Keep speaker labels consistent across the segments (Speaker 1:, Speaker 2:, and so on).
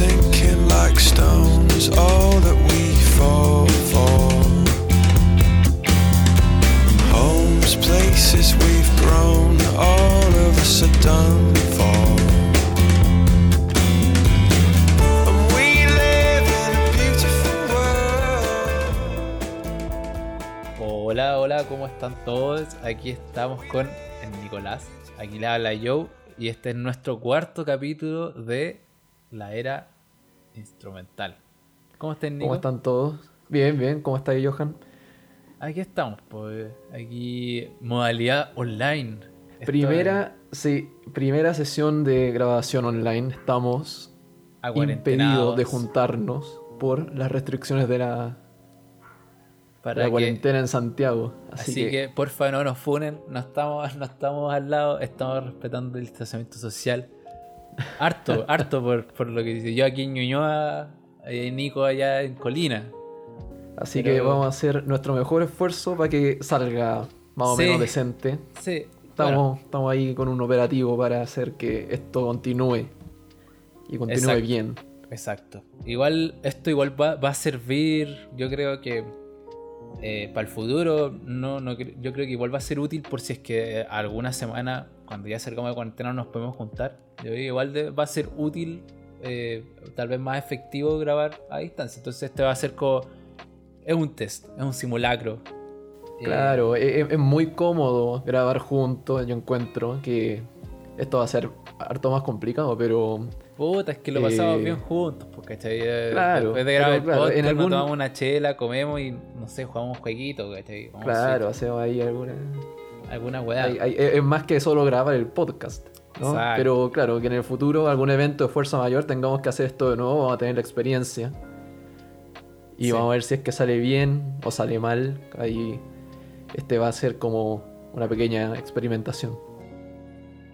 Speaker 1: sinking like stones, all that we fall for. Homes, places we've grown, all of us are done for.
Speaker 2: Hola, hola, ¿cómo están todos? Aquí estamos con el Nicolás. Aquí le habla Joe. Y este es nuestro cuarto capítulo de la era instrumental. ¿Cómo están, Nico?
Speaker 3: ¿Cómo están todos? Bien, bien. ¿Cómo está ahí, Johan?
Speaker 2: Aquí estamos, pues. Aquí, modalidad online.
Speaker 3: Primera, sí, primera sesión de grabación online. Estamos
Speaker 2: es
Speaker 3: impedidos de juntarnos por las restricciones de la,
Speaker 2: para
Speaker 3: la
Speaker 2: que-
Speaker 3: cuarentena en Santiago. Así,
Speaker 2: Así, que,
Speaker 3: que,
Speaker 2: porfa no nos funen, no estamos, no estamos al lado, estamos respetando el distanciamiento social. Harto, harto por, por lo que dice. Yo aquí en Ñuñoa, Nico allá en Colina.
Speaker 3: así
Speaker 2: pero-
Speaker 3: que vamos a hacer nuestro mejor esfuerzo para que salga más o
Speaker 2: Sí.
Speaker 3: menos decente.
Speaker 2: Sí,
Speaker 3: Estamos,
Speaker 2: bueno,
Speaker 3: estamos ahí con un operativo para hacer que esto continúe. Y continúe
Speaker 2: Exacto.
Speaker 3: bien.
Speaker 2: exacto. Igual, esto igual va, va a servir, yo creo que eh, para el futuro, no, no, yo creo que igual va a ser útil por si es que alguna semana, cuando ya acercamos de cuarentena, nos podemos juntar. Yo que igual de- va a ser útil, eh, tal vez más efectivo grabar a distancia. Entonces este va a ser como... Es un test, es un simulacro. Eh,
Speaker 3: Claro, e- e- es, muy cómodo grabar juntos. Yo encuentro que esto va a ser harto más complicado, pero
Speaker 2: Puta, es que lo pasamos
Speaker 3: Eh,
Speaker 2: bien juntos, porque ¿cachai?
Speaker 3: Claro,
Speaker 2: Después de grabar el
Speaker 3: claro,
Speaker 2: podcast,
Speaker 3: en
Speaker 2: nos
Speaker 3: algún-
Speaker 2: tomamos una chela, comemos y no sé, jugamos un jueguito, ¿cachai? Vamos
Speaker 3: claro, hacemos ahí alguna.
Speaker 2: Alguna weá.
Speaker 3: hay- hay- es más que solo grabar el podcast. ¿no? Pero claro, que en el futuro, algún evento de fuerza mayor, tengamos que hacer esto de nuevo, vamos a tener la experiencia. Y
Speaker 2: Sí.
Speaker 3: vamos a ver si es que sale bien o sale mal. Ahí este va a ser como una pequeña experimentación.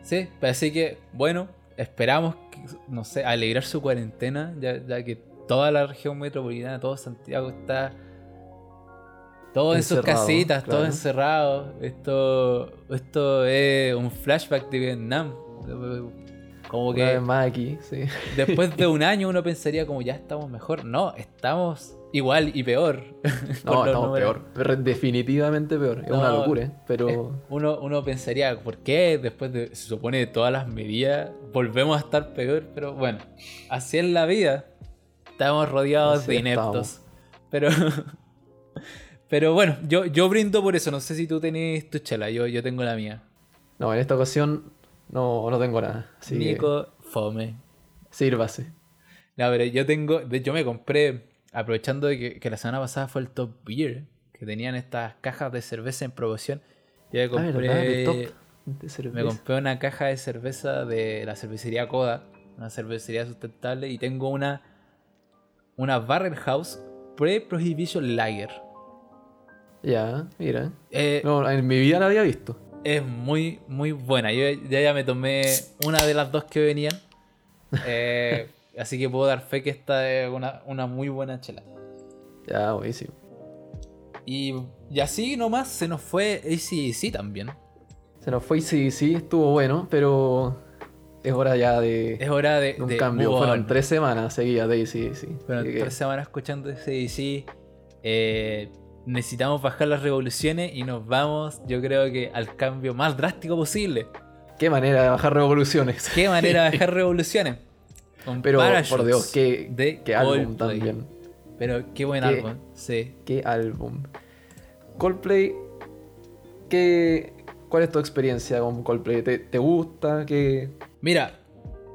Speaker 2: Sí, pues así que, bueno, esperamos, que, no sé, alegrar su cuarentena, ya, ya que toda la región metropolitana, todo Santiago está... Todo en sus casitas, todo
Speaker 3: claro.
Speaker 2: encerrado. Esto, esto es un flashback de Vietnam. Como
Speaker 3: Una vez
Speaker 2: que
Speaker 3: más aquí, sí.
Speaker 2: después de un año uno pensaría como ya estamos mejor. No, estamos igual y peor.
Speaker 3: No, estamos
Speaker 2: números.
Speaker 3: peor. Definitivamente peor. Es una locura, ¿eh? Pero.
Speaker 2: uno, uno pensaría, ¿por qué después de, se supone, de todas las medidas, volvemos a estar peor? Pero bueno, así es la vida. Estamos rodeados
Speaker 3: Así
Speaker 2: de ineptos. Pero, pero bueno, yo, yo brindo por eso. No sé si tú tenés tu chela, yo, yo tengo la mía.
Speaker 3: No, en esta ocasión no, no tengo nada. Así que
Speaker 2: Nico, fome.
Speaker 3: sírvase.
Speaker 2: No, pero yo tengo, hecho me compré, aprovechando de que, que la semana pasada fue el Top Beer, que tenían estas cajas de cerveza en promoción. Yo me
Speaker 3: Ah,
Speaker 2: compré...
Speaker 3: ¿verdad? El top de cerveza.
Speaker 2: Me compré una caja de cerveza de la cervecería Coda, una cervecería sustentable, y tengo una una Barrel House Pre-Prohibition Lager.
Speaker 3: Ya, mira.
Speaker 2: Eh,
Speaker 3: No, en mi vida la había visto.
Speaker 2: Es muy, muy buena. Yo ya, ya me tomé una de las dos que venían. Eh, así que puedo dar fe que esta es una, una muy buena chela.
Speaker 3: Ya, buenísimo.
Speaker 2: Y, y así nomás se nos fue ACDC también.
Speaker 3: Se nos fue sí, estuvo bueno, pero es hora ya de,
Speaker 2: Es hora de,
Speaker 3: de un
Speaker 2: de
Speaker 3: cambio. Fueron
Speaker 2: on.
Speaker 3: tres semanas seguidas de Así que-
Speaker 2: tres semanas escuchando ACDC. Eh, necesitamos bajar las revoluciones y nos vamos, yo creo que al cambio más drástico posible.
Speaker 3: Qué manera de bajar revoluciones.
Speaker 2: ¿Qué manera de bajar revoluciones? Con
Speaker 3: Pero, por Dios, qué,
Speaker 2: de
Speaker 3: qué álbum también.
Speaker 2: Pero qué buen
Speaker 3: Qué-
Speaker 2: álbum, sí.
Speaker 3: Qué álbum. Coldplay, ¿qué, ¿cuál es tu experiencia con Coldplay? ¿Te, te gusta? ¿Qué...
Speaker 2: Mira,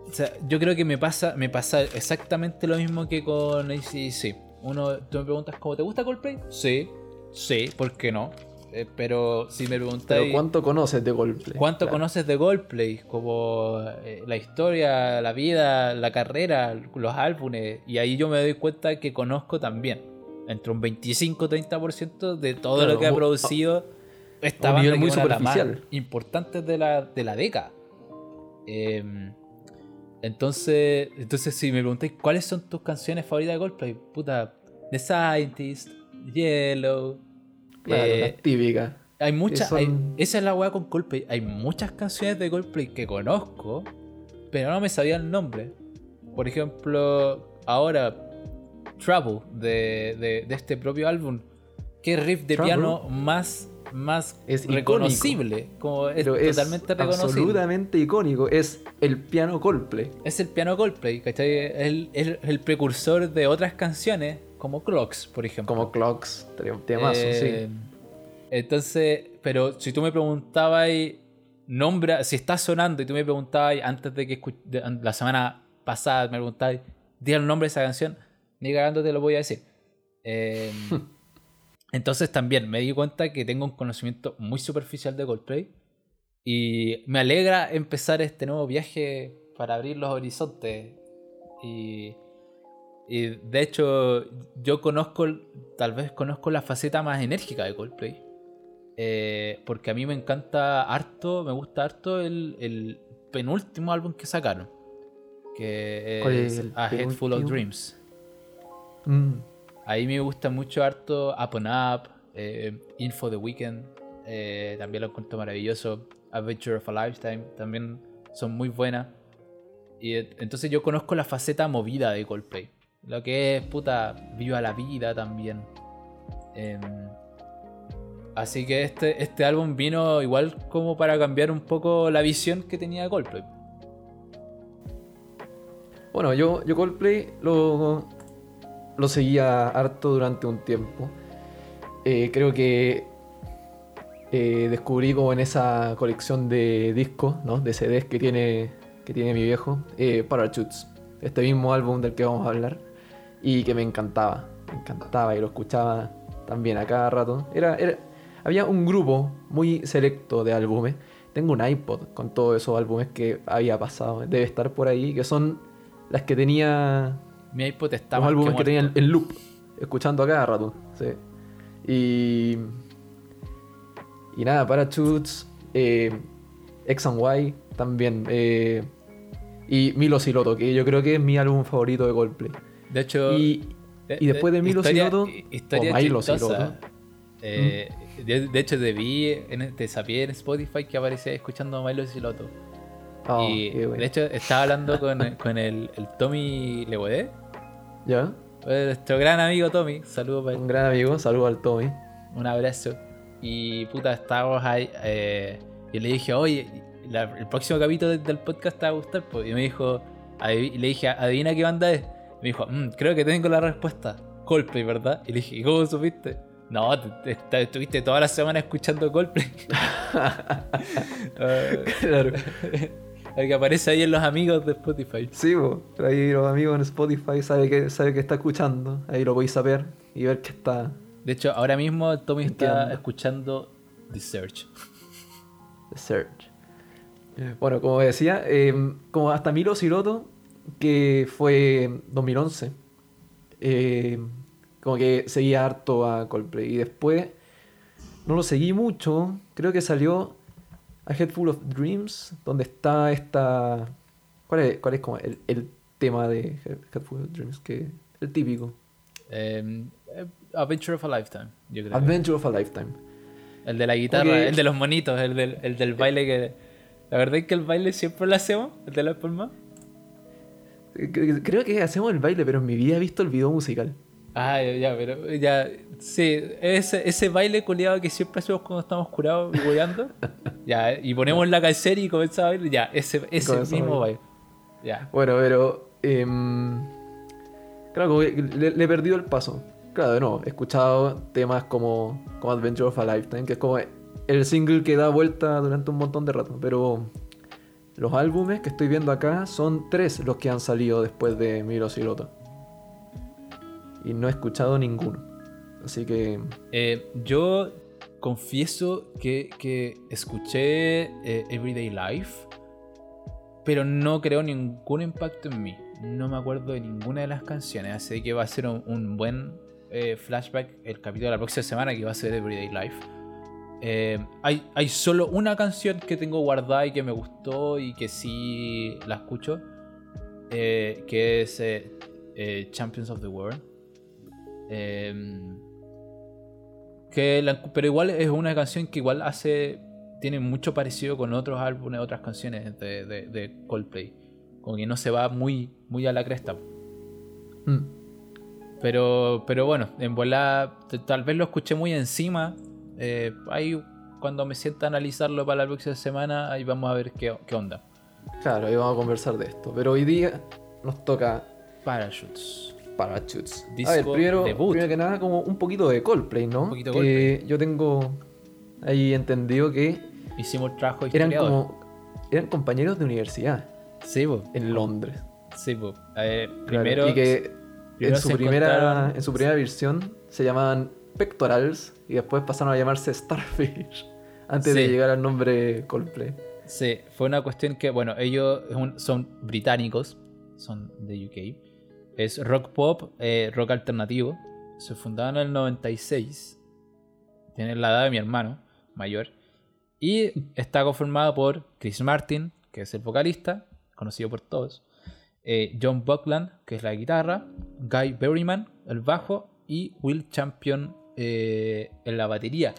Speaker 2: o sea, yo creo que me pasa, me pasa exactamente lo mismo que con ACDC. Uno, tú me preguntas, ¿cómo te gusta Coldplay? Sí, sí, ¿por qué no? Eh, pero si me preguntas
Speaker 3: Pero ¿cuánto conoces de Coldplay?
Speaker 2: ¿Cuánto
Speaker 3: Claro.
Speaker 2: conoces de Coldplay? Como eh, la historia, la vida, la carrera, los álbumes. Y ahí yo me doy cuenta que conozco también. Entre un 25-30% de todo
Speaker 3: Claro,
Speaker 2: lo que ha producido esta
Speaker 3: a un
Speaker 2: banda
Speaker 3: muy superficial.
Speaker 2: importantes de la, de la década. Em, entonces, entonces, si me preguntáis cuáles son tus canciones favoritas de Coldplay, puta, The Scientist, Yellow.
Speaker 3: Claro,
Speaker 2: eh,
Speaker 3: las típicas.
Speaker 2: hay muchas.
Speaker 3: son-
Speaker 2: hay- esa es la weá con Coldplay. Hay muchas canciones de Coldplay que conozco, pero no me sabía el nombre. por ejemplo, ahora Trouble de, de- de este propio álbum, qué riff de
Speaker 3: Trouble.
Speaker 2: piano más, más
Speaker 3: Es
Speaker 2: reconocible, como es totalmente reconocible.
Speaker 3: absolutamente icónico. Es el piano Coldplay.
Speaker 2: Es el piano Coldplay, ¿cachai? Es el, es el precursor de otras canciones, como Clocks, por ejemplo.
Speaker 3: Como Clocks, temazo,
Speaker 2: Eh,
Speaker 3: sí.
Speaker 2: Entonces, pero si tú me preguntabas, nombra, si está sonando y tú me preguntabas antes de que de- la semana pasada me preguntabas, di el nombre de esa canción, ni cagando te lo voy a decir. Eh, entonces también me di cuenta que tengo un conocimiento muy superficial de Coldplay y me alegra empezar este nuevo viaje para abrir los horizontes y, y de hecho yo conozco, tal vez conozco la faceta más enérgica de Coldplay eh, porque a mí me encanta harto, me gusta harto el, el penúltimo álbum que sacaron que
Speaker 3: ¿Cuál
Speaker 2: es A Head Full of? Dreams.
Speaker 3: Mm.
Speaker 2: Ahí me gusta mucho harto Up and Up, eh, Info the Weekend, eh, también lo encuentro maravilloso. Adventure of a Lifetime, también son muy buenas. Y eh, entonces yo conozco la faceta movida de Coldplay. Lo que es, puta, viva la vida también. Em, así que este, este álbum vino igual como para cambiar un poco la visión que tenía Coldplay.
Speaker 3: Bueno, yo, yo Coldplay lo, lo seguía harto durante un tiempo. Eh, creo que eh, descubrí como en esa colección de discos, ¿no? de CDs que tiene, que tiene mi viejo, eh, Parachutes, este mismo álbum del que vamos a hablar, y que me encantaba, me encantaba y lo escuchaba también a cada rato. Era, era- había un grupo muy selecto de álbumes. Tengo un iPod con todos esos álbumes que había pasado, debe estar por ahí, que son las que tenía
Speaker 2: Mi iPod está
Speaker 3: los álbumes que, tenían en loop, escuchando a cada rato. Sí. Y. Y nada, Parachutes, eh, X and Y también. eh, y Milo Siloto, que yo creo que es mi álbum favorito de Coldplay.
Speaker 2: De hecho,
Speaker 3: Y, y después de Milo
Speaker 2: historia-
Speaker 3: Siloto,
Speaker 2: historia
Speaker 3: o Milo.
Speaker 2: Eh, de, de hecho, te vi, en, te sapié en Spotify que aparecía escuchando a Milo Siloto.
Speaker 3: oh,
Speaker 2: y
Speaker 3: qué bueno.
Speaker 2: de hecho, estaba hablando con, con el, el Tommy Leguedé,
Speaker 3: ¿Ya?
Speaker 2: nuestro gran amigo Tommy. Saludos para él.
Speaker 3: Un gran amigo, saludo al Tommy.
Speaker 2: Un abrazo. Y puta, estábamos ahí. eh, y le dije, oye, la- el próximo capítulo del podcast te va a gustar. pues. Y me dijo, y le dije, adivina qué banda es. Me dijo, "Mm, creo que tengo la respuesta. Coldplay, ¿verdad? Y le dije, ¿y cómo supiste? No, te- te- estuviste toda la semana escuchando Coldplay. Eh,
Speaker 3: claro.
Speaker 2: el que aparece ahí en los amigos de Spotify.
Speaker 3: Sí, po, ahí los amigos en Spotify sabe que, sabe que está escuchando. Ahí lo podéis saber y ver que está
Speaker 2: De hecho, ahora mismo Tommy está escuchando The Search.
Speaker 3: The Search. Bueno, como decía, eh, como hasta Milo Siroto, que fue en 2011, eh, como que seguía harto a Coldplay. Y después no lo seguí mucho, creo que salió A Head Full of Dreams, donde está esta... ¿Cuál es, cuál es como el, el tema de Head Full of Dreams? Que, el típico.
Speaker 2: Eh, eh, Adventure of a Lifetime, yo creo.
Speaker 3: Adventure of a Lifetime.
Speaker 2: El de la guitarra, el de los monitos, el del, el del baile que... La verdad es que el baile siempre lo hacemos, el de las palmas.
Speaker 3: Cre- Creo que hacemos el baile, pero en mi vida he visto el video musical.
Speaker 2: Ah, ya, pero ya... Sí, ese, ese baile culiado que siempre hacemos cuando estamos curados y boyando. ya, y ponemos la calcera y comenzamos a bailar. Ya, ese, ese mismo baile. Ya.
Speaker 3: Bueno, pero. em, claro, le he perdido el paso. Claro, no, he escuchado temas como, como Adventure of a Lifetime, que es como el single que da vuelta durante un montón de rato. Pero los álbumes que estoy viendo acá son tres los que han salido después de Miro Siloto. Y no he escuchado ninguno. Así que.
Speaker 2: Eh, yo confieso que, que escuché eh, Everyday Life, pero no creo ningún impacto en mí. No me acuerdo de ninguna de las canciones, así que va a ser un, un buen eh, flashback el capítulo de la próxima semana que va a ser Everyday Life. Eh, hay, hay solo una canción que tengo guardada y que me gustó y que sí la escucho, eh, que es eh, Champions of the World. Em, que la- pero igual es una canción que igual hace. Tiene mucho parecido con otros álbumes, otras canciones de, de- de Coldplay. Como que no se va muy, muy a la cresta.
Speaker 3: Mm.
Speaker 2: Pero, pero bueno, en volada, tal vez lo escuché muy encima. Eh, ahí, cuando me sienta a analizarlo para la próxima semana, ahí vamos a ver qué, qué onda.
Speaker 3: Claro, ahí vamos a conversar de esto. Pero hoy día nos toca
Speaker 2: Parachutes.
Speaker 3: Parachutes.
Speaker 2: Disco
Speaker 3: a ver, primero,
Speaker 2: debut.
Speaker 3: primero que nada, como un poquito de Coldplay, ¿no?
Speaker 2: Un poquito
Speaker 3: que yo tengo ahí entendido que
Speaker 2: Hicimos trabajo
Speaker 3: eran como eran compañeros de universidad
Speaker 2: Sí, po.
Speaker 3: en Londres.
Speaker 2: Sí. Eh,
Speaker 3: Claro,
Speaker 2: primero.
Speaker 3: y que
Speaker 2: primero
Speaker 3: en su primera en su primera versión se llamaban pectorals y después pasaron a llamarse Starfish antes de llegar al nombre Coldplay.
Speaker 2: Sí, fue una cuestión que, bueno, ellos son británicos, son de UK. Es rock pop, eh, rock alternativo. Se fundaron en el 96. Tienen la edad de mi hermano mayor. Y está conformado por Chris Martin, que es el vocalista, conocido por todos. eh, John Buckland, que es la guitarra. Guy Berryman, el bajo. Y Will Champion eh, en la batería.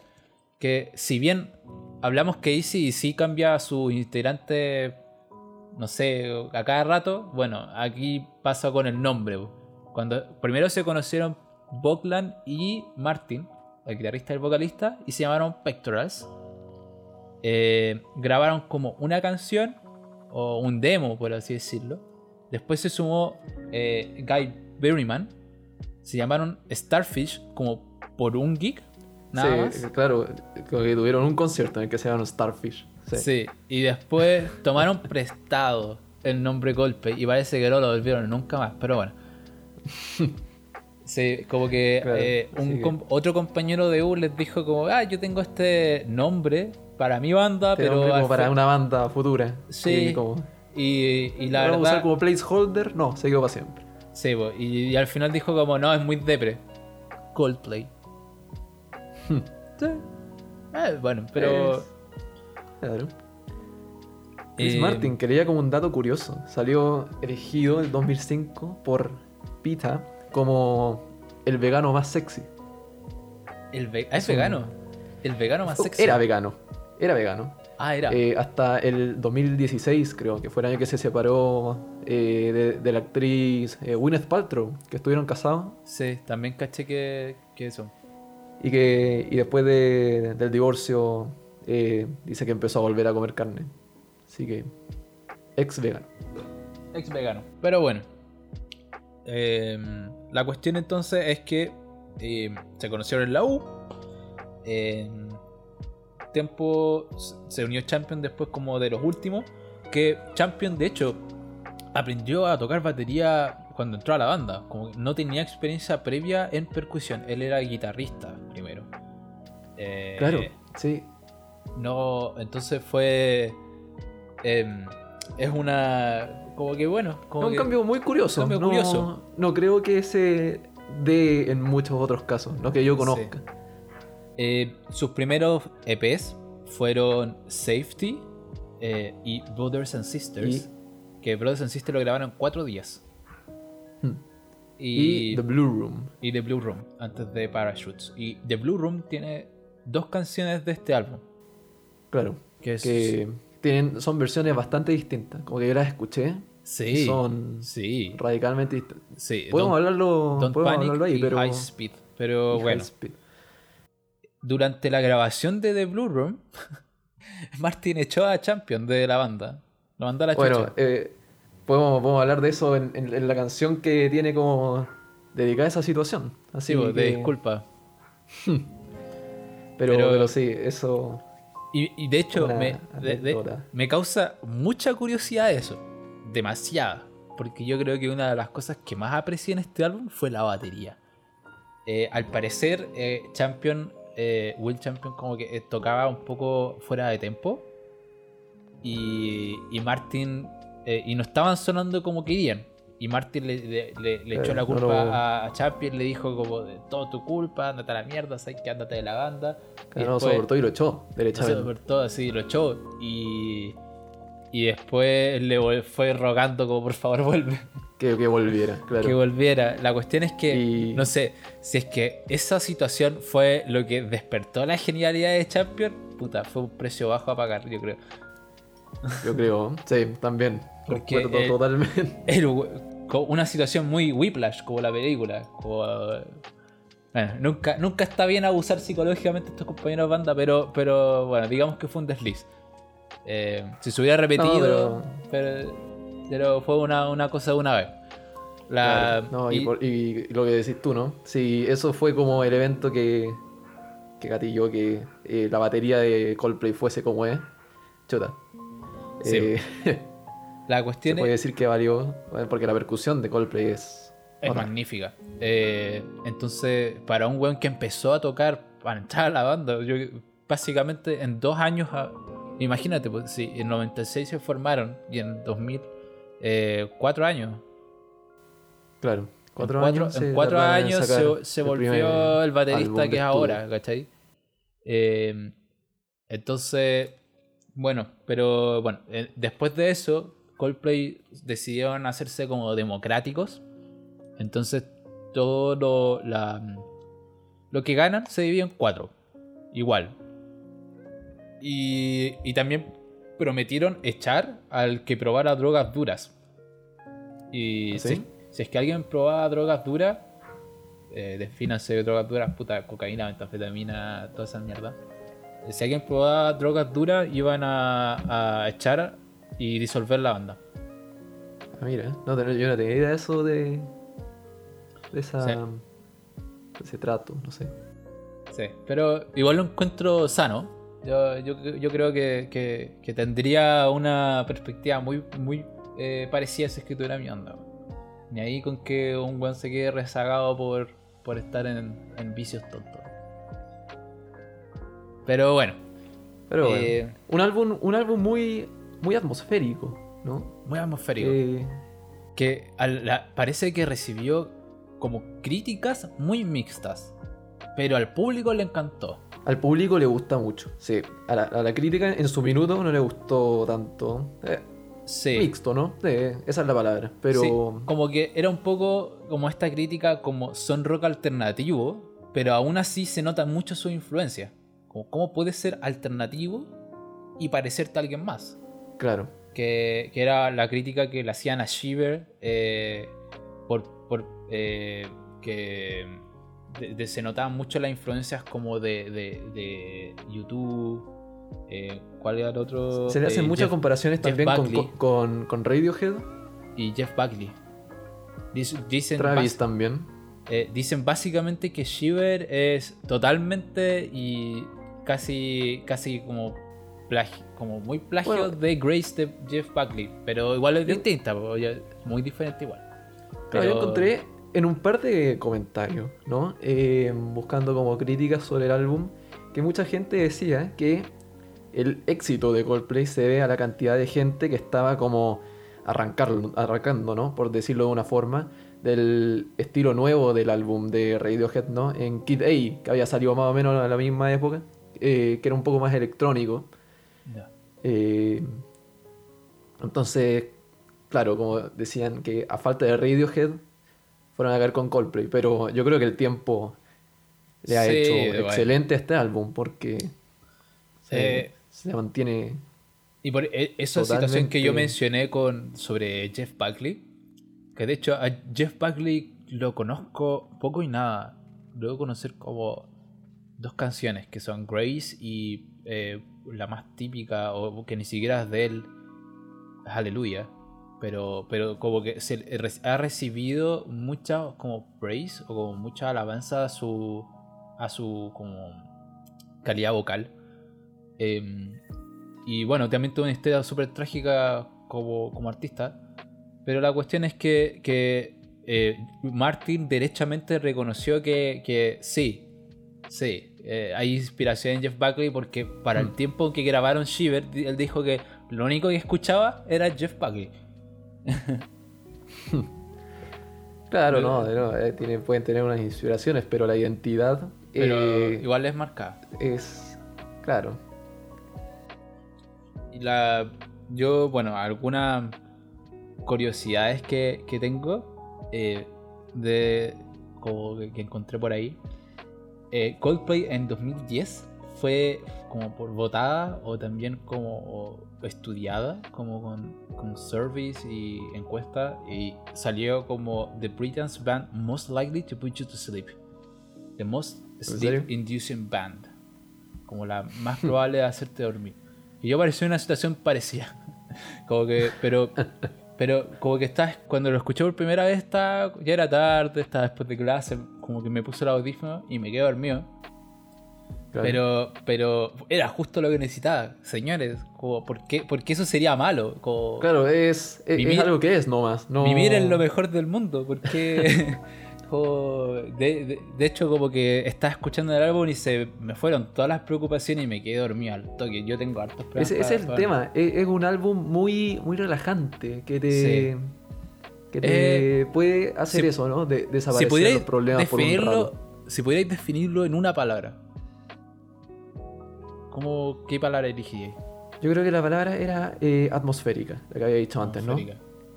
Speaker 2: Que si bien hablamos que Easy sí cambia a su integrante, no sé, a cada rato, bueno, aquí pasa con el nombre. Cuando primero se conocieron Buckland y Martin, el guitarrista y el vocalista, y se llamaron Pectorals. Eh, grabaron como una canción o un demo, por así decirlo. Después se sumó eh, Guy Berryman. Se llamaron Starfish como por un gig. Nada
Speaker 3: Sí,
Speaker 2: más.
Speaker 3: claro, como que tuvieron un concierto en el que se llamaron Starfish. Sí.
Speaker 2: Sí, y después tomaron prestado el nombre Golpe y parece que no lo volvieron nunca más, pero bueno. Sí, como que
Speaker 3: Claro,
Speaker 2: eh, un
Speaker 3: así que-
Speaker 2: com- otro compañero de U les dijo como, ah, yo tengo este nombre para mi banda,
Speaker 3: Este
Speaker 2: pero...
Speaker 3: nombre como para una banda futura.
Speaker 2: Sí,
Speaker 3: como,
Speaker 2: Y, y la
Speaker 3: ¿lo vamos a
Speaker 2: verdad...
Speaker 3: usar como placeholder? No, se quedó para siempre.
Speaker 2: Sí, y, y al final dijo como, no, es muy depre. Coldplay. sí. Eh, bueno, pero...
Speaker 3: Es- Claro. Chris
Speaker 2: eh,
Speaker 3: Martin, que leía como un dato curioso. Salió elegido en 2005 por PETA como el vegano más sexy.
Speaker 2: El ve- ah, es
Speaker 3: es un-
Speaker 2: vegano. El vegano más sexy.
Speaker 3: Era vegano. Era vegano.
Speaker 2: Ah, era.
Speaker 3: Eh, hasta el 2016, creo, que fue el año que se separó eh, de, de la actriz eh, Gwyneth Paltrow, que estuvieron casados.
Speaker 2: Sí, también caché que, que eso.
Speaker 3: Y que y después de- del divorcio eh, dice que empezó a volver a comer carne. Así que ex vegano.
Speaker 2: Ex vegano. Pero bueno. Eh, la cuestión entonces es que eh, se conocieron en la U. Tiempo se unió Champion después como de los últimos. Que Champion de hecho aprendió a tocar batería cuando entró a la banda. Como que no tenía experiencia previa en percusión. Él era guitarrista. Eh,
Speaker 3: Claro, sí.
Speaker 2: No, entonces fue. em, es una. Como que bueno. Como
Speaker 3: Es un
Speaker 2: que-
Speaker 3: cambio muy curioso.
Speaker 2: un cambio
Speaker 3: no,
Speaker 2: curioso.
Speaker 3: no creo que se dé en muchos otros casos, no que yo conozca.
Speaker 2: Eh, sus primeros EPs fueron Safety eh, y Brothers and Sisters. Que Brothers and Sisters lo grabaron en cuatro días.
Speaker 3: Hmm.
Speaker 2: Y,
Speaker 3: Y, The Blue Room.
Speaker 2: y The Blue Room, antes de Parachutes. Y The Blue Room tiene dos canciones de este álbum.
Speaker 3: Claro.
Speaker 2: Que es.
Speaker 3: Que tienen, son versiones bastante distintas. Como que yo las escuché.
Speaker 2: sí.
Speaker 3: Son
Speaker 2: Sí.
Speaker 3: radicalmente distintas.
Speaker 2: sí.
Speaker 3: Podemos
Speaker 2: Don't-
Speaker 3: hablarlo,
Speaker 2: Don't
Speaker 3: podemos hablarlo ahí, pero.
Speaker 2: High Speed. Pero bueno,
Speaker 3: Speed.
Speaker 2: durante la grabación de The Blue Room, Martin echó a Champion de la banda. Lo mandó a la
Speaker 3: Bueno,
Speaker 2: chucha.
Speaker 3: eh, podemos, podemos hablar de eso en, en- en la canción que tiene como dedicada a esa situación. Así
Speaker 2: Sí, vos, de
Speaker 3: que-
Speaker 2: disculpa.
Speaker 3: Pero,
Speaker 2: pero-
Speaker 3: pero sí, eso.
Speaker 2: Y, y de hecho, me, de- de-
Speaker 3: anécdota.
Speaker 2: me causa mucha curiosidad eso. Demasiada. Porque yo creo que una de las cosas que más aprecié en este álbum fue la batería. Eh, al parecer, eh, Champion, eh, Will Champion, como que tocaba un poco fuera de tempo. Y, y Martin. y no estaban sonando como querían. Y Martin le, le- le- le echó
Speaker 3: Claro,
Speaker 2: la
Speaker 3: no
Speaker 2: culpa a, a Champion, le dijo como de todo tu culpa, andate a la mierda, sabes que andate de la banda. Y
Speaker 3: Claro, no soportó y lo echó,
Speaker 2: no
Speaker 3: derechamente.
Speaker 2: se soportó, así lo echó. Y, y después le fue rogando como por favor vuelve.
Speaker 3: Que, que volviera, claro.
Speaker 2: Que volviera. La cuestión es que,
Speaker 3: Y-
Speaker 2: no sé, si es que esa situación fue lo que despertó la genialidad de Champion, puta, fue un precio bajo a pagar, yo creo.
Speaker 3: Yo creo, sí, también.
Speaker 2: Porque, eh,
Speaker 3: totalmente.
Speaker 2: Una situación muy whiplash, como la película. como, bueno, nunca, nunca está bien abusar psicológicamente de estos compañeros de banda, pero, pero bueno, digamos que fue un desliz. Eh, si se hubiera repetido, pero... pero fue una, una cosa de una vez. La,
Speaker 3: Claro, no, y,
Speaker 2: y-
Speaker 3: por- y lo que decís tú, ¿no? Sí, eso fue como el evento que, que gatilló que eh, la batería de Coldplay fuese como es. Chuta.
Speaker 2: Sí.
Speaker 3: Eh,
Speaker 2: la
Speaker 3: se
Speaker 2: cuestión
Speaker 3: puede
Speaker 2: es,
Speaker 3: decir que valió, bueno, porque la percusión de Coldplay es...
Speaker 2: es
Speaker 3: otra.
Speaker 2: magnífica. Eh, entonces, para un weón que empezó a tocar para entrar a la banda, yo básicamente en dos años, a- imagínate, pues, si en 96 se formaron y en 2000, eh, cuatro años.
Speaker 3: Claro. Cuatro
Speaker 2: en cuatro,
Speaker 3: años,
Speaker 2: en
Speaker 3: se
Speaker 2: cuatro años se, se
Speaker 3: el
Speaker 2: volvió el baterista que es ahora, ¿cachai? Eh, entonces, bueno, pero bueno, eh, después de eso, Coldplay decidieron hacerse como democráticos. Entonces, todo lo, la, lo que ganan se divide en cuatro. Igual. Y, y también prometieron echar al que probara drogas duras. Y
Speaker 3: ¿Ah,
Speaker 2: si,
Speaker 3: sí?
Speaker 2: si es que alguien probaba drogas duras, eh, defínanse de drogas duras, puta, cocaína, metanfetamina, toda esa mierda. Si alguien probaba drogas duras, iban a, a echar y disolver la banda.
Speaker 3: Ah, mira, no, yo no tenía idea de eso de... De esa...
Speaker 2: Sí.
Speaker 3: de ese trato, no sé.
Speaker 2: Sí, pero igual lo encuentro sano. Yo, yo, yo creo que, que- que tendría una perspectiva muy, muy eh, parecida si es que tuviera mi onda. Ni ahí con que un buen se quede rezagado por, por estar en, en vicios tontos. Pero bueno,
Speaker 3: Pero bueno,
Speaker 2: Eh,
Speaker 3: un álbum, un álbum muy, muy atmosférico, ¿no?
Speaker 2: muy atmosférico.
Speaker 3: Eh,
Speaker 2: que al- la- parece que recibió como críticas muy mixtas. Pero al público le encantó.
Speaker 3: al público le gusta mucho. Sí, a la, a la crítica en su minuto no le gustó tanto. Eh,
Speaker 2: Sí.
Speaker 3: Mixto, ¿no? Sí, esa es la palabra. Pero
Speaker 2: Sí, como que era un poco como esta crítica como son rock alternativo, pero aún así se nota mucho su influencia. Como cómo puede ser alternativo y parecerte a alguien más.
Speaker 3: Claro.
Speaker 2: Que, que era la crítica que le hacían a Shiver eh, por, por, eh, que de- de- se notaban mucho las influencias como de, de, de YouTube. eh, ¿Cuál era el otro?
Speaker 3: Se le hacen
Speaker 2: Eh,
Speaker 3: muchas
Speaker 2: Jeff-
Speaker 3: comparaciones también con, con, con Radiohead.
Speaker 2: y Jeff Buckley. Dic- Dicen,
Speaker 3: Travis también.
Speaker 2: eh, dicen básicamente que Shiver es totalmente y casi casi como plagio, como muy plagio
Speaker 3: Bueno.
Speaker 2: de Grace de Jeff Buckley, pero igual es
Speaker 3: Yo-
Speaker 2: distinta, muy diferente igual. Pero-
Speaker 3: yo encontré en un par de comentarios, ¿no? Eh, buscando como críticas sobre el álbum, que mucha gente decía que el éxito de Coldplay se debe a la cantidad de gente que estaba como arrancarlo, arrancando, ¿no? Por decirlo de una forma, del estilo nuevo del álbum de Radiohead, ¿no? En Kid A, que había salido más o menos a la misma época, eh, que era un poco más electrónico. Eh, entonces, claro, como decían que a falta de Radiohead fueron a caer con Coldplay, pero yo creo que el tiempo le ha
Speaker 2: Sí,
Speaker 3: hecho
Speaker 2: bueno.
Speaker 3: excelente a este álbum porque se,
Speaker 2: Eh,
Speaker 3: se mantiene.
Speaker 2: Y por e- esa situación que yo mencioné con sobre Jeff Buckley, que de hecho a Jeff Buckley lo conozco poco y nada. Debo conocer como dos canciones que son Grace y eh, la más típica, o que ni siquiera es de él, es Aleluya. Pero, pero como que se ha recibido mucha como praise o como mucha alabanza a su, a su como calidad vocal. Em, y bueno, también tuvo una historia súper trágica como, como artista. Pero la cuestión es que, que eh, Martin derechamente reconoció que, que sí, sí, eh, hay inspiración en Jeff Buckley porque para el
Speaker 3: Mm.
Speaker 2: tiempo que grabaron Shiver, él dijo que lo único que escuchaba era Jeff Buckley.
Speaker 3: Claro, no, eh, pueden tener unas inspiraciones, pero la identidad
Speaker 2: Pero
Speaker 3: eh,
Speaker 2: igual es marcada.
Speaker 3: es. Claro.
Speaker 2: Y la, yo, bueno, algunas curiosidades que, que tengo eh, de como que encontré por ahí. Eh, Coldplay en 2010 fue como por votada o también como estudiada, como con, con surveys y encuestas, y salió como The Britain's Band Most Likely to Put You to Sleep. The Most Sleep Inducing Band. Como la más probable de hacerte dormir. Y yo parecí una situación parecida. Como que, pero, pero como que estás, cuando lo escuché por primera vez, estaba, ya era tarde, estaba después de clase, como que me puse el audífono y me quedé dormido.
Speaker 3: Claro.
Speaker 2: Pero, pero era justo lo que necesitaba, señores. Como, ¿por, qué, porque eso sería malo? Como,
Speaker 3: Claro, es, es,
Speaker 2: Vivir-
Speaker 3: es algo que es nomás. No...
Speaker 2: Vivir en lo mejor del mundo, porque de, de- de hecho como que estaba escuchando el álbum y se me fueron todas las preocupaciones y me quedé dormido al toque. Yo tengo hartos problemas
Speaker 3: Ese, ese es el tema. Es, es un álbum muy, muy relajante que te,
Speaker 2: Sí.
Speaker 3: que te puede hacer
Speaker 2: si-
Speaker 3: eso, ¿no? De, desaparecer los problemas por un rato.
Speaker 2: si pudierais definirlo en una palabra, ¿cómo, ¿qué palabra elegiríais?
Speaker 3: Yo creo que la palabra era eh, atmosférica, la que había dicho antes, ¿no?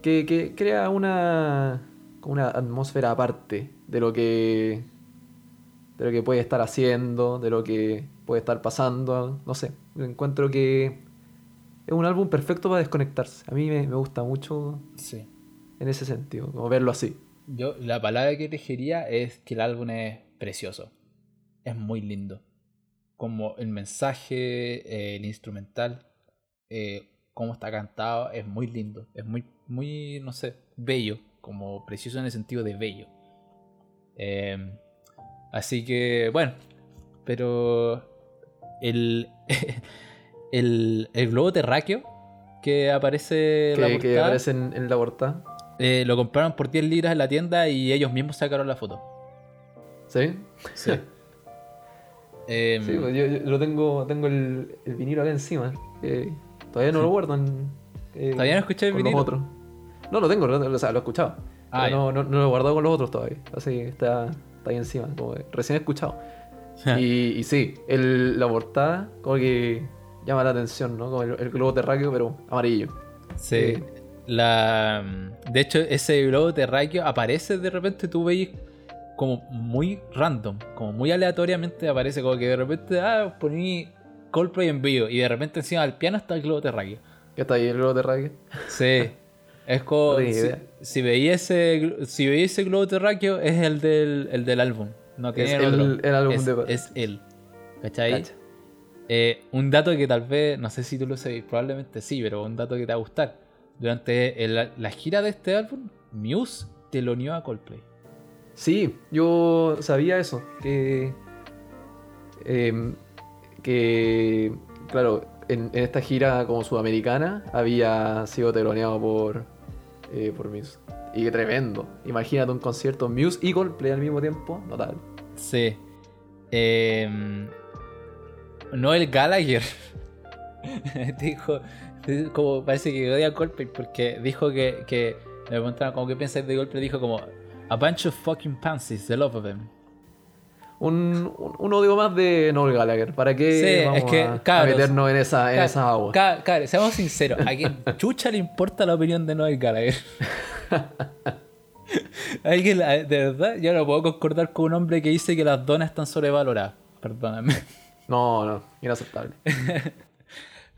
Speaker 3: Que, que crea una, como una atmósfera aparte de lo que de lo que puede estar haciendo, de lo que puede estar pasando, no sé. Encuentro que es un álbum perfecto para desconectarse. A mí me, me gusta mucho
Speaker 2: Sí.
Speaker 3: en ese sentido, como verlo así.
Speaker 2: Yo, la palabra que elegiría es que el álbum es precioso. Es muy lindo. Como el mensaje, eh, el instrumental, eh, cómo está cantado, es muy lindo. Es muy, muy, no sé, bello. Como precioso en el sentido de bello. Eh, así que, bueno. Pero el, el, el globo terráqueo que aparece la
Speaker 3: Que, que
Speaker 2: portada,
Speaker 3: aparece en, en la portada.
Speaker 2: eh, lo compraron por 10 libras en la tienda y ellos mismos sacaron la foto.
Speaker 3: ¿Sí?
Speaker 2: Sí. Em,
Speaker 3: Sí, pues yo, yo lo tengo, tengo el, el vinilo acá encima. todavía no lo guardan. eh,
Speaker 2: ¿Todavía no escuché el vinilo?
Speaker 3: Los otros. No lo tengo, lo- o sea, lo he escuchado.
Speaker 2: Ah,
Speaker 3: no, no, no lo he guardado con los otros todavía. Así que está, está ahí encima, como que recién he escuchado. y, y sí, el, la portada como que llama la atención, ¿no? Como el, el globo terráqueo, pero amarillo.
Speaker 2: Sí.
Speaker 3: Eh,
Speaker 2: La, de hecho, ese globo terráqueo aparece de repente, tú veis como muy random, como muy aleatoriamente aparece, como que de repente, ah, poní Coldplay en vivo y de repente encima del piano está el globo terráqueo.
Speaker 3: ¿Qué está ahí el globo terráqueo?
Speaker 2: Sí. Es como.
Speaker 3: No
Speaker 2: si, si veía ese, si veía ese globo terráqueo, es el del, el del álbum. No
Speaker 3: Es
Speaker 2: tiene
Speaker 3: el- el álbum
Speaker 2: es,
Speaker 3: de-
Speaker 2: es él. ¿Cachai?
Speaker 3: Cacha.
Speaker 2: Eh, un dato que tal vez, no sé si tú lo sabes, probablemente sí, pero un dato que te va a gustar. Durante el- la gira de este álbum, Muse te lo unió a Coldplay.
Speaker 3: Sí, yo sabía eso, que... em, que, claro, en, en esta gira como sudamericana había sido teloneado por, eh, por Muse. Y tremendo. Imagínate un concierto Muse y Coldplay al mismo tiempo. Total.
Speaker 2: Sí. Eh, Noel Gallagher dijo, como parece que odia a Coldplay porque dijo que, que le preguntaron como qué pensáis de Coldplay, dijo como a bunch of fucking pansies, the love of them.
Speaker 3: Un, un, más de Noel Gallagher. ¿Para qué
Speaker 2: Sí,
Speaker 3: vamos
Speaker 2: es que,
Speaker 3: a, meternos en esa, en
Speaker 2: Ca-
Speaker 3: esa agua?
Speaker 2: ca- cabros, seamos sinceros, ¿a quién chucha le importa la opinión de Noel Gallagher? Alguien, de verdad, yo no puedo concordar con un hombre que dice que las donas están sobrevaloradas. Perdóname.
Speaker 3: No, no, inaceptable.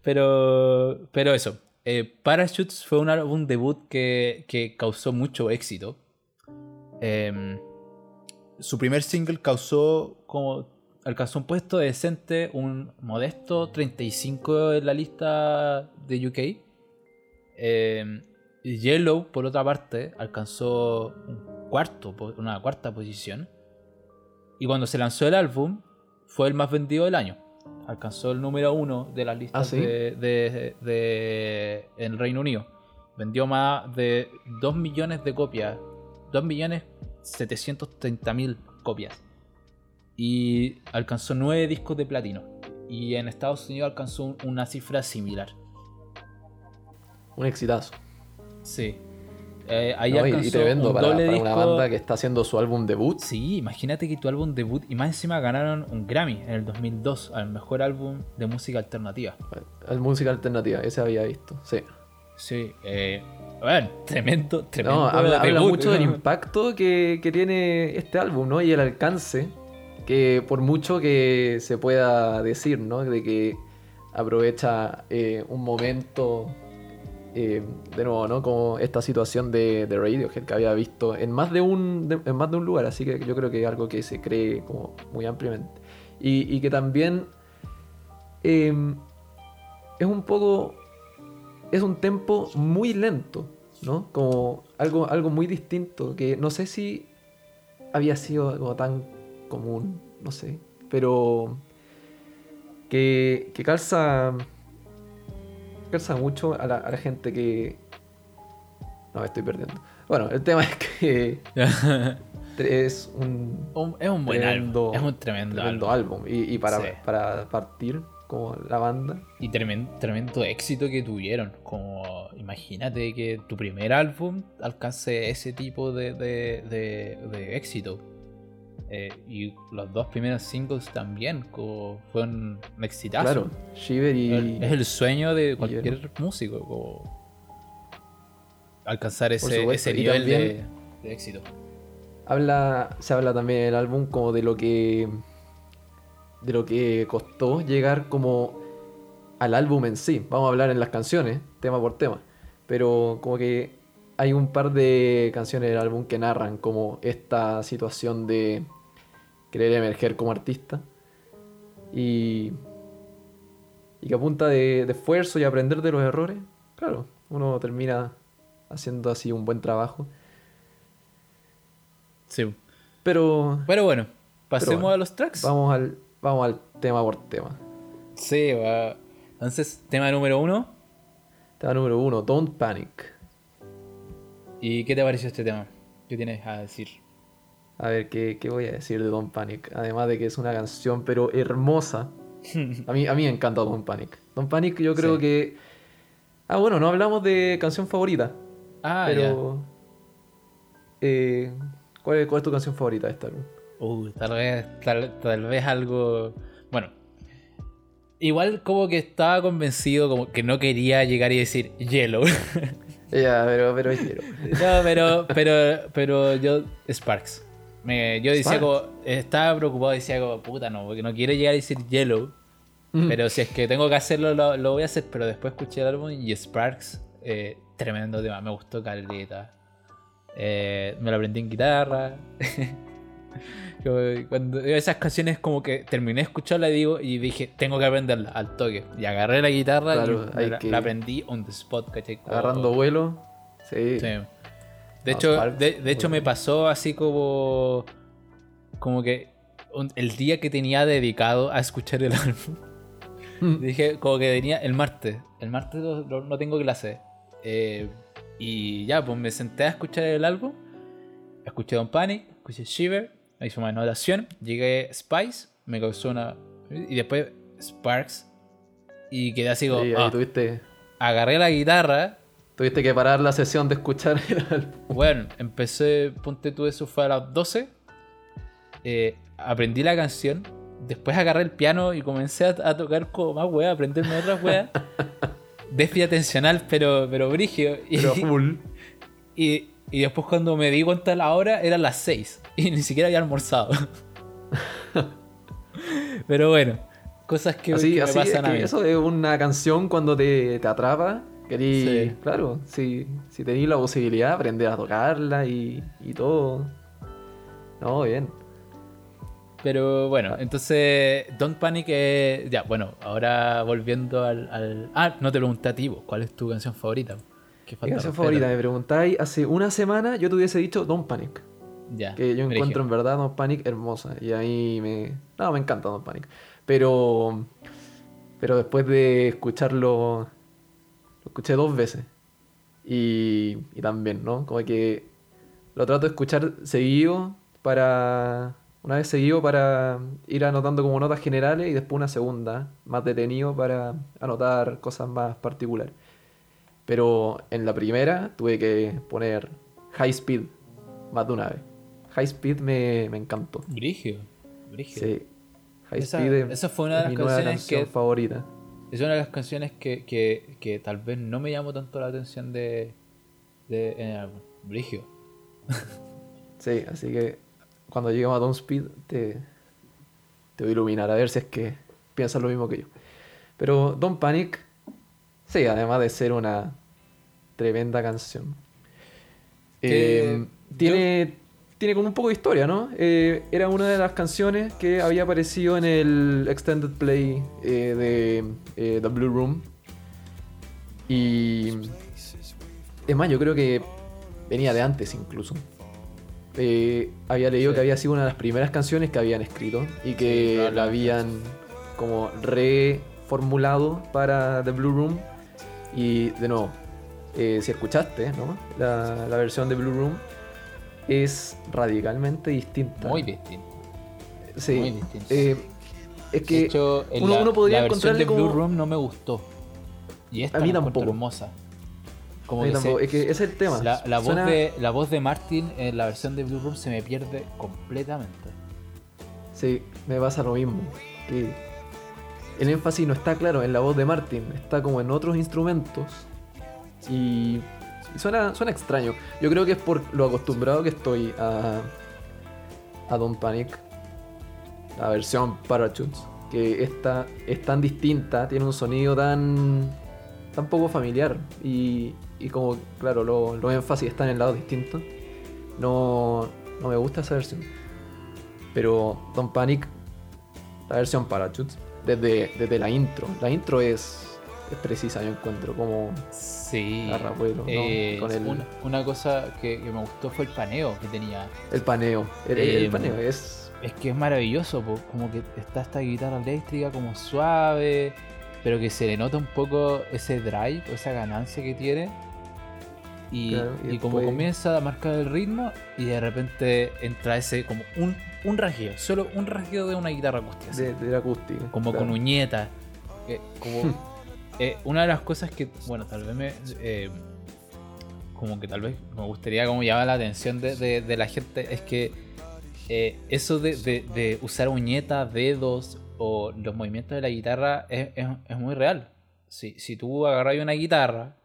Speaker 2: Pero, pero eso. Eh, Parachutes fue un álbum debut que, que causó mucho éxito. Em, su primer single causó como alcanzó un puesto decente, un modesto 35 en la lista de UK. Em, Yellow, por otra parte, alcanzó un cuarto, una cuarta posición. Y cuando se lanzó el álbum, fue el más vendido del año. Alcanzó el número uno de las listas
Speaker 3: ¿Ah, sí?
Speaker 2: de, de- de- en el Reino Unido. Vendió más de 2 millones de copias. 2 millones 730 mil copias. Y alcanzó 9 discos de platino. Y en Estados Unidos alcanzó un- una cifra similar.
Speaker 3: Un exitazo.
Speaker 2: Sí. Eh, ahí
Speaker 3: No,
Speaker 2: alcanzó
Speaker 3: y tremendo
Speaker 2: un
Speaker 3: para,
Speaker 2: doble
Speaker 3: para una banda que está haciendo su álbum debut.
Speaker 2: Sí, imagínate que tu álbum debut y más encima ganaron un Grammy en el 2002 al mejor álbum de música alternativa.
Speaker 3: El música alternativa, ese había visto. Sí.
Speaker 2: Sí, eh, bueno, tremendo, tremendo.
Speaker 3: No, habla, mucho del impacto que, que tiene este álbum, ¿no? Y el alcance que por mucho que se pueda decir, ¿no? De que aprovecha eh, un momento, eh, de nuevo, ¿no? Como esta situación de, de Radiohead que había visto en más de un, de- en más de un lugar, así que yo creo que es algo que se cree como muy ampliamente. Y, y que también eh, es un poco, es un tempo muy lento, ¿no? Como algo, algo muy distinto, que no sé si había sido algo tan común, no sé, pero que, que calza, calza mucho a la, a la gente que... No, me estoy perdiendo. Bueno, el tema es que es un,
Speaker 2: Un- es un buen
Speaker 3: Tremendo-
Speaker 2: álbum. Es un tremendo,
Speaker 3: tremendo
Speaker 2: álbum.
Speaker 3: álbum. Y, y para,
Speaker 2: Sí.
Speaker 3: para partir como la banda,
Speaker 2: Y tremen- tremendo éxito que tuvieron. Como imagínate que tu primer álbum alcance ese tipo de, de- de- de éxito. Eh, y los dos primeros singles también como fueron un exitazo.
Speaker 3: claro, Shiver y...
Speaker 2: El- es el sueño de cualquier músico. como alcanzar ese, ese nivel de éxito.
Speaker 3: Habla, se habla también en el álbum como de lo que de lo que costó llegar como al álbum en sí. Vamos a hablar en las canciones, tema por tema. Pero como que hay un par de canciones del álbum que narran como esta situación de querer emerger como artista. Y, y que a punta de, de esfuerzo y aprender de los errores, claro, uno termina haciendo así un buen trabajo.
Speaker 2: Sí.
Speaker 3: Pero
Speaker 2: Pero bueno, pasemos
Speaker 3: bueno,
Speaker 2: a los tracks.
Speaker 3: Vamos al, vamos al tema por tema.
Speaker 2: Sí, va. Entonces, tema número uno.
Speaker 3: Tema número uno, Don't Panic.
Speaker 2: ¿Y qué te pareció este tema? ¿Qué tienes a decir?
Speaker 3: A ver, ¿qué, qué voy a decir de Don't Panic? Además de que es una canción, pero hermosa. A mí, a mí me encanta Don't Panic. Don't Panic yo creo
Speaker 2: Sí.
Speaker 3: que... Ah, bueno, no hablamos de canción favorita.
Speaker 2: Ah,
Speaker 3: pero... eh, ¿cuál, es, ¿Cuál es tu canción favorita de
Speaker 2: ya. Uh, tal vez, tal, tal vez algo. Bueno. Igual como que estaba convencido, como que no quería llegar y decir Yellow.
Speaker 3: Ya, pero, pero es quiero.
Speaker 2: no, pero, pero, pero yo, Sparks. Me- yo decía
Speaker 3: Sparks.
Speaker 2: como, estaba preocupado, decía como, puta no, porque no quiero llegar y decir Yellow.
Speaker 3: Mm.
Speaker 2: Pero si es que tengo que hacerlo, lo, lo voy a hacer. Pero después escuché el álbum y Sparks, eh, tremendo tema, me gustó caleta. Eh, me lo aprendí en guitarra. Cuando esas canciones como que terminé de escucharla y digo y dije, tengo que aprenderla al toque. Y agarré la guitarra
Speaker 3: Claro,
Speaker 2: y la,
Speaker 3: que-
Speaker 2: la aprendí on the spot, ¿cachai?
Speaker 3: Agarrando vuelo. Sí.
Speaker 2: Sí. De
Speaker 3: No,
Speaker 2: hecho, de, de hecho me pasó así como. Como que un- el día que tenía dedicado a escuchar el álbum.
Speaker 3: Mm.
Speaker 2: Dije, como que tenía el martes. El martes no, no- tengo clase. Eh, y ya, pues me senté a escuchar el álbum. Escuché Don Panic, escuché Shiver, hizo una anotación. Llegué a Spice, me causó una. Y después Sparks. Y quedé así como.
Speaker 3: Sí,
Speaker 2: ah,
Speaker 3: tuviste,
Speaker 2: agarré la guitarra.
Speaker 3: tuviste que parar la sesión de escuchar el álbum.
Speaker 2: Bueno, empecé, ponte tú, eso fue a las 12. eh, aprendí la canción. Después agarré el piano y comencé a, a tocar como más weá, a aprenderme otras weas. Déficit atencional, pero, pero brigio. Y,
Speaker 3: Pero full.
Speaker 2: y, y después cuando me di cuenta de la hora, eran las 6. Y ni siquiera había almorzado. pero bueno, cosas que,
Speaker 3: así,
Speaker 2: que me
Speaker 3: así es
Speaker 2: pasan a
Speaker 3: que
Speaker 2: mí.
Speaker 3: eso es una canción cuando te, te atrapa. Querí,
Speaker 2: Sí.
Speaker 3: claro, si, si tenéis la posibilidad de aprender a tocarla y, y todo. No, bien.
Speaker 2: Pero bueno, entonces Don't Panic Ya, bueno, ahora volviendo al, al- Ah, no te pregunté a ti, ¿cuál es tu canción favorita? ¿Qué
Speaker 3: Mi canción favorita, me preguntáis, hace una semana yo te hubiese dicho Don't Panic.
Speaker 2: Ya,
Speaker 3: Que yo encuentro en verdad Don't Panic hermosa. Y a mí me. No, me encanta Don't Panic. Pero. Pero después de escucharlo. Lo escuché dos veces. Y. Y también, ¿no? Como que. Lo trato de escuchar seguido para. Una vez seguido para ir anotando como notas generales y después una segunda, más detenido para anotar cosas más particulares. Pero en la primera tuve que poner high speed más de una vez. High speed me, me encantó.
Speaker 2: Brigio, brigio.
Speaker 3: Sí. High
Speaker 2: Esa-
Speaker 3: speed es,
Speaker 2: esa fue una de las
Speaker 3: mi nueva
Speaker 2: canciones
Speaker 3: canción
Speaker 2: que-
Speaker 3: favorita.
Speaker 2: Es una de las canciones que, que, que tal vez no me llamó tanto la atención de, de en el álbum. Brigio.
Speaker 3: Sí, así que cuando lleguemos a Don't Speed te, te voy a iluminar a ver si es que piensas lo mismo que yo. Pero Don't Panic, sí, además de ser una tremenda canción. Eh, tiene, tiene como un poco de historia, ¿no? Eh, era una de las canciones que había aparecido en el Extended Play eh, de eh, The Blue Room. Y. Es más, yo creo que venía de antes incluso. Eh, había leído
Speaker 2: Sí.
Speaker 3: que había sido una de las primeras canciones que habían escrito y
Speaker 2: Sí,
Speaker 3: que la habían como reformulado para The Blue Room. Y de nuevo, eh, si escuchaste ¿no? la, la versión de Blue Room, es radicalmente distinta.
Speaker 2: Muy distinto.
Speaker 3: Sí.
Speaker 2: muy distinta.
Speaker 3: Eh, es que
Speaker 2: de hecho, en
Speaker 3: uno-
Speaker 2: la,
Speaker 3: uno podría
Speaker 2: la versión
Speaker 3: encontrarle
Speaker 2: de Blue
Speaker 3: como-
Speaker 2: Room no me gustó. Y esta
Speaker 3: A mí tampoco.
Speaker 2: hermosa. Como
Speaker 3: a mí
Speaker 2: que se-
Speaker 3: tampoco- es que ese es el tema.
Speaker 2: la, la voz de, la voz de Martin en la versión de Blue Room se me pierde completamente.
Speaker 3: Sí, me pasa lo mismo. Que el énfasis no está claro en la voz de Martin, está como en otros instrumentos. Y, suena, suena extraño. Yo creo que es por lo acostumbrado que estoy a, a Don't Panic, la versión Parachutes, que esta es tan distinta, tiene un sonido tan, tan poco familiar. Y, y como, claro, lo- los énfasis están en lados distintos, no, no me gusta esa versión. Pero Don't Panic, la versión Parachutes, desde, desde la intro. La intro es, es precisa, yo encuentro, como
Speaker 2: Sí. Eh,
Speaker 3: Con el,
Speaker 2: una, una cosa que, que me gustó fue el paneo que tenía.
Speaker 3: el paneo. El,
Speaker 2: Eh,
Speaker 3: paneo es.
Speaker 2: Es que es maravilloso, po, como que está esta guitarra eléctrica como suave, pero que se le nota un poco ese drive, esa ganancia que tiene. Y,
Speaker 3: Claro, y
Speaker 2: y como comienza a marcar el ritmo y de repente entra ese como un, un rasgueo, solo un rasgueo de una guitarra acústica.
Speaker 3: De, de la acústica.
Speaker 2: como
Speaker 3: claro.
Speaker 2: con uñeta. como, eh, una de las cosas que, bueno, tal vez me... eh, como que tal vez me gustaría como llamar la atención de, la gente es que eh, eso de, usar uñetas, dedos o los movimientos de la guitarra es, muy real. Si, si tú agarras una guitarra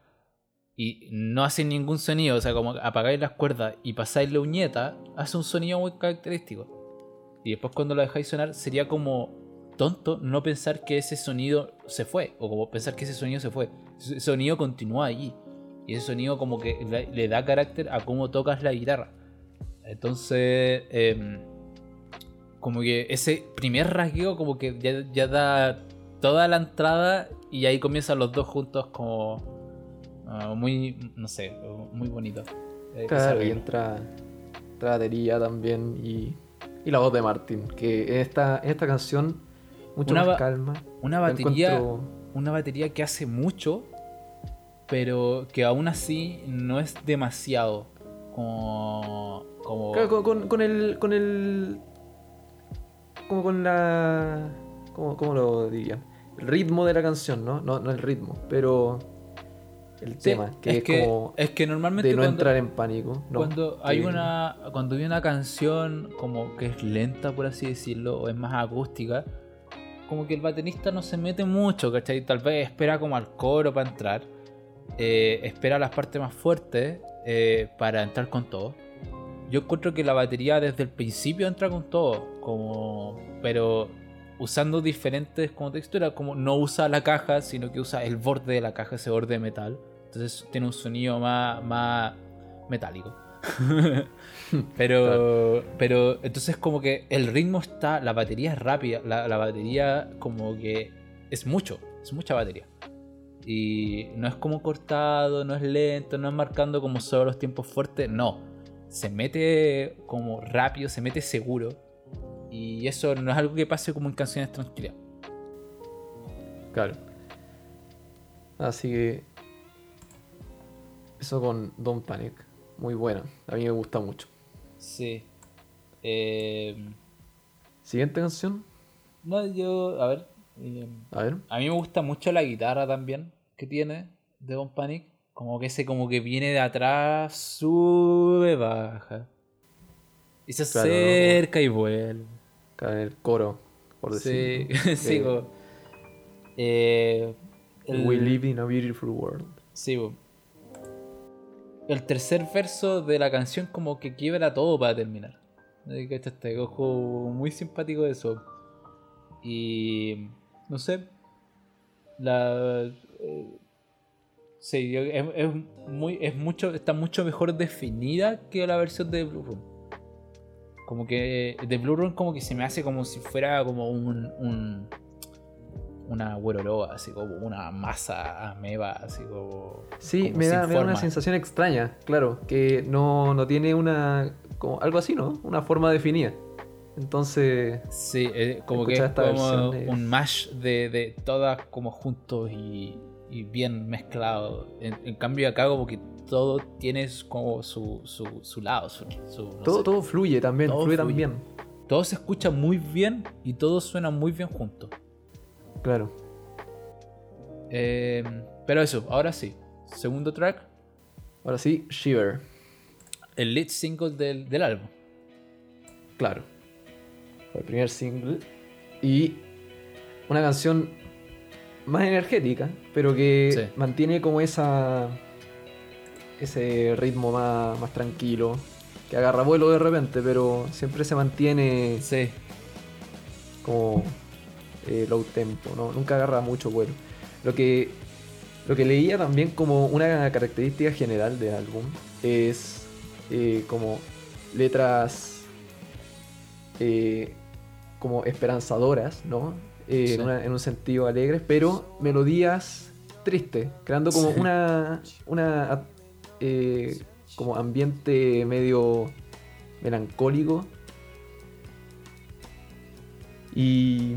Speaker 2: y no haces ningún sonido, o sea, como apagáis las cuerdas y pasáis la uñeta, hace un sonido muy característico. Y después cuando lo dejáis sonar sería como tonto no pensar que ese sonido se fue, o como pensar que ese sonido se fue. Ese sonido continúa allí. Y ese sonido como que le, le da carácter a cómo tocas la guitarra. Entonces, em, como que ese primer rasgueo como que ya, ya da toda la entrada y ahí comienzan los dos juntos como ah, muy, no sé, muy bonito. Eh,
Speaker 3: Claro, y entra, entra batería también y, y la voz de Martin, que en esta, en esta canción mucho
Speaker 2: Una
Speaker 3: más calma.
Speaker 2: Una batería,
Speaker 3: encuentro-
Speaker 2: una batería que hace mucho, pero que aún así no es demasiado. Como. como
Speaker 3: Claro, con, con- el. con el. como con la. ¿Cómo, cómo lo diría? El ritmo de la canción, ¿no? No, no el ritmo, pero. El
Speaker 2: Sí,
Speaker 3: tema, que
Speaker 2: es,
Speaker 3: es,
Speaker 2: que,
Speaker 3: como.
Speaker 2: es que normalmente
Speaker 3: de no
Speaker 2: cuando,
Speaker 3: entrar en pánico. ¿no?
Speaker 2: cuando hay
Speaker 3: Que-
Speaker 2: una cuando hay una canción como que es lenta por así decirlo o es más acústica como que el baterista no se mete mucho ¿cachai? tal vez espera como al coro para entrar eh, espera las partes más fuertes eh, para entrar con todo yo encuentro que la batería desde el principio entra con todo como pero usando diferentes texturas como no usa la caja sino que usa el borde de la caja ese borde de metal entonces tiene un sonido más, más metálico. pero, pero entonces como que el ritmo está, la batería es rápida, la, la batería como que es mucho, es mucha batería. Y no es como cortado, no es lento, no es marcando como solo los tiempos fuertes, no. Se mete como rápido, se mete seguro. Y eso no es algo que pase como en canciones tranquilas.
Speaker 3: Claro. Así que. Eso con Don't Panic. Muy buena. A mí me gusta mucho.
Speaker 2: Sí. Eh,
Speaker 3: Siguiente canción.
Speaker 2: no, yo, a ver. eh,
Speaker 3: A ver.
Speaker 2: A mí me gusta mucho la guitarra también que tiene de Von Panic. Como que ese como que viene de atrás, sube, baja. Y se
Speaker 3: Claro, ¿no?
Speaker 2: acerca y vuelve.
Speaker 3: En el coro, por
Speaker 2: Sí,
Speaker 3: decirlo.
Speaker 2: sí,
Speaker 3: Eh,
Speaker 2: como- eh, el-
Speaker 3: We live in a beautiful world.
Speaker 2: Sí. El tercer verso de la canción como que quiebra todo para terminar. Este muy simpático de eso. Y no sé. La. eh, sí, es muy, es mucho, está mucho mejor definida que la versión de Blue Room. Como que de Blue Room como que se me hace como si fuera como un, un una güeroloa, así como una masa ameba, así como
Speaker 3: Sí,
Speaker 2: como
Speaker 3: me da, me da una sensación extraña, claro, que no, no tiene una. Como, algo así, ¿no? Una forma definida. Entonces.
Speaker 2: Sí, eh, como que es como
Speaker 3: de-
Speaker 2: un mash de, de todas como juntos y, y bien mezclado. En, en cambio acá como que todo tiene como su, su, su lado, su, no
Speaker 3: todo,
Speaker 2: sé.
Speaker 3: todo fluye también,
Speaker 2: Todo
Speaker 3: fluye,
Speaker 2: fluye.
Speaker 3: también.
Speaker 2: Todo se escucha muy bien y todo suena muy bien juntos.
Speaker 3: Claro.
Speaker 2: Eh, pero eso, ahora sí. Segundo track,
Speaker 3: Ahora sí, Shiver.
Speaker 2: el lead single del, del álbum.
Speaker 3: Claro. Fue el primer single. Y una canción más energética, pero que
Speaker 2: Sí.
Speaker 3: mantiene como esa. ese ritmo más, más tranquilo. Que agarra vuelo de repente, pero siempre se mantiene
Speaker 2: Sí,
Speaker 3: como eh, low tempo, ¿no? Nunca agarra mucho vuelo. Lo que, lo que leía también como una característica general del álbum es eh, como letras eh, como esperanzadoras, ¿no?
Speaker 2: Sí.
Speaker 3: en, una- en un sentido alegres, pero melodías tristes, creando como
Speaker 2: Sí.
Speaker 3: una, una como ambiente medio melancólico y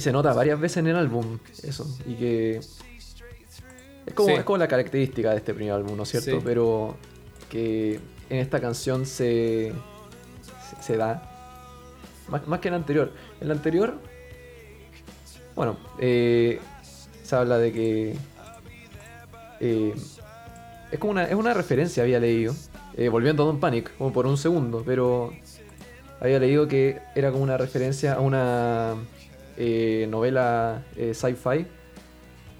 Speaker 3: y se nota varias veces en el álbum eso y que es como,
Speaker 2: Sí.
Speaker 3: es como la característica de este primer álbum ¿no es cierto?
Speaker 2: Sí.
Speaker 3: pero que en esta canción se se, se da más, más que en la anterior en la anterior bueno eh, se habla de que eh, es como una, es una referencia, había leído. eh, volviendo a Don Panic, como por un segundo, pero había leído que era como una referencia a una eh, novela eh, sci-fi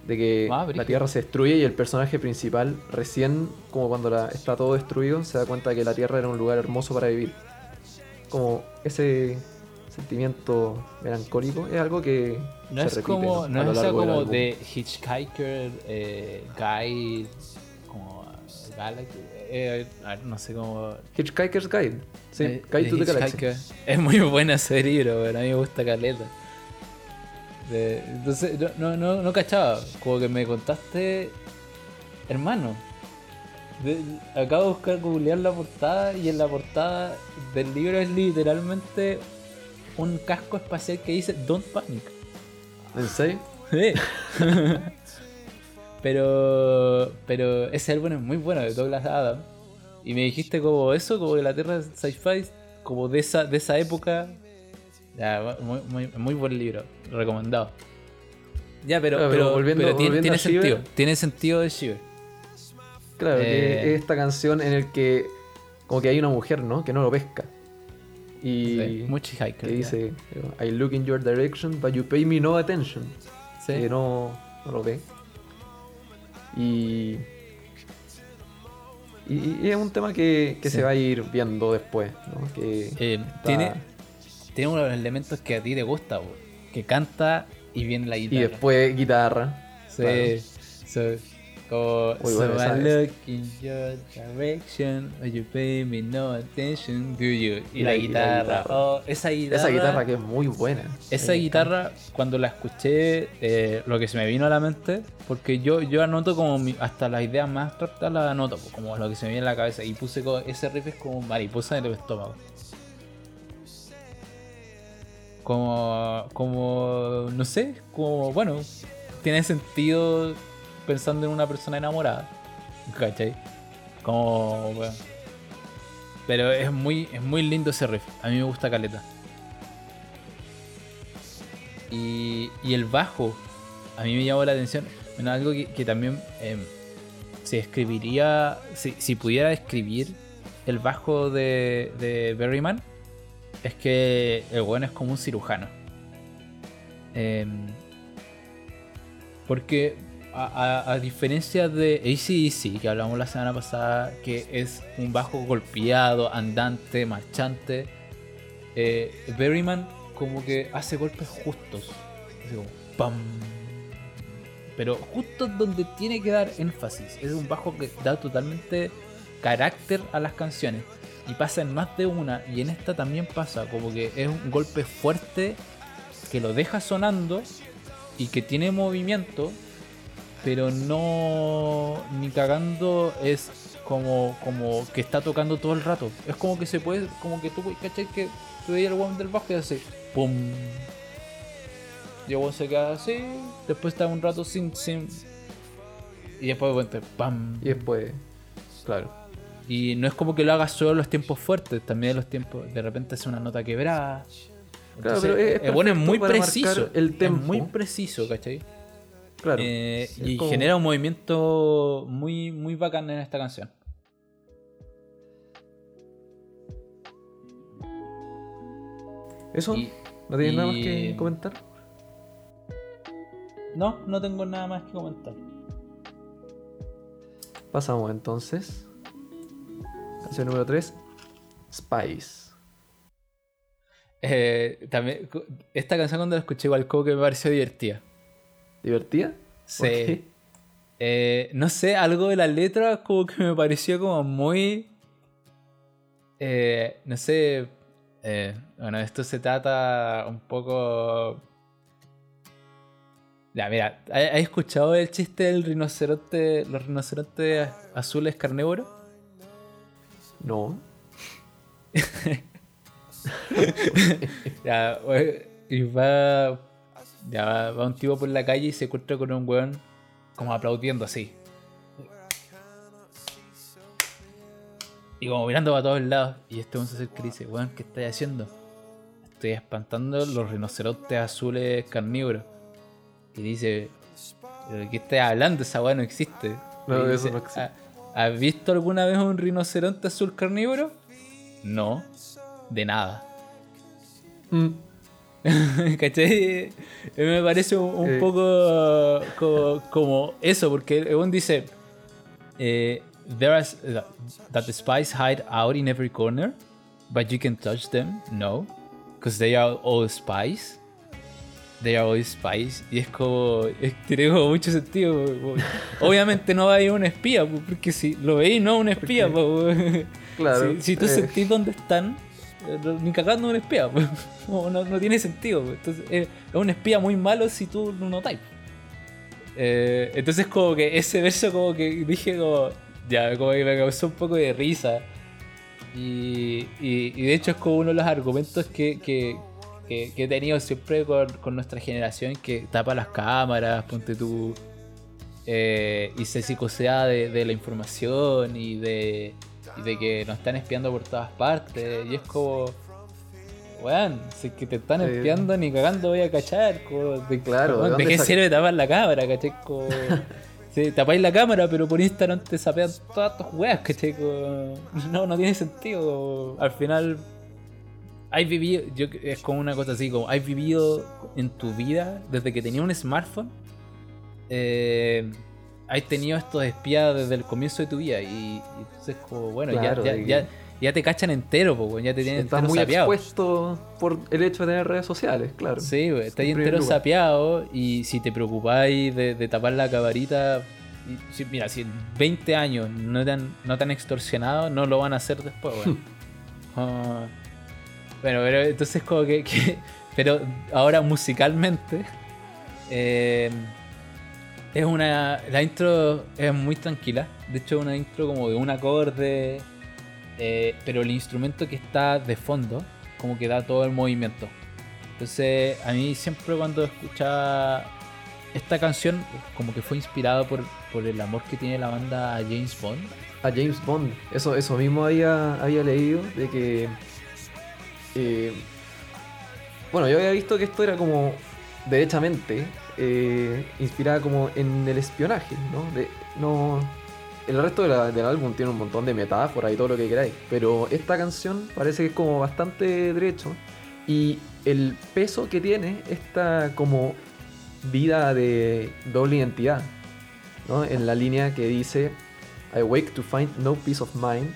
Speaker 3: de que
Speaker 2: Ah,
Speaker 3: la. Tierra se destruye y el personaje principal recién, como cuando la- está todo destruido, se da cuenta que la Tierra era un lugar hermoso para vivir. Como ese sentimiento melancólico es algo que
Speaker 2: no
Speaker 3: se
Speaker 2: es
Speaker 3: repite,
Speaker 2: como, no
Speaker 3: lo
Speaker 2: es
Speaker 3: del
Speaker 2: como de Hitchhiker, eh, Guy, como Galaxy, eh, no sé cómo
Speaker 3: Hitchhiker's Guide. Sí,
Speaker 2: Eh,
Speaker 3: Guide
Speaker 2: de
Speaker 3: to the Galaxy.
Speaker 2: Es muy buena ese libro, weón, a mí me gusta Caleta. De- entonces, no, no, no, no cachaba, como que me contaste, hermano. de- acabo de buscar googlear la portada y en la portada del libro es literalmente un casco espacial que dice Don't Panic.
Speaker 3: ¿En serio?
Speaker 2: Sí. pero pero ese álbum es muy bueno de Douglas Adams. Y me dijiste como eso, como que la Tierra sci-fi, como de esa, de esa época. Ya, muy, muy, muy buen libro, recomendado. Ya, pero,
Speaker 3: Claro,
Speaker 2: pero,
Speaker 3: pero volviendo-
Speaker 2: pero tiene,
Speaker 3: volviendo
Speaker 2: tiene
Speaker 3: a Shiver.
Speaker 2: sentido. Tiene sentido de Shiver.
Speaker 3: Claro,
Speaker 2: Eh.
Speaker 3: que es esta canción en el que como que hay una mujer, ¿no? Que no lo pesca. Y
Speaker 2: Sí, muy Hitchhiker.
Speaker 3: que dice, I look in your direction, but you pay me no attention.
Speaker 2: Sí.
Speaker 3: Que no, no lo ve. Y, y, y es un tema que, que
Speaker 2: Sí.
Speaker 3: se va a ir viendo después, ¿no? Que
Speaker 2: Eh,
Speaker 3: está-
Speaker 2: tiene, tiene uno de los elementos que a ti te gusta, que canta y viene la
Speaker 3: Y
Speaker 2: guitarra.
Speaker 3: después guitarra.
Speaker 2: Sí,
Speaker 3: claro.
Speaker 2: so, como, so
Speaker 3: bueno,
Speaker 2: I look in your direction, you pay me no attention, do you? Y,
Speaker 3: Y
Speaker 2: la,
Speaker 3: la- y la
Speaker 2: guitarra, oh, esa guitarra,
Speaker 3: Esa guitarra que es muy buena.
Speaker 2: esa guitarra, cuando la escuché, eh, lo que se me vino a la mente, porque yo, yo anoto como mi- hasta las ideas más abstractas las anoto, como lo que se me viene a la cabeza, y puse como, ese riff es como mariposa en el estómago. Como, como, no sé, como, bueno, tiene sentido pensando en una persona enamorada, ¿cachai? Como, bueno. Pero es muy, es muy lindo ese riff, a mí me gusta Caleta. Y, y el bajo, a mí me llamó la atención. Algo que, también eh, se escribiría, si, si pudiera escribir el bajo de, de Berryman, es que el weón es como un cirujano. Em, porque a, a- diferencia de ACDC, que hablamos la semana pasada, que es un bajo golpeado, andante, marchante, eh, Berryman como que hace golpes justos. Pam. Pero justo donde tiene que dar énfasis. Es un bajo que da totalmente carácter a las canciones. Y pasa en más de una. Y en esta también pasa. Como que es un golpe fuerte que lo deja sonando y que tiene movimiento. Pero no. Ni cagando es como, como que está tocando todo el rato. Es como que se puede. Como que tú, ¿cachai? Que tú veías el weón del bajo y hace. ¡Pum! Y el se queda así. Después está un rato sin. sin y después cuenta. ¡Pam!
Speaker 3: Y después, claro.
Speaker 2: Y no es como que lo haga solo en los tiempos fuertes, también en los tiempos. De repente hace una nota quebrada.
Speaker 3: Claro,
Speaker 2: Entonces,
Speaker 3: pero es- es
Speaker 2: el bueno es muy preciso.
Speaker 3: el
Speaker 2: Es
Speaker 3: tempo.
Speaker 2: muy preciso, ¿cachai?
Speaker 3: Claro.
Speaker 2: Eh,
Speaker 3: Es
Speaker 2: y
Speaker 3: como-
Speaker 2: genera un movimiento muy, muy bacán en esta canción.
Speaker 3: ¿Eso?
Speaker 2: y-
Speaker 3: ¿No tienes nada más que comentar?
Speaker 2: No, no tengo nada más que comentar.
Speaker 3: Pasamos entonces. Canción número 3. Spice.
Speaker 2: Eh, también, esta canción cuando la escuché igual como que me pareció divertida.
Speaker 3: ¿Divertida?
Speaker 2: Sí. Eh, no sé, algo de la letra como que me pareció como muy... eh, no sé... eh, bueno, esto se trata un poco... Ya, mira, ¿has has escuchado el chiste del rinoceronte, los rinocerontes azules carnívoros?
Speaker 3: No.
Speaker 2: Ya, y va, ya va, va un tipo por la calle y se encuentra con un weón como aplaudiendo así. Y como mirando para todos lados. Y este weón se acerca y dice, weón, ¿qué estás haciendo? Estoy espantando los rinocerontes azules carnívoros. Y dice, ¿pero de qué estás hablando? Esa weá no existe.
Speaker 3: No,
Speaker 2: Y
Speaker 3: eso
Speaker 2: dice,
Speaker 3: no existe.
Speaker 2: "¿Ha- ¿Has visto alguna vez un rinoceronte azul carnívoro? No, de nada.
Speaker 3: Mm.
Speaker 2: ¿Cachai? Me parece un, un
Speaker 3: Eh.
Speaker 2: poco como, como eso, porque weón dice: eh, There are that the spies hide out in every corner, but you can touch them. No, because they are all spies. Are all spies. Y es como. es- tiene como mucho sentido. Obviamente no va a ir un espía, po, porque si lo veis, no es un espía.
Speaker 3: Claro.
Speaker 2: Si, si tú
Speaker 3: eh,
Speaker 2: sentís dónde están, eh, ni cagando un espía. No, no- no tiene sentido. Entonces, eh, es un espía muy malo si tú no notáis. Eh, entonces como que ese verso como que dije como... Ya, como que me causó un poco de risa. Y, y- y de hecho es como uno de los argumentos que, que- que- que he tenido siempre con, con nuestra generación que tapa las cámaras, ponte tú... eh, y se psicosea de, de la información y de, y de que nos están espiando por todas partes. Y es como... Weón, si es que te están
Speaker 3: Sí.
Speaker 2: espiando ni cagando voy a cachar. Como, de,
Speaker 3: Claro, ¿de
Speaker 2: weón, ¿de, qué sirve tapar la cámara, cachai? Como, sí, tapáis la cámara, pero por Instagram te sapean todas tus weas? Como, no, no tiene sentido. como, al final, has vivido, yo, es como una cosa así, como, has vivido en tu vida desde que tenía un smartphone. Eh, has tenido estos espías desde el comienzo de tu vida y, y entonces como bueno
Speaker 3: Claro,
Speaker 2: ya, ya, ya, ya te cachan entero po, ya te tienen
Speaker 3: Estás
Speaker 2: entero
Speaker 3: muy
Speaker 2: sapeado.
Speaker 3: expuesto por el hecho de tener redes sociales, claro.
Speaker 2: Sí, güey, está ahí
Speaker 3: En primer
Speaker 2: entero
Speaker 3: lugar.
Speaker 2: sapeado y si te preocupáis de, de tapar la cabarita, y si- mira, si en 20 años no te, han, no te han extorsionado, no lo van a hacer después, güey. Ah, bueno, pero entonces como que, pero ahora musicalmente eh, es una, la intro es muy tranquila, de hecho es una intro como de un acorde, eh, pero el instrumento que está de fondo como que da todo el movimiento. Entonces, a mí siempre cuando escuchaba esta canción, como que fue inspirado por, por el amor que tiene la banda a James Bond.
Speaker 3: A James Bond. Eso, eso mismo había, había leído de que. Eh, bueno, yo había visto que esto era como derechamente eh, inspirada como en el espionaje, ¿no? El resto del álbum tiene un montón de metáforas y todo lo que queráis, pero esta canción parece que es como bastante derecho y el peso que tiene esta como vida de doble identidad, ¿no? En la línea que dice I wake to find no peace of mind.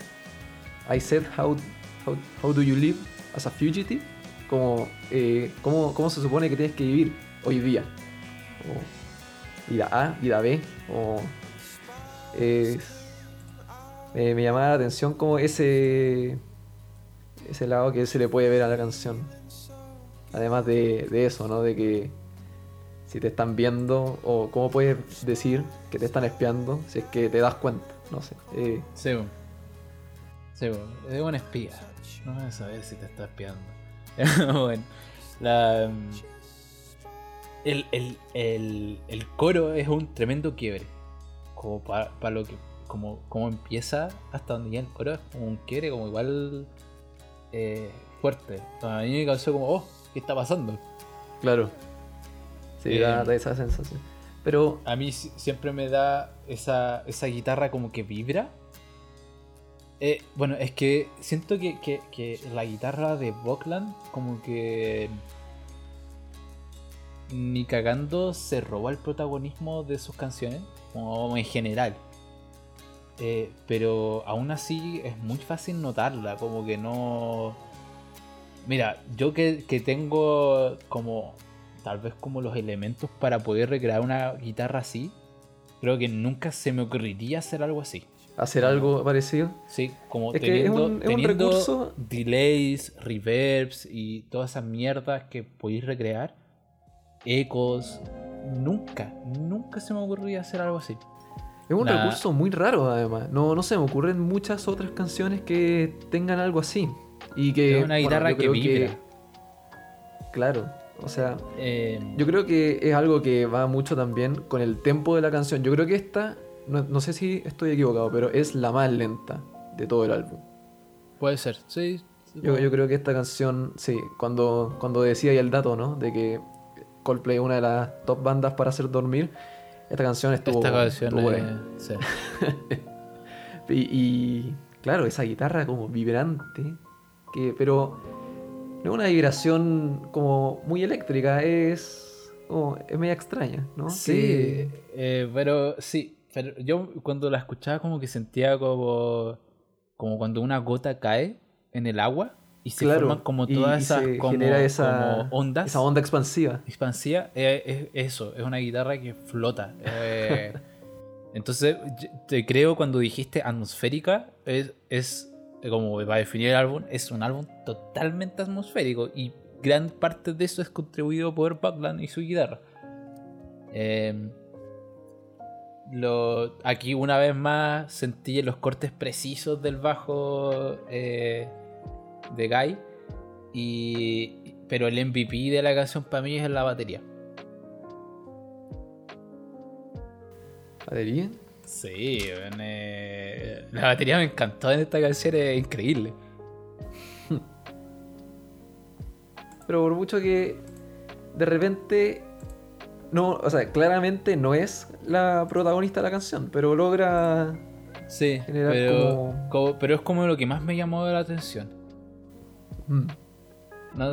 Speaker 3: I said how, how do you live as a fugitive? Como, eh, ¿cómo, cómo se supone que tienes que vivir hoy día? Como vida A, vida B, o eh, me llamaba la atención como ese ese lado que se le puede ver a la canción. Además de, de eso, ¿no? De que si te están viendo o cómo puedes decir que te están espiando si es que te das cuenta, no sé. Eh,
Speaker 2: Sí, bo. Sí, bo. es un espía. No vas a saber si te está espiando. bueno, la. mm, El, el, el, el coro es un tremendo quiebre. Como para lo que. Como, como empieza hasta donde ya el coro es como un quiebre, como igual. eh, fuerte. A mí me causó como, oh, ¿qué está pasando?
Speaker 3: claro. Sí,
Speaker 2: Eh,
Speaker 3: da, da esa sensación. Pero,
Speaker 2: A mí si- siempre me da esa, esa guitarra como que vibra. Eh, bueno, es que siento que, que- que la guitarra de Buckland como que ni cagando se roba el protagonismo de sus canciones, como en general. Eh, pero aún así es muy fácil notarla, como que no... Mira, yo que, que tengo como tal vez como los elementos para poder recrear una guitarra así, creo que nunca se me ocurriría hacer algo así.
Speaker 3: Hacer algo parecido.
Speaker 2: Sí, como
Speaker 3: Es que es
Speaker 2: teniendo,
Speaker 3: un- es un recurso-
Speaker 2: delays, reverbs y todas esas mierdas que podéis recrear, ecos, nunca, nunca se me ocurría hacer algo así.
Speaker 3: Es un recurso muy raro, además. No, no se me ocurren muchas otras canciones que tengan algo así. Y que.
Speaker 2: Es una guitarra que vibra.
Speaker 3: claro. O sea,
Speaker 2: Eh,
Speaker 3: yo creo que es algo que va mucho también con el tempo de la canción. Yo creo que esta, no, no sé si estoy equivocado, pero es la más lenta de todo el álbum.
Speaker 2: puede ser, sí.
Speaker 3: Yo, yo creo que esta canción, sí, cuando, cuando decía ahí el dato, ¿no? De que Coldplay es una de las top bandas para hacer dormir, esta canción estuvo,
Speaker 2: Esta canción
Speaker 3: estuvo
Speaker 2: sí.
Speaker 3: Y, y, claro, esa guitarra como vibrante, que, pero no es una vibración como muy eléctrica, es, como, es media extraña, ¿no?
Speaker 2: Sí,
Speaker 3: Que-
Speaker 2: eh, pero sí, pero yo cuando la escuchaba como que sentía como, como cuando una gota cae en el agua y se
Speaker 3: claro,
Speaker 2: forman como todas
Speaker 3: y
Speaker 2: esas como,
Speaker 3: genera esa,
Speaker 2: como ondas
Speaker 3: esa onda expansiva.
Speaker 2: expansivas. eh, es eso, es una guitarra que flota. eh. entonces, te creo cuando dijiste atmosférica, es, es como para definir el álbum, es un álbum totalmente atmosférico y gran parte de eso es contribuido por Buckland y su guitarra. Eh, lo, aquí una vez más sentí los cortes precisos del bajo eh, de Guy. Y, pero el MVP de la canción para mí es la batería.
Speaker 3: ¿Batería?
Speaker 2: Sí, eh, la batería me encantó en esta canción, es increíble.
Speaker 3: Pero por mucho que de repente no, o sea, claramente no es la protagonista de la canción, pero logra
Speaker 2: Sí,
Speaker 3: Generar
Speaker 2: pero,
Speaker 3: como-
Speaker 2: como- pero es como lo que más me llamó la atención.
Speaker 3: mm,
Speaker 2: No,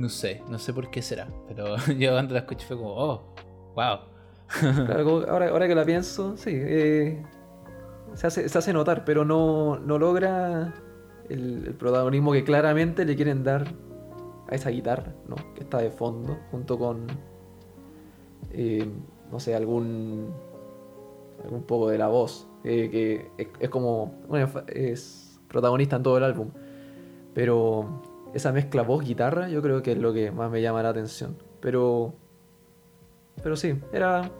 Speaker 2: no sé, no sé por qué será, pero yo cuando la escuché fue como, oh, wow.
Speaker 3: claro, como ahora, ahora que la pienso, sí, eh, se, hace, se hace notar, pero no, no logra el, el protagonismo que claramente le quieren dar a esa guitarra, ¿no? Que está de fondo, junto con, eh, no sé, algún, algún poco de la voz, eh, que es, como, bueno, es protagonista en todo el álbum, pero esa mezcla voz-guitarra yo creo que es lo que más me llama la atención, pero, pero sí, era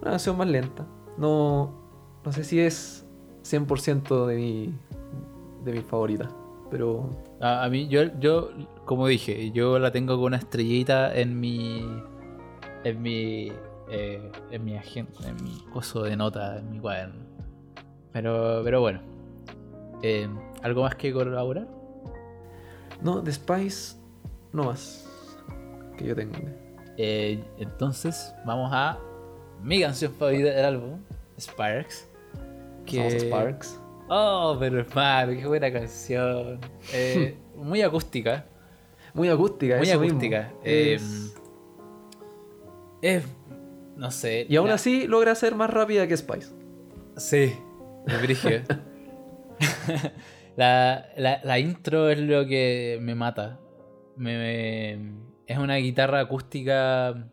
Speaker 3: una canción más lenta, no, no sé si es 100% de mi, de mis favoritas, pero
Speaker 2: A, a mí, yo, yo, como dije, yo la tengo con una estrellita en mi. En mi. Eh, en mi agenda, en mi coso de nota, en mi cuaderno. Pero, pero bueno. Eh, ¿Algo más que colaborar?
Speaker 3: no, The Spice, no más que yo tenga.
Speaker 2: Eh, entonces, vamos a mi canción favorita del álbum, Sparks.
Speaker 3: Somos Sparks.
Speaker 2: Oh, pero hermano, qué buena canción. Eh, muy acústica.
Speaker 3: Muy acústica,
Speaker 2: Muy
Speaker 3: eso mismo.
Speaker 2: acústica. eh,
Speaker 3: Es-
Speaker 2: es. No sé.
Speaker 3: Y aún
Speaker 2: la-
Speaker 3: así logra ser más rápida que Spice.
Speaker 2: Sí, es brígido. la, la, la intro es lo que me mata. me, es una guitarra acústica.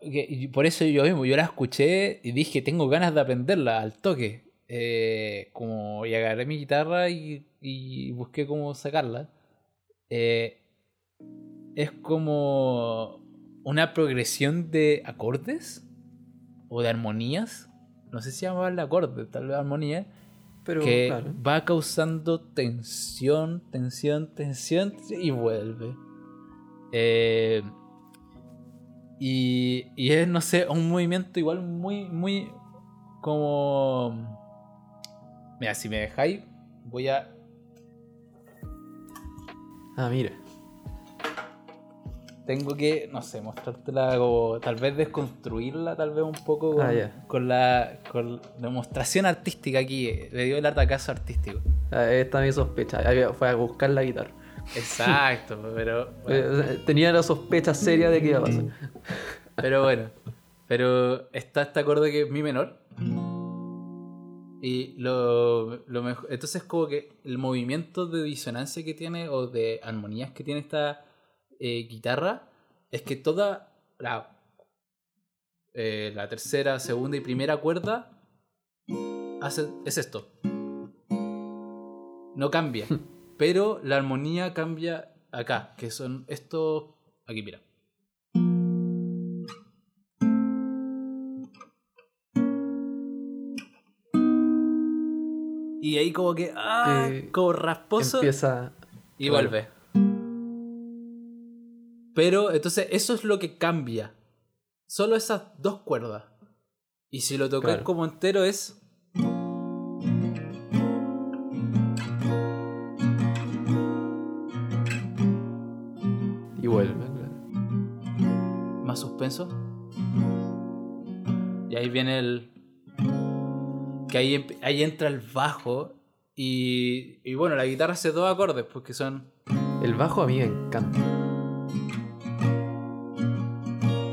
Speaker 2: que- por eso yo mismo, yo la escuché y dije, tengo ganas de aprenderla al toque. Eh, como y agarré mi guitarra y, y busqué cómo sacarla. Eh, es como una progresión de acordes o de armonías. No sé si llamarle acordes, tal vez armonía
Speaker 3: Pero
Speaker 2: que
Speaker 3: claro.
Speaker 2: va causando tensión, tensión, tensión y vuelve. Eh, y, y es, no sé, un movimiento igual muy, muy como... Mira, si me dejáis, voy a...
Speaker 3: Ah, mira.
Speaker 2: Tengo que, no sé, mostrártela como... Tal vez desconstruirla, tal vez un poco con,
Speaker 3: Ah,
Speaker 2: con la con demostración artística aquí. Le dio el atacazo artístico.
Speaker 3: Ah, Esta mi sospecha. Fue a buscar la guitarra.
Speaker 2: Exacto, pero... bueno.
Speaker 3: Eh, Tenía la sospecha seria de que iba a pasar.
Speaker 2: Pero bueno, pero está este acorde que es mi menor. Y lo, lo mejor. Entonces, como que el movimiento de disonancia que tiene o de armonías que tiene esta eh, guitarra es que toda la, eh, la tercera, segunda y primera cuerda hace, es esto. No cambia, pero la armonía cambia acá, que son estos. Aquí, mira. Y ahí como que, ah,
Speaker 3: Eh,
Speaker 2: como rasposo
Speaker 3: Empieza.
Speaker 2: y vuelve. Pero entonces eso es lo que cambia. Solo esas dos cuerdas. Y si lo
Speaker 3: Claro.
Speaker 2: como entero es...
Speaker 3: Y vuelve,
Speaker 2: más suspenso. Y ahí viene el. Que ahí, ahí entra el bajo. Y, y bueno, la guitarra hace dos acordes, porque son.
Speaker 3: El bajo a mí me encanta.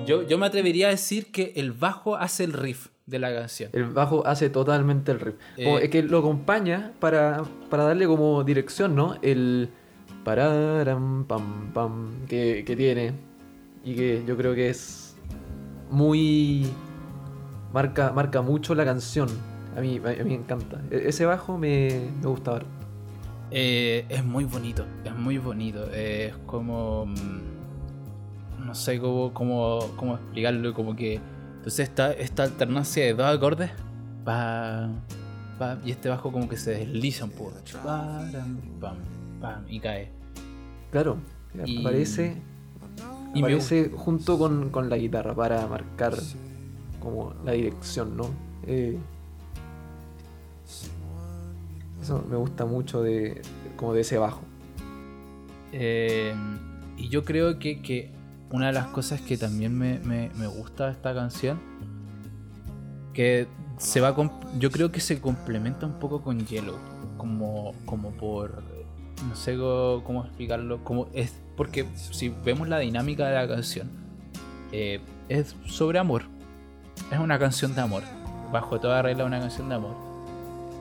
Speaker 2: Yo, yo me atrevería a decir que el bajo hace el riff de la canción.
Speaker 3: El bajo hace totalmente el riff. Como
Speaker 2: Eh,
Speaker 3: es que lo acompaña para, para darle como dirección, ¿no? El pararam pam pam que, que tiene. Y que yo creo que es muy. Marca, marca mucho la canción. A mí, a mí me encanta. E- Ese bajo me, me gusta ahora.
Speaker 2: Eh, es muy bonito, es muy bonito. eh, es como. No sé cómo, cómo, cómo explicarlo. Como que. Entonces, esta, esta alternancia de dos acordes. Va, va, y este bajo, como que se desliza un poco. Pam, pam, y cae.
Speaker 3: Claro,
Speaker 2: Y-
Speaker 3: aparece,
Speaker 2: Y me
Speaker 3: aparece junto con, con la guitarra para marcar como la dirección, ¿no? Eh, eso me gusta mucho de como de ese bajo.
Speaker 2: Eh, y yo creo que, que una de las cosas que también me, me- me gusta de esta canción, que se va yo creo que se complementa un poco con Yellow, como, como por, no sé cómo, explicarlo, como es, porque si vemos la dinámica de la canción, eh, es sobre amor, es una canción de amor, bajo toda regla una canción de amor.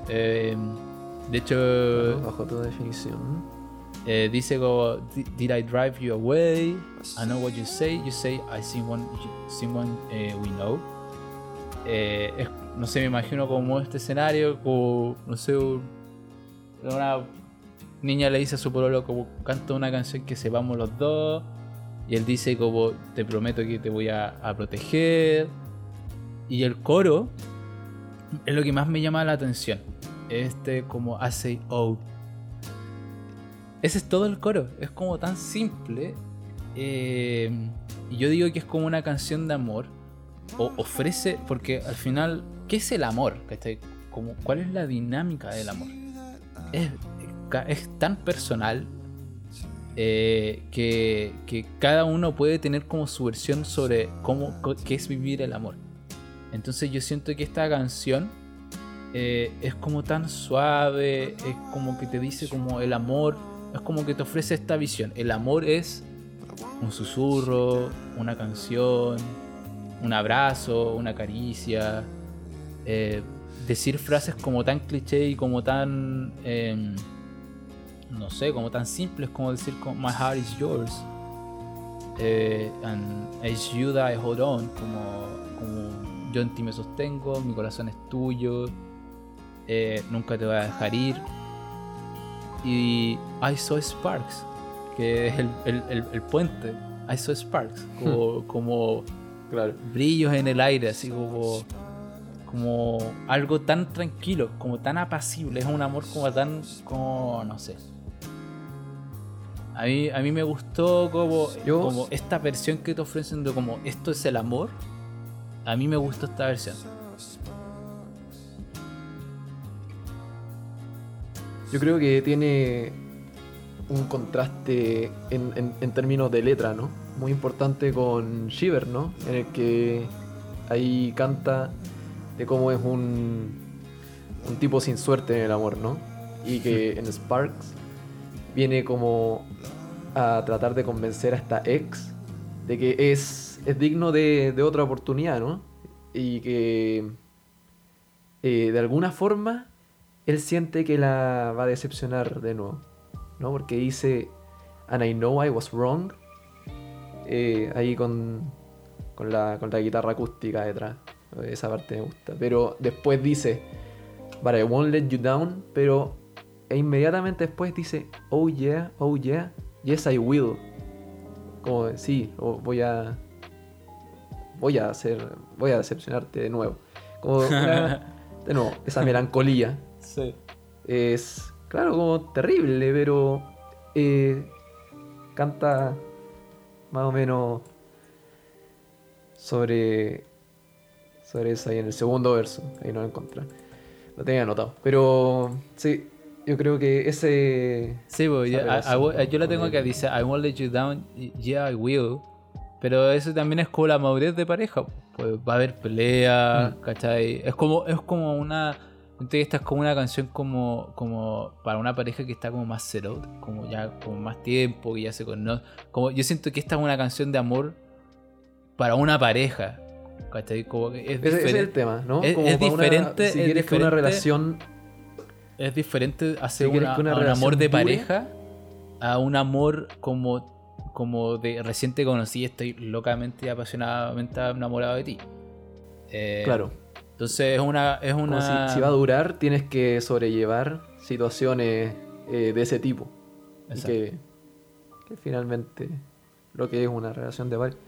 Speaker 2: Eh, de hecho,
Speaker 3: bajo toda definición.
Speaker 2: Eh, dice "Di- Did I drive you away? I know what you say. You say I someone someone eh, we know. Eh, no sé, me imagino como este escenario, como no sé, un- una niña le dice a su pololo como canta una canción que sepamos los dos y él dice como te prometo que te voy a, a proteger y el coro es lo que más me llama la atención. Este como say oh ese es todo el coro. Es como tan simple. eh, yo digo que es como una canción de amor. O ofrece. Porque al final. ¿Qué es el amor? Como, ¿Cuál es la dinámica del amor? Es, es tan personal. eh, que, que cada uno puede tener como su versión sobre cómo qué es vivir el amor. Entonces yo siento que esta canción eh, es como tan suave, es como que te dice como el amor, es como que te ofrece esta visión. El amor es un susurro, una canción, un abrazo, una caricia. eh, decir frases como tan cliché y como tan... em, no sé, como tan simples como decir My heart is yours. Eh, and it's you I hold on, como, como yo en ti me sostengo, mi corazón es tuyo, eh, nunca te voy a dejar ir. Y I saw sparks, que es el, el- el- el puente. I saw sparks, como, como
Speaker 3: Claro.
Speaker 2: brillos en el aire, así como, como algo tan tranquilo, como tan apacible, es un amor como tan, como, no sé. A mí, a mí me gustó como,
Speaker 3: Yo-
Speaker 2: como esta versión que te ofrecen de como esto es el amor. A mí me gustó esta versión.
Speaker 3: Yo creo que tiene un contraste en, en- en términos de letra, ¿no? Muy importante con Shiver, ¿no? En el que ahí canta de cómo es un, un tipo sin suerte en el amor, ¿no? Y que en Sparks viene como a tratar de convencer a esta ex de que es, es digno de, de otra oportunidad, ¿no? Y que eh, de alguna forma él siente que la va a decepcionar de nuevo, ¿no? Porque dice, and I know I was wrong, eh, ahí con, con, la, con la guitarra acústica detrás, esa parte me gusta, pero después dice, but I won't let you down, pero e inmediatamente después dice, oh yeah, oh yeah, yes I will, como sí, o voy a, voy a hacer, voy a decepcionarte de nuevo, como una- de nuevo, esa melancolía
Speaker 2: Sí.
Speaker 3: es, claro, como terrible, pero eh, canta más o menos sobre, sobre eso ahí en el segundo verso. Ahí no lo encontré. Lo tenía anotado. Pero sí, yo creo que ese...
Speaker 2: Sí, ya- I- I
Speaker 3: relación
Speaker 2: will- yo la tengo que dice I won't let you down, yeah I will. Pero eso también es como la madurez de pareja. Pues va a haber pelea,
Speaker 3: Mm.
Speaker 2: ¿cachai? Es como, es como una. Siento que Esta es como una canción como, como para una pareja que está como más settled, como ya como más tiempo, que ya se conoce. Como, yo siento que esta es una canción de amor para una pareja. ¿Cachai? Como que es
Speaker 3: Ese, es el tema, ¿no?
Speaker 2: Es-
Speaker 3: Como
Speaker 2: es
Speaker 3: para una-
Speaker 2: diferente,
Speaker 3: si
Speaker 2: es
Speaker 3: quieres que una relación...
Speaker 2: Es diferente hacer
Speaker 3: Si quieres
Speaker 2: una-
Speaker 3: que una
Speaker 2: a un amor de
Speaker 3: dure-
Speaker 2: pareja a un amor como, como de recién te conocí, estoy locamente y apasionadamente enamorado de ti. Eh,
Speaker 3: Claro.
Speaker 2: Entonces es una. Es una
Speaker 3: si, si va a durar, tienes que sobrellevar situaciones eh, de ese tipo.
Speaker 2: Exacto.
Speaker 3: que, que finalmente lo que es una relación de pareja.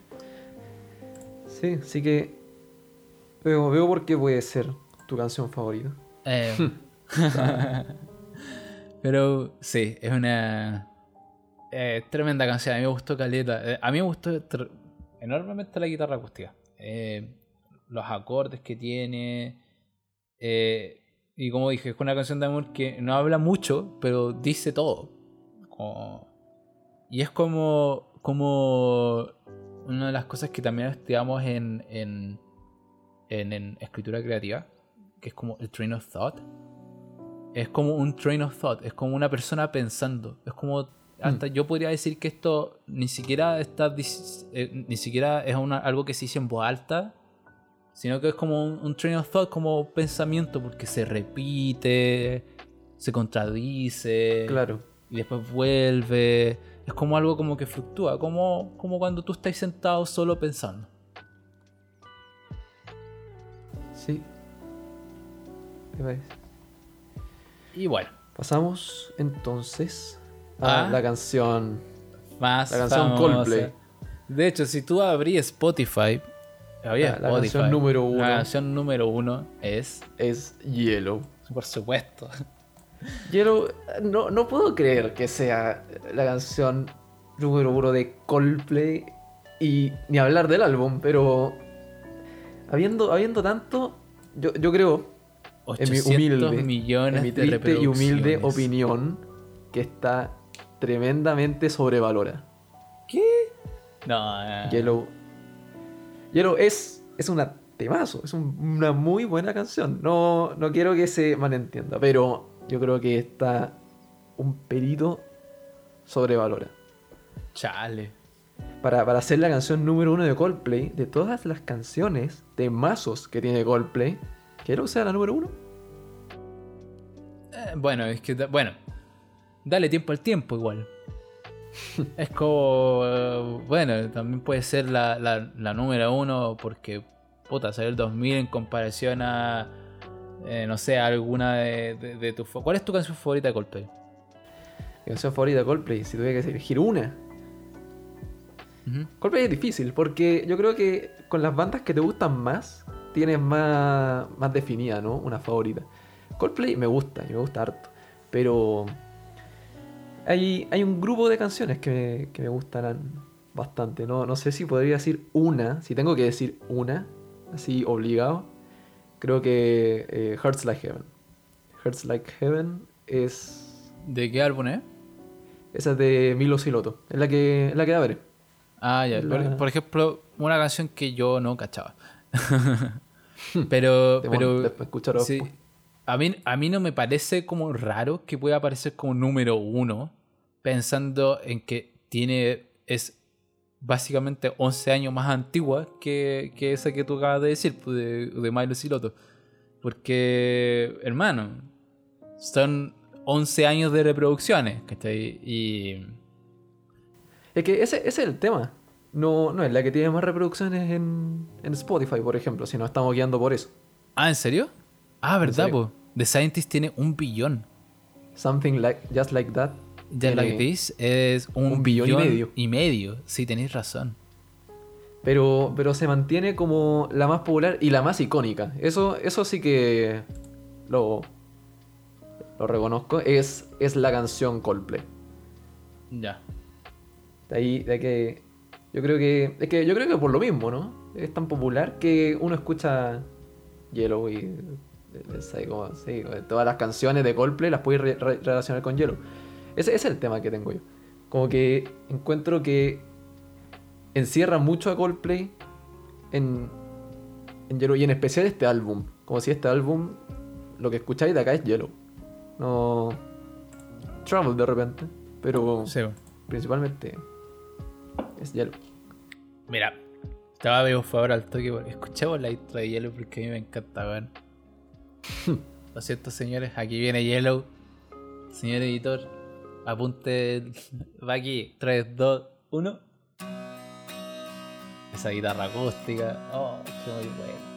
Speaker 3: Sí, así que veo, veo por qué puede ser tu canción favorita.
Speaker 2: Eh, pero sí, es una eh, tremenda canción. A mí me gustó Caleta. Eh, a mí me gustó enormemente la guitarra acústica. Los acordes que tiene. eh, y como dije, es una canción de amor que no habla mucho, pero dice todo. Como- y es como, como una de las cosas que también estudiamos en, en, en, en escritura creativa, que es como el train of thought. Es como un train of thought, es como una persona pensando. Es como. Hasta yo podría decir que esto ni siquiera está. eh, ni siquiera es una- algo que se dice en voz alta. Sino que es como un, un train of thought, como pensamiento, porque se repite, se contradice
Speaker 3: Claro.
Speaker 2: y después vuelve. Es como algo como que fluctúa, como, como cuando tú estás sentado solo pensando.
Speaker 3: Sí. ¿Qué parece?
Speaker 2: Y bueno,
Speaker 3: Pasamos entonces a
Speaker 2: Ah.
Speaker 3: la canción.
Speaker 2: más
Speaker 3: La canción
Speaker 2: famosa.
Speaker 3: Coldplay.
Speaker 2: De hecho, si tú abrí Spotify,
Speaker 3: La- canción número uno.
Speaker 2: La canción número uno es,
Speaker 3: Es Yellow.
Speaker 2: por supuesto,
Speaker 3: Yellow, no, no puedo creer que sea la canción número uno de Coldplay y ni hablar del álbum, pero habiendo, habiendo tanto, yo, yo creo, en mi
Speaker 2: 800
Speaker 3: humilde,
Speaker 2: millones
Speaker 3: en mi
Speaker 2: de
Speaker 3: triste y humilde opinión, que está tremendamente sobrevalorada.
Speaker 2: No, no,
Speaker 3: Yellow, Yellow es, es una temazo, es un- una muy buena canción. No, no quiero que se malentienda, pero yo creo que está un pelito sobrevalorada.
Speaker 2: chale.
Speaker 3: Para, para ser la canción número uno de Coldplay, de todas las canciones de mazos que tiene Coldplay, quiero que sea la número uno.
Speaker 2: Eh, bueno, es que, bueno, dale tiempo al tiempo igual. es como, eh, bueno, también puede ser la, la, la número uno porque, puta, salió el 2000 en comparación a, eh, no sé, alguna de, de, de tus... ¿Cuál es tu canción favorita de Coldplay?
Speaker 3: Mi canción favorita de Coldplay, si tuviera que elegir una. Coldplay es difícil porque yo creo que con las bandas que te gustan más, tienes más, más definida, ¿no? Una favorita. Coldplay me gusta, y me gusta harto. Pero hay, hay un grupo de canciones que me, que me gustan bastante. No, no sé si podría decir una, si tengo que decir una, así obligado. Creo que eh, Hearts Like Heaven. Hearts Like Heaven es.
Speaker 2: ¿De qué álbum es?
Speaker 3: Esa es de Milo Siloto. Es la que, es la que abre.
Speaker 2: Ah, ya.
Speaker 3: La-
Speaker 2: Por, ejemplo, una canción que yo no cachaba. pero,
Speaker 3: Te
Speaker 2: pero
Speaker 3: pon- después escucharlo
Speaker 2: sí. A mí, a mí no me parece como raro que pueda aparecer como número uno, pensando en que tiene es básicamente 11 años más antigua que, que esa que tú acabas de decir, pues, de, de Milo Siloto. Porque, hermano, son 11 años de reproducciones, ¿cachai? Y...
Speaker 3: Es que ese, ese es el tema. No, no es la que tiene más reproducciones en, en Spotify, por ejemplo, si nos estamos guiando por eso.
Speaker 2: Ah, ¿en serio? Ah, ¿verdad, po? The Scientist tiene un billón.
Speaker 3: Something like Just Like That.
Speaker 2: Just Like This es un,
Speaker 3: un billón y medio.
Speaker 2: Y medio. Sí, tenéis razón.
Speaker 3: Pero, pero se mantiene como la más popular y la más icónica. Eso, eso sí que lo, lo reconozco. Es, es la canción Coldplay.
Speaker 2: Ya.
Speaker 3: De ahí, de que yo creo que. Es que yo creo que por lo mismo, ¿no? Es tan popular que uno escucha Yellow y. como- sí, todas las canciones de Coldplay las puedes re- re- relacionar con Yellow. Ese, ese es el tema que tengo yo. Como que encuentro que encierra mucho a Coldplay en, en Yellow y en especial este álbum. Como si este álbum, lo que escucháis de acá es Yellow. No. Trouble de repente, pero
Speaker 2: Sí,
Speaker 3: principalmente es Yellow.
Speaker 2: Mira, va a favor al toque. porque Escuchemos la intro de Yellow porque a mí me encanta, weón. Lo siento, señores. Aquí viene Yellow. Señor editor, apunte. Va aquí. 3, 2, 1. Esa guitarra acústica. Oh, qué muy bueno.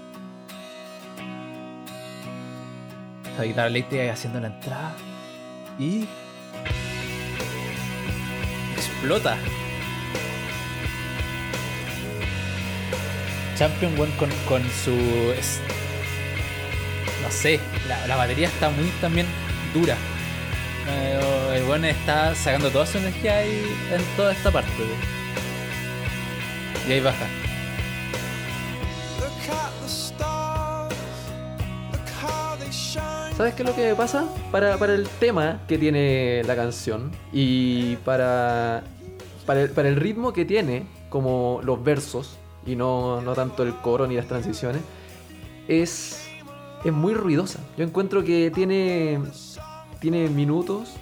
Speaker 2: Esa guitarra eléctrica haciendo la entrada. Y. Explota. Champion One con, con su. No sé, la, la batería está muy también dura. Eh, el bueno está sacando toda su energía ahí en toda esta parte. Y ahí baja.
Speaker 3: ¿Sabes qué es lo que pasa? Para, para el tema que tiene la canción y para, para, el, para el ritmo que tiene, como los versos, y no, no tanto el coro ni las transiciones, es, es muy ruidosa. Yo encuentro que tiene, tiene minutos.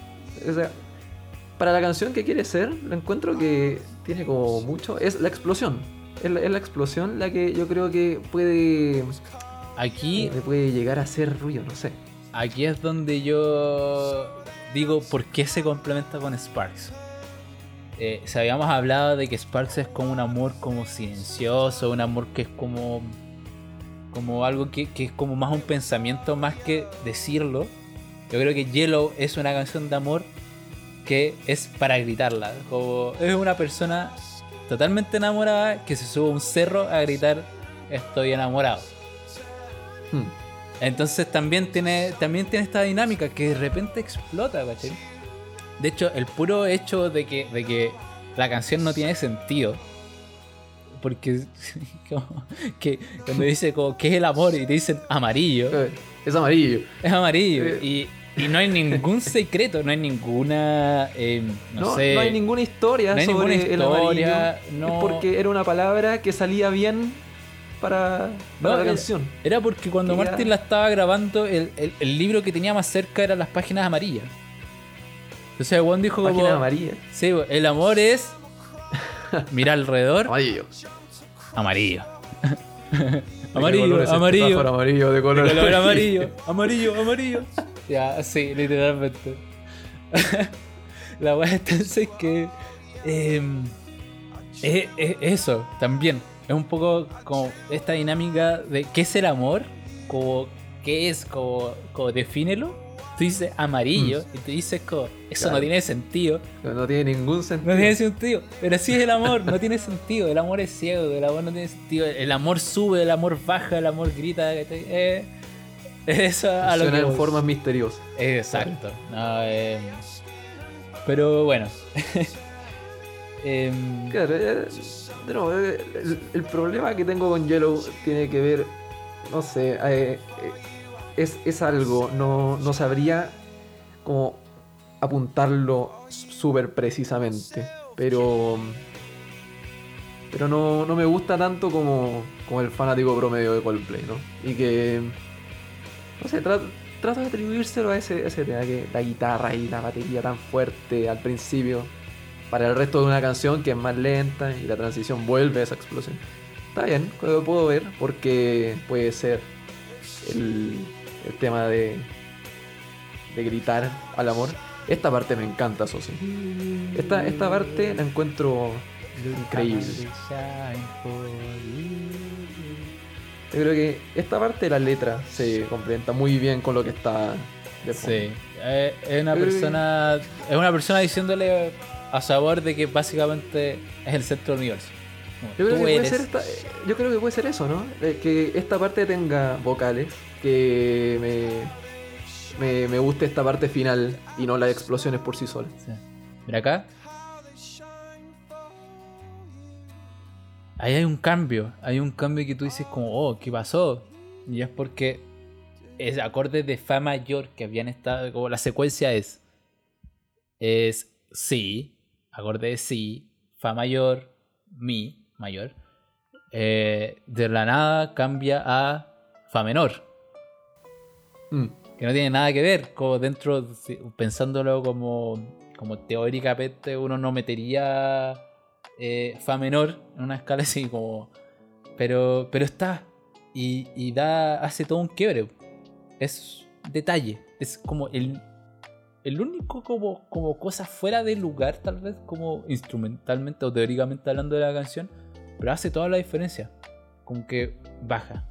Speaker 3: O sea, para la canción que quiere ser, lo encuentro que tiene como mucho. Es la explosión. Es la, es la explosión la que yo creo que puede,
Speaker 2: Aquí,
Speaker 3: le puede llegar a hacer ruido, no sé.
Speaker 2: aquí es donde yo digo por qué se complementa con Sparks. Eh, si habíamos hablado de que Sparks es como un amor como silencioso, un amor que es como como algo que, que es como más un pensamiento más que decirlo. Yo creo que Yellow es una canción de amor que es para gritarla. Como es una persona totalmente enamorada que se sube a un cerro a gritar estoy enamorado.
Speaker 3: Hmm.
Speaker 2: Entonces también tiene, también tiene esta dinámica que de repente explota, ¿cachai? De hecho, el puro hecho de que, de que la canción no tiene sentido. Porque como que cuando dice como que es el amor y te dicen amarillo,
Speaker 3: Eh, Es amarillo.
Speaker 2: es amarillo.
Speaker 3: Eh.
Speaker 2: Y, y no hay ningún secreto, no hay ninguna. eh, no,
Speaker 3: No,
Speaker 2: sé.
Speaker 3: no hay ninguna historia
Speaker 2: no hay
Speaker 3: sobre
Speaker 2: ninguna
Speaker 3: el amarillo.
Speaker 2: historia, no-
Speaker 3: Es porque era una palabra que salía bien para, para
Speaker 2: No,
Speaker 3: la canción.
Speaker 2: Era porque cuando
Speaker 3: Quería-
Speaker 2: Martin la estaba grabando, el, el- el libro que tenía más cerca eran las páginas amarillas. Entonces el Juan dijo como.
Speaker 3: Página amarilla.
Speaker 2: Sí, el amor es. Mira alrededor.
Speaker 3: Amarillo.
Speaker 2: Amarillo.
Speaker 3: ¿De qué
Speaker 2: amarillo,
Speaker 3: este
Speaker 2: amarillo.
Speaker 3: amarillo, de color,
Speaker 2: De color amarillo. Amarillo, amarillo. Ya, sí, literalmente. la weá entonces es que. em, es, es eso, también. Es un poco como esta dinámica de qué es el amor, como qué es, como, como defínelo. Tú dices amarillo y te dices como, eso no tiene sentido.
Speaker 3: No, no tiene ningún sentido.
Speaker 2: No tiene sentido. Pero sí es el amor, no tiene sentido. El amor es ciego, el amor no tiene sentido. El amor sube, el amor baja, el amor grita. ¿cachai? Eh, eso a lo que
Speaker 3: en formas misteriosas.
Speaker 2: Exacto. No, eh, pero bueno. Em,
Speaker 3: Claro, eh, nuevo, eh, el, el problema que tengo con Yellow tiene que ver, no sé, eh, eh, es, es algo, no, no sabría como apuntarlo súper precisamente, pero pero no, no me gusta tanto como, como el fanático promedio de Coldplay, ¿no? Y que, no sé, tra- trato de atribuírselo a ese, a ese tema, que la guitarra y la batería tan fuerte al principio, para el resto de una canción que es más lenta y la transición vuelve a esa explosión. Está bien, lo puedo ver porque puede ser el, el tema de, de gritar al amor. Esta parte me encanta, eso sí. Esta, esta parte la encuentro increíble. Yo creo que esta parte de la letra se complementa muy bien con lo que está de fondo.
Speaker 2: Sí, eh, es una persona es una persona diciéndole a sabor de que básicamente es el centro del universo. Como,
Speaker 3: Yo creo, que puede ser esta- yo creo que puede ser eso, ¿no? Eh, Que esta parte tenga vocales, que me, me, me guste esta parte final y no las explosiones por sí solas.
Speaker 2: Sí. Mira acá. Ahí hay un cambio. Hay un cambio que tú dices como, oh, ¿qué pasó? Y es porque es acorde de Fa mayor que habían estado. La secuencia es. Es Si. Acorde de Si. Fa mayor. Mi mayor. eh, de la nada cambia a Fa menor
Speaker 3: Mm,
Speaker 2: que no tiene nada que ver, como dentro, pensándolo como, como teóricamente uno no metería eh, Fa menor en una escala así como... Pero, pero está, y, y da, hace todo un quiebre. Es detalle, es como el, el único como, como cosa fuera de lugar tal vez, como instrumentalmente o teóricamente hablando de la canción, pero hace toda la diferencia, como que baja.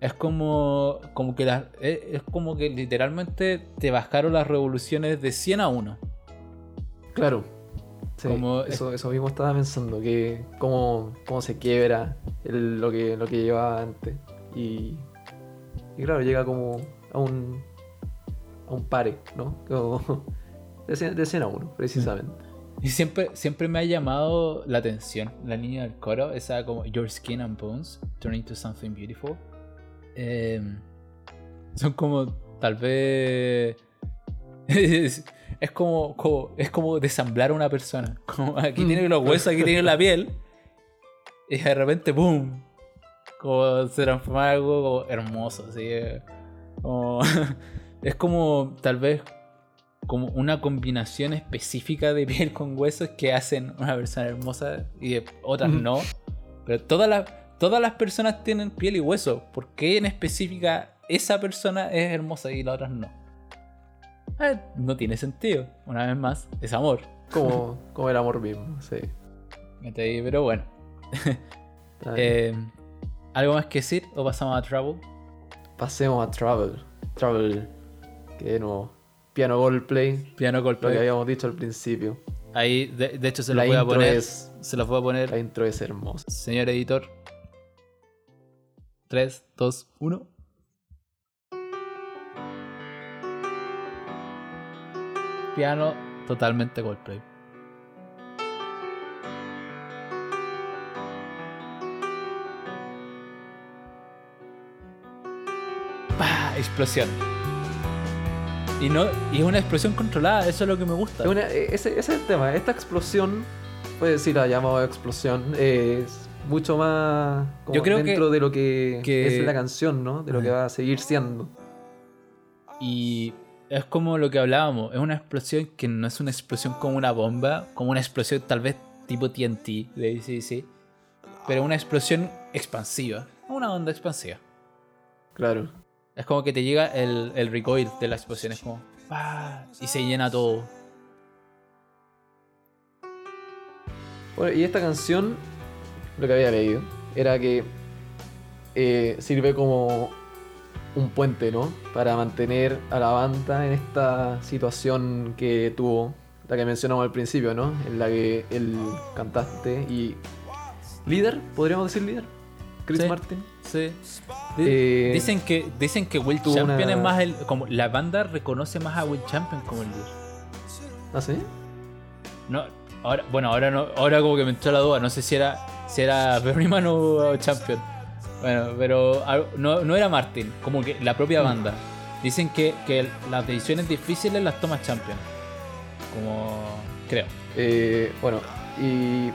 Speaker 2: Es como, como que la- es, es como que literalmente te bajaron las revoluciones de 100 a 1.
Speaker 3: claro. Sí,
Speaker 2: Como-
Speaker 3: eso, eso mismo estaba pensando, que cómo, cómo se quiebra el- lo, que, lo que llevaba antes. Y, y claro, llega como a un, a un pare, ¿no? Como de, de escena uno, precisamente.
Speaker 2: Y siempre, siempre me ha llamado la atención la línea del coro, esa como Your skin and bones turn into something beautiful. Eh, son como, tal vez. Es, es como, como- es como desamblar a una persona. Como aquí tiene los huesos, aquí tiene la piel. Y de repente, ¡boom! Como se transforma en algo como hermoso. Así, eh, como- es como, tal vez, como una combinación específica de piel con huesos que hacen una persona hermosa y de otras no. Pero todas las, todas las personas tienen piel y hueso. ¿Por qué en específica esa persona es hermosa y las otras no? Eh, no tiene sentido. Una vez más, es amor.
Speaker 3: Como, como el amor mismo, sí.
Speaker 2: Pero bueno. Eh, ¿Algo más que decir o pasamos a Trouble?
Speaker 3: Pasemos a Travel. Travel, que de nuevo, piano Goldplay,
Speaker 2: Piano
Speaker 3: lo que habíamos dicho al principio.
Speaker 2: Ahí, de, de hecho, se los voy a poner.
Speaker 3: es-
Speaker 2: Se los voy a poner.
Speaker 3: La intro es hermosa.
Speaker 2: Señor editor. 3, 2, 1. Piano totalmente Coldplay. ¡Pah! Explosión. Y no, y es una explosión controlada, eso es lo que me gusta.
Speaker 3: Una- e- ese, ese es el tema. Esta explosión, puede si la llamado explosión, es mucho más como
Speaker 2: Yo creo
Speaker 3: dentro
Speaker 2: que-
Speaker 3: de lo que,
Speaker 2: que-
Speaker 3: es la canción, ¿no? De lo que va a seguir siendo.
Speaker 2: Y es como lo que hablábamos, es una explosión que no es una explosión como una bomba, como una explosión tal vez tipo TNT de ACDC, pero una explosión expansiva, una onda expansiva.
Speaker 3: Claro.
Speaker 2: Es como que te llega el, el recoil de la explosión, es como ¡pah! y se llena todo.
Speaker 3: Bueno, y esta canción, lo que había leído, era que eh, sirve como un puente, ¿no? Para mantener a la banda en esta situación que tuvo, la que mencionamos al principio, ¿no? En la que el cantante y líder, podríamos decir líder, Chris
Speaker 2: Sí.
Speaker 3: Martin.
Speaker 2: Sí.
Speaker 3: Eh,
Speaker 2: dicen que dicen que Will Champion
Speaker 3: una-
Speaker 2: es más el como la banda reconoce más a Will Champion como el líder.
Speaker 3: ¿Ah, sí?
Speaker 2: No, ahora bueno, ahora no ahora como que me entró la duda, no sé si era si era Berryman o Champion. Bueno, pero no, no era Martin, como que la propia banda. Dicen que, que las decisiones difíciles las toma Champion. Como creo.
Speaker 3: Eh, bueno, y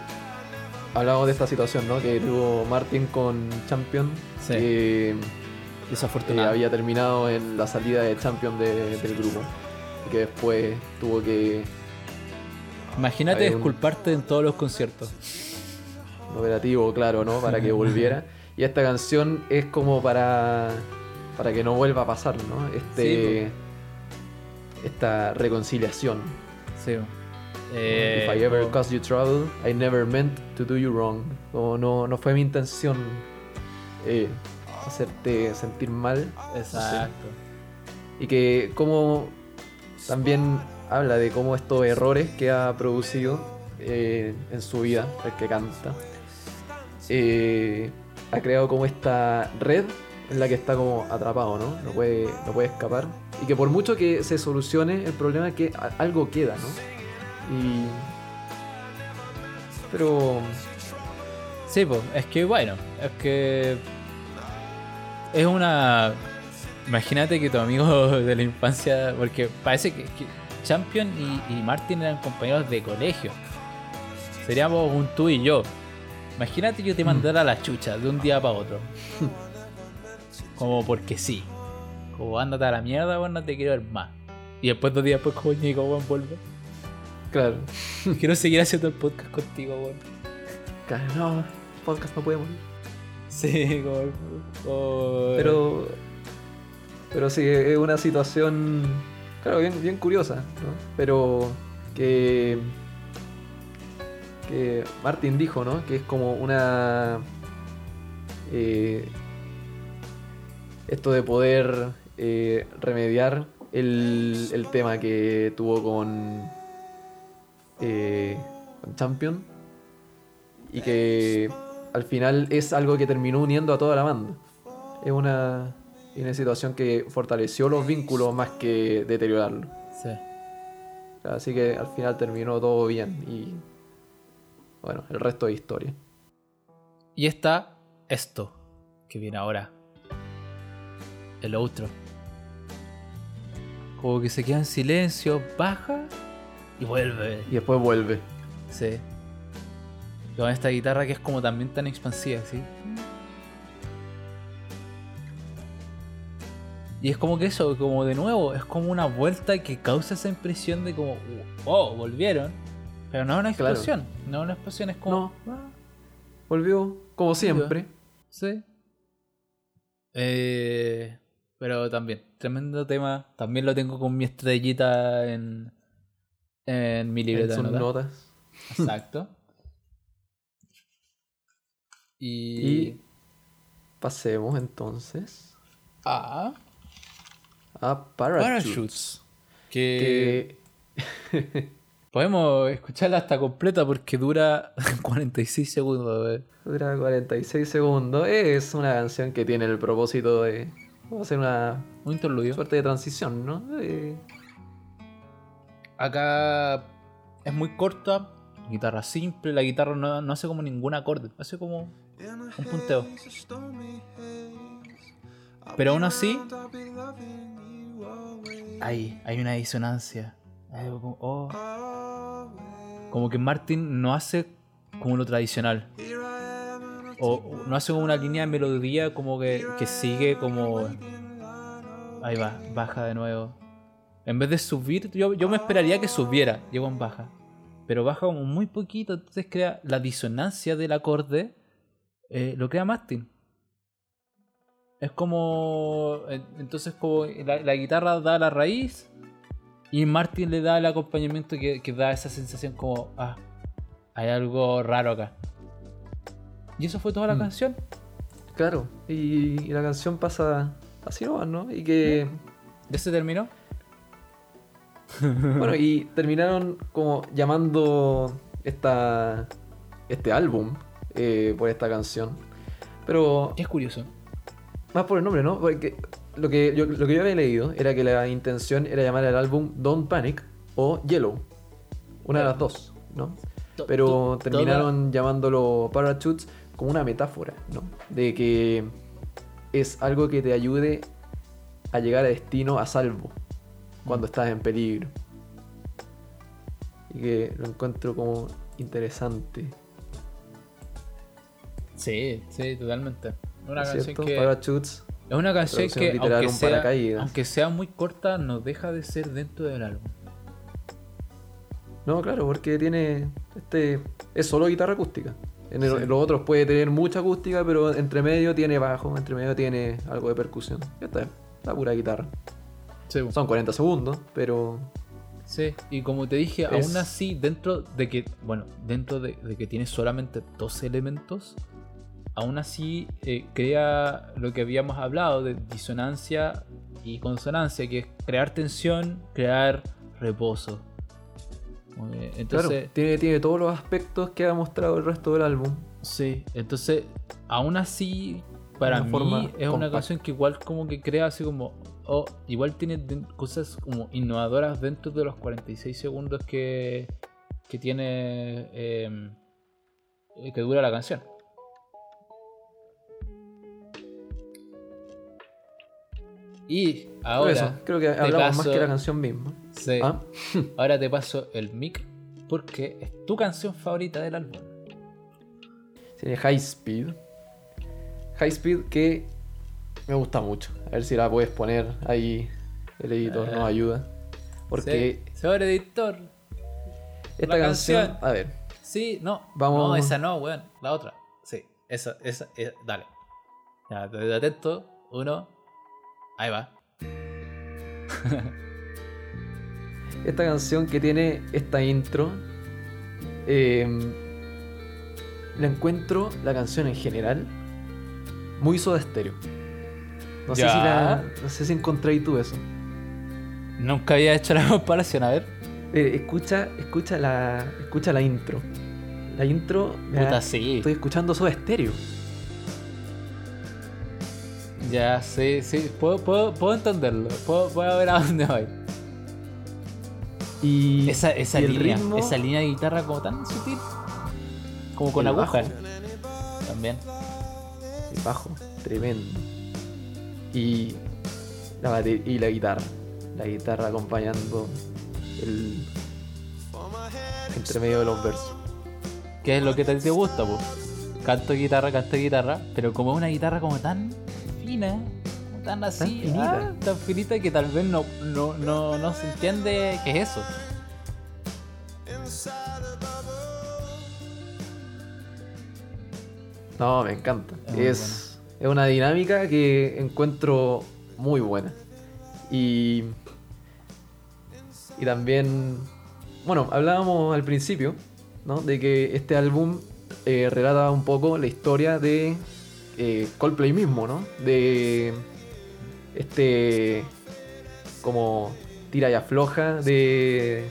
Speaker 3: hablamos de esta situación, ¿no? Que tuvo Martin con Champion.
Speaker 2: Sí.
Speaker 3: que, eh,
Speaker 2: Desafortunado.
Speaker 3: había terminado en la salida de Champion de- del grupo. Y que después tuvo que.
Speaker 2: Imagínate
Speaker 3: un-
Speaker 2: disculparte en todos los conciertos.
Speaker 3: Operativo, claro, ¿no? Para que volviera. Y esta canción es como para. para que no vuelva a pasar, ¿no? Este. esta reconciliación.
Speaker 2: Sí. Eh,
Speaker 3: If I ever
Speaker 2: como-
Speaker 3: caused you trouble, I never meant to do you wrong. Como no, no fue mi intención eh, hacerte sentir mal.
Speaker 2: Exacto.
Speaker 3: Y que como también habla de cómo estos errores que ha producido eh, en su vida, el que canta, eh, ha creado como esta red en la que está como atrapado, ¿no? No puede, no puede escapar. Y que por mucho que se solucione, el problema es que algo queda, ¿no? Y... Pero...
Speaker 2: Sí, pues, es que bueno, es que es una... Imagínate que tu amigo de la infancia, porque parece que, que Champion y, y Martin eran compañeros de colegio. Seríamos un tú y yo. Imagínate yo te mandara a la chucha de un día para otro. Como porque sí. Como ándate a la mierda, weón, no te quiero ver más. Y después dos días después, como Nico, weón, vuelve.
Speaker 3: Claro.
Speaker 2: Quiero seguir haciendo el podcast contigo, weón.
Speaker 3: Claro, no, el podcast no puede morir.
Speaker 2: Sí, como...
Speaker 3: Pero. Pero sí, es una situación. Claro, bien, bien curiosa, ¿no? Pero que. Que Martin dijo, ¿no? Que es como una. eh, esto de poder eh, remediar el, el tema que tuvo con. eh, con Champion. Y que al final es algo que terminó uniendo a toda la banda. Es una, una situación que fortaleció los vínculos más que deteriorarlos.
Speaker 2: Sí.
Speaker 3: Así que al final terminó todo bien y bueno, el resto de historia.
Speaker 2: Y está esto que viene ahora. El otro. Como que se queda en silencio, baja y vuelve.
Speaker 3: Y después vuelve.
Speaker 2: Sí. Con esta guitarra que es como también tan expansiva, ¿sí? Y es como que eso, como de nuevo, es como una vuelta que causa esa impresión de como, oh, volvieron. Pero no es una
Speaker 3: Claro.
Speaker 2: explosión, no es una explosión, es como... "Ah,
Speaker 3: Volvió como siempre.
Speaker 2: Sí. Eh, pero también, tremendo tema. También lo tengo con mi estrellita en, en mi
Speaker 3: En
Speaker 2: libreta de
Speaker 3: sus
Speaker 2: notas.
Speaker 3: notas.
Speaker 2: Exacto. Y.
Speaker 3: Y pasemos entonces
Speaker 2: a
Speaker 3: a Parachutes.
Speaker 2: Parachutes. Que,
Speaker 3: Que
Speaker 2: podemos escucharla hasta completa porque dura 46 segundos.
Speaker 3: dura 46 segundos. Es una canción que tiene el propósito de vamos a hacer una
Speaker 2: Un interludio.
Speaker 3: suerte de transición, ¿no? Eh,
Speaker 2: Acá es muy corta. Guitarra simple. La guitarra no, no hace como ningún acorde. Hace como un punteo. Pero aún así. Hay, hay una disonancia. Como, oh. Como que Martin no hace como lo tradicional. O no hace como una línea de melodía como que, que sigue como. Ahí va, baja de nuevo. En vez de subir, yo, yo me esperaría que subiera. Llegó en baja. Pero baja como muy poquito. Entonces crea la disonancia del acorde. eh, lo crea Martin. Es como. en- Entonces, como la, la guitarra da la raíz. Y Martin le da el acompañamiento que, que da esa sensación como. Ah, hay algo raro acá. Y eso fue toda la
Speaker 3: Mm.
Speaker 2: canción.
Speaker 3: Claro, y, y la canción pasa así nomás, ¿no? Y que,
Speaker 2: ¿Ya se terminó?
Speaker 3: bueno, y terminaron como llamando esta, este álbum eh, por esta canción. Pero
Speaker 2: Es curioso.
Speaker 3: más por el nombre, ¿no? Porque lo que, yo, lo que yo había leído era que la intención era llamar al álbum Don't Panic o Yellow. Una de las dos, ¿no? Pero terminaron llamándolo Parachutes como una metáfora, ¿no? De que es algo que te ayude a llegar a destino a salvo cuando estás en peligro. Y que lo encuentro como interesante.
Speaker 2: Sí, sí, totalmente. Una canción que.
Speaker 3: Parachutes.
Speaker 2: Es una canción que, aunque
Speaker 3: un
Speaker 2: sea, aunque sea muy corta, no deja de ser dentro del álbum.
Speaker 3: No, claro, porque tiene. Este. Es solo guitarra acústica. En, el-
Speaker 2: Sí.
Speaker 3: en los otros puede tener mucha acústica, pero entre medio tiene bajo, entre medio tiene algo de percusión. Esta es la pura guitarra.
Speaker 2: Sí,
Speaker 3: Son 40 segundos, pero.
Speaker 2: sí. Y como te dije,
Speaker 3: Es-
Speaker 2: aún así, dentro de que, bueno, dentro de, de que tiene solamente dos elementos, aún así eh, crea lo que habíamos hablado de disonancia y consonancia, que es crear tensión, crear reposo.
Speaker 3: Claro,
Speaker 2: Entonces,
Speaker 3: tiene, tiene todos los aspectos que ha mostrado el resto del álbum.
Speaker 2: Sí, entonces, aún así, para
Speaker 3: Una
Speaker 2: mí
Speaker 3: forma
Speaker 2: es una canción que igual como que crea así como, oh, igual tiene cosas como innovadoras dentro de los 46 segundos que, que tiene, eh, que dura la canción. Y ahora,
Speaker 3: eso, creo que hablamos más que la canción misma.
Speaker 2: sí,
Speaker 3: Ah,
Speaker 2: ahora te paso el mic porque es tu canción favorita del álbum.
Speaker 3: Tiene High Speed. High Speed que me gusta mucho. A ver si la puedes poner ahí. El editor nos
Speaker 2: Ah.
Speaker 3: ayuda. Porque
Speaker 2: Sí, señor editor,
Speaker 3: esta canción,
Speaker 2: canción.
Speaker 3: A ver,
Speaker 2: Sí, no.
Speaker 3: Vamos-
Speaker 2: No, esa no, weón. La otra. Sí, esa, esa, esa- dale. Ya, te atento. Uno. Ahí va.
Speaker 3: esta canción que tiene esta intro. eh, la encuentro, la canción en general, muy soda estéreo. No sé, si la, no sé si encontráis tú eso.
Speaker 2: Nunca había hecho la comparación, a ver.
Speaker 3: Eh, escucha, escucha la, escucha la intro. La intro,
Speaker 2: Puta, sí.
Speaker 3: estoy escuchando soda estéreo.
Speaker 2: Ya, sí, sí. Puedo, puedo, puedo entenderlo. Puedo, puedo ver a dónde voy.
Speaker 3: Y
Speaker 2: Esa, esa
Speaker 3: y
Speaker 2: línea.
Speaker 3: ritmo-
Speaker 2: Esa línea de guitarra como tan sutil. Como con aguja.
Speaker 3: bajo.
Speaker 2: También.
Speaker 3: El bajo, tremendo. Y la, y la guitarra. La guitarra acompañando el. entre medio de los versos.
Speaker 2: ¿Qué es lo que ti te gusta, pues? Canto guitarra, canto guitarra, pero como es una guitarra como tan fina, tan así,
Speaker 3: finita.
Speaker 2: ah, tan finita que tal vez no, no, no, no se entiende qué es eso.
Speaker 3: No, me encanta.
Speaker 2: Es,
Speaker 3: es una dinámica que encuentro muy buena. Y. Y también. Bueno, hablábamos al principio, ¿no? De que este álbum eh, relata un poco la historia de eh, Coldplay mismo, ¿no? De este. como tira y afloja de.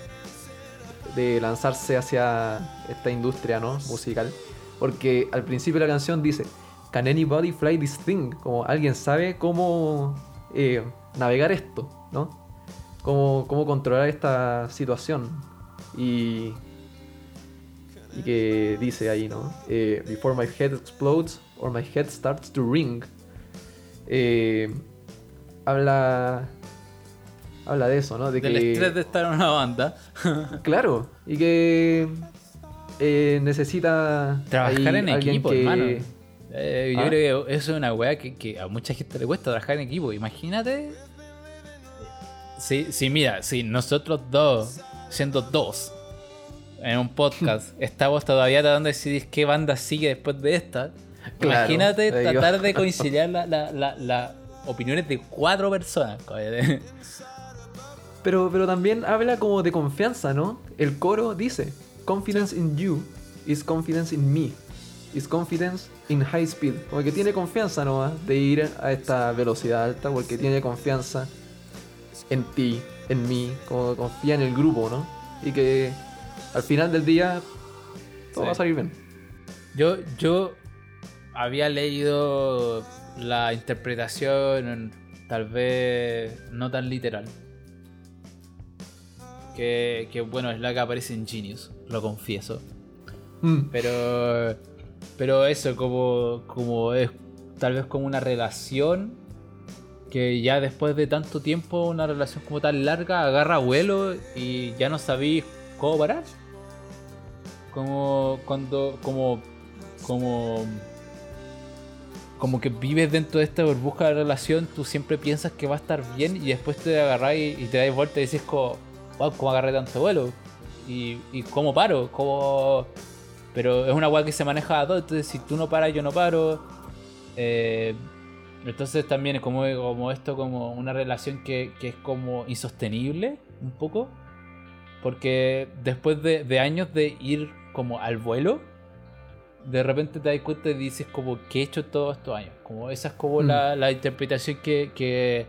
Speaker 3: de lanzarse hacia esta industria, ¿no? Musical. Porque al principio la canción dice, Can anybody fly this thing? Como alguien sabe cómo eh, navegar esto, ¿no? Cómo, cómo controlar esta situación. Y, y que dice ahí, ¿no? Eh, Before my head explodes or my head starts to ring. Eh, habla, habla de eso, ¿no? De
Speaker 2: Del
Speaker 3: que,
Speaker 2: estrés de estar en una banda.
Speaker 3: Claro, y que eh, necesita
Speaker 2: Trabajar en equipo,
Speaker 3: que-
Speaker 2: hermano. Eh, yo
Speaker 3: ¿Ah?
Speaker 2: creo que eso es una weá que, que a mucha gente le cuesta trabajar en equipo. Imagínate. Sí, sí, mira, si nosotros dos, siendo dos, en un podcast, estamos todavía tratando de decidir qué banda sigue después de esta.
Speaker 3: Claro,
Speaker 2: Imagínate tratar de conciliar las la, la- la opiniones de cuatro personas.
Speaker 3: Pero, pero también habla como de confianza, ¿no? El coro dice, confidence in you is confidence in me. Is confidence in high speed. Como que tiene confianza nomás de ir a esta velocidad alta porque tiene confianza en ti, en mí, como confía en el grupo, ¿no? Y que al final del día todo
Speaker 2: Sí.
Speaker 3: va a salir bien.
Speaker 2: Yo, yo había leído la interpretación tal vez no tan literal. Que, que, bueno, es la que aparece en Genius, lo confieso.
Speaker 3: Mm.
Speaker 2: Pero. Pero eso, como. como es tal vez como una relación. Que ya después de tanto tiempo, una relación como tan larga, agarra vuelo y ya no sabéis cómo parar. Como cuando. como. como. Como que vives dentro de esta burbuja de relación, tú siempre piensas que va a estar bien y después te agarras y, te das vuelta y dices como, wow, ¿cómo agarré tanto vuelo? Y, y cómo paro, cómo... Pero es una weá que se maneja a dos, entonces si tú no paras, yo no paro. Eh, entonces también es como, como esto, como una relación que, que es como insostenible, un poco. Porque después de, de años de ir como al vuelo, de repente te das cuenta y dices como, ¿qué he hecho todos estos años? Como esa es como
Speaker 3: Mm.
Speaker 2: la, la interpretación que, que,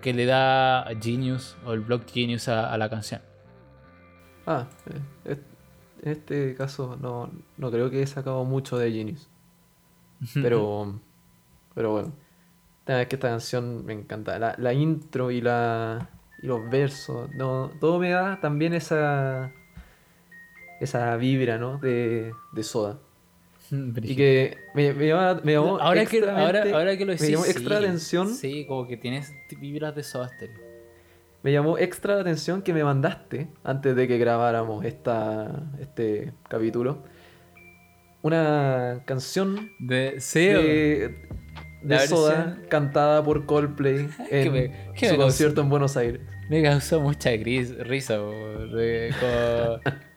Speaker 2: que le da Genius o el blog Genius a, a la canción.
Speaker 3: Ah, eh, en este caso no, no creo que he sacado mucho de Genius. Pero, pero bueno. La es que esta canción me encanta. La, la intro y la y los versos. No, todo me da también esa esa vibra, ¿no? De, de soda. Y que me, me llama, me llamó
Speaker 2: ahora, que, ahora, ahora que lo decís,
Speaker 3: me llamó extra
Speaker 2: sí,
Speaker 3: atención.
Speaker 2: Sí, como que tienes vibras de Soda Stereo.
Speaker 3: Me llamó extra la atención que me mandaste antes de que grabáramos esta, este capítulo. Una canción
Speaker 2: De,
Speaker 3: de, de Soda
Speaker 2: versión-
Speaker 3: cantada por Coldplay en
Speaker 2: me-
Speaker 3: su concierto en Buenos Aires.
Speaker 2: Me causó mucha gris, risa, como-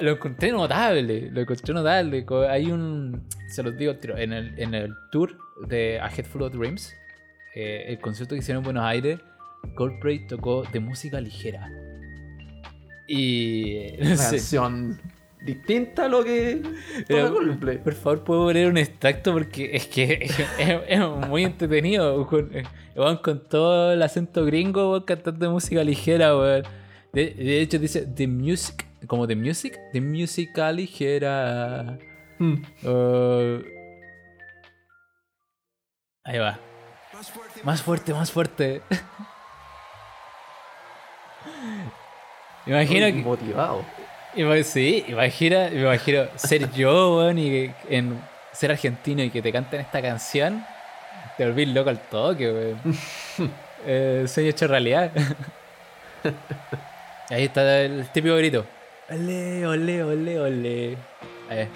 Speaker 2: lo encontré notable, lo encontré notable. hay un, se los digo, en el, en el tour de A Head Full of Dreams, eh, el concierto que hicieron en Buenos Aires, Coldplay tocó de música ligera. Y no
Speaker 3: Una
Speaker 2: sé,
Speaker 3: canción distinta a lo que
Speaker 2: Pero-
Speaker 3: toca Coldplay.
Speaker 2: por favor, puedo poner un extracto porque es que es, es muy entretenido. Con, eh, weón, con todo el acento gringo, weón, cantando música ligera, weón. De, de hecho, dice The Music, como The Music, The Música ligera.
Speaker 3: Mm.
Speaker 2: Uh, ahí va. Más fuerte, más fuerte. Imagino que.
Speaker 3: motivado.
Speaker 2: Sí, imagina, me imagino ser yo, weón, y que en, ser argentino y que te canten esta canción, te volvís loco al toque, weón. eh, sueño hecho realidad. Ahí está el típico grito. Ole, ole, ole, ole. Ahí.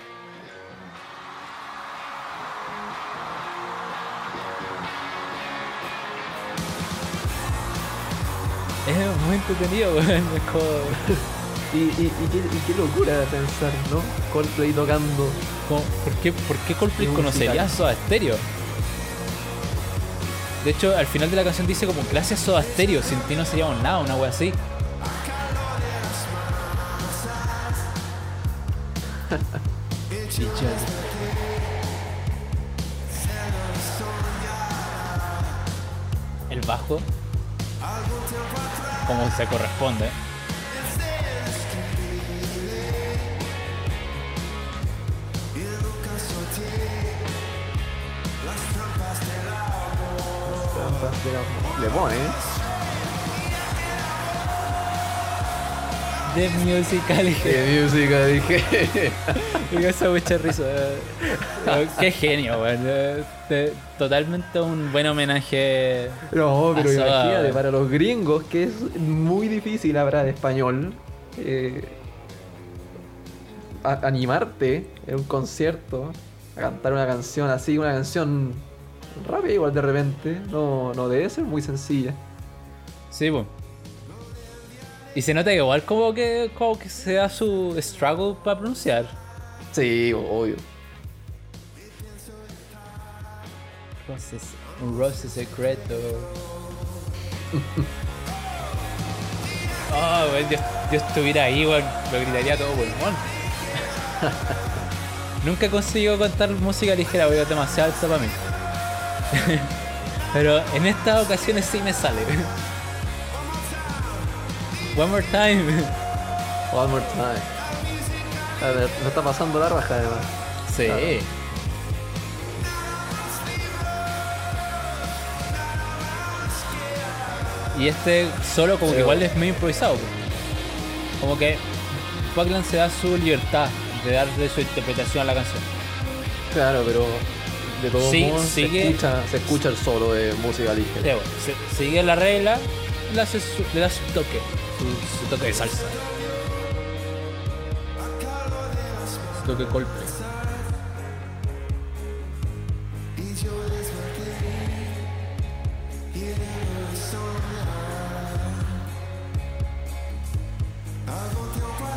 Speaker 2: Es muy entretenido, weón. Es como...
Speaker 3: Y, y, y qué, y qué locura pensar, ¿no? Coldplay tocando.
Speaker 2: ¿por, qué, ¿Por qué Coldplay conocería a. Soda Stereo? De hecho, al final de la canción dice como gracias Soda Stereo, sin ti no seríamos nada, una wea así. El bajo, como se corresponde.
Speaker 3: Le pone,
Speaker 2: De musical
Speaker 3: Qué música, dije.
Speaker 2: Me causa mucha risa. Eh, Qué genio, weón. Te- Totalmente un buen homenaje.
Speaker 3: No, pero imagínate, para los gringos, que es muy difícil hablar español, eh, a- animarte en un concierto a cantar una canción así, una canción rápida igual de repente, no, no debe ser muy sencilla.
Speaker 2: Sí, pues. Y se nota que igual como que, como que se da su struggle para pronunciar.
Speaker 3: Sí, obvio.
Speaker 2: Rose, un roce secreto. Oh, weón, yo, yo estuviera ahí, weón, lo gritaría todo pulmón. Nunca consigo cantar música ligera es demasiado alto para mí. Pero en estas ocasiones sí me sale. One more time.
Speaker 3: One more time. A ver, me está pasando la raja además.
Speaker 2: Sí.
Speaker 3: Claro.
Speaker 2: Y este solo como que igual es medio improvisado. Como que Buckland se da su libertad de darle su interpretación a la canción.
Speaker 3: Claro, pero de todos
Speaker 2: Sí,
Speaker 3: modos
Speaker 2: sigue-
Speaker 3: se, escucha, se escucha el solo de música ligera.
Speaker 2: Sí, bueno, se- sigue la regla, le da su toque, su, su toque de salsa. Su toque. Y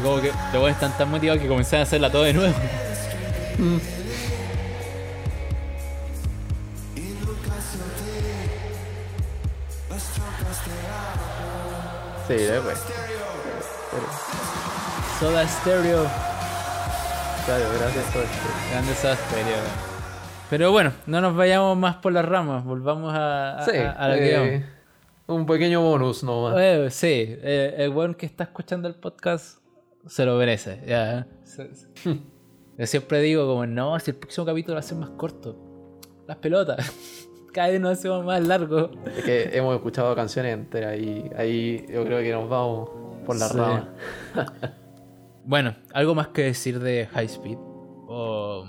Speaker 2: Como que los buenos están tan motivados que comenzaron a hacerla todo de nuevo.
Speaker 3: Sí, después.
Speaker 2: Soda Stereo.
Speaker 3: Claro, gracias a todo esto.
Speaker 2: Grande Soda Stereo. Pero bueno, no nos vayamos más por las ramas, volvamos a, a,
Speaker 3: Sí,
Speaker 2: a- a lo que
Speaker 3: eh, un pequeño bonus nomás.
Speaker 2: Eh, sí, eh, el weón que está escuchando el podcast se lo merece. Ya. Yo siempre digo como, no, si el próximo capítulo va a ser más corto. Las pelotas. Cada vez nos hacemos más largo.
Speaker 3: Es que hemos escuchado canciones enteras y ahí yo creo que nos vamos por la
Speaker 2: Sí.
Speaker 3: rama.
Speaker 2: Bueno, ¿algo más que decir de High Speed? O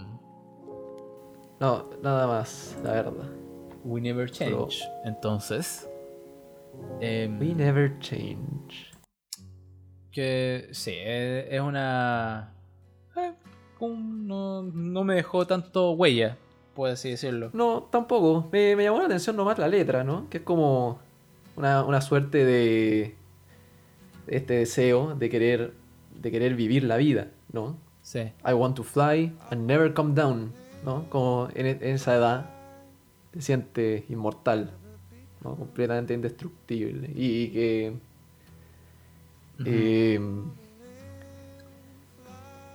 Speaker 3: No, nada más, la verdad.
Speaker 2: We Never Change. Entonces... em,
Speaker 3: We never change.
Speaker 2: Que sí, eh, es una. eh, no, no me dejó tanto huella, por así decirlo.
Speaker 3: No, tampoco. Me, me llamó la atención nomás la letra, ¿no? Que es como una, una suerte de este deseo de querer de querer vivir la vida, ¿no?
Speaker 2: Sí,
Speaker 3: I want to fly and never come down, ¿no? Como en, en esa edad te sientes inmortal, ¿no? Completamente indestructible. Y, y que... eh,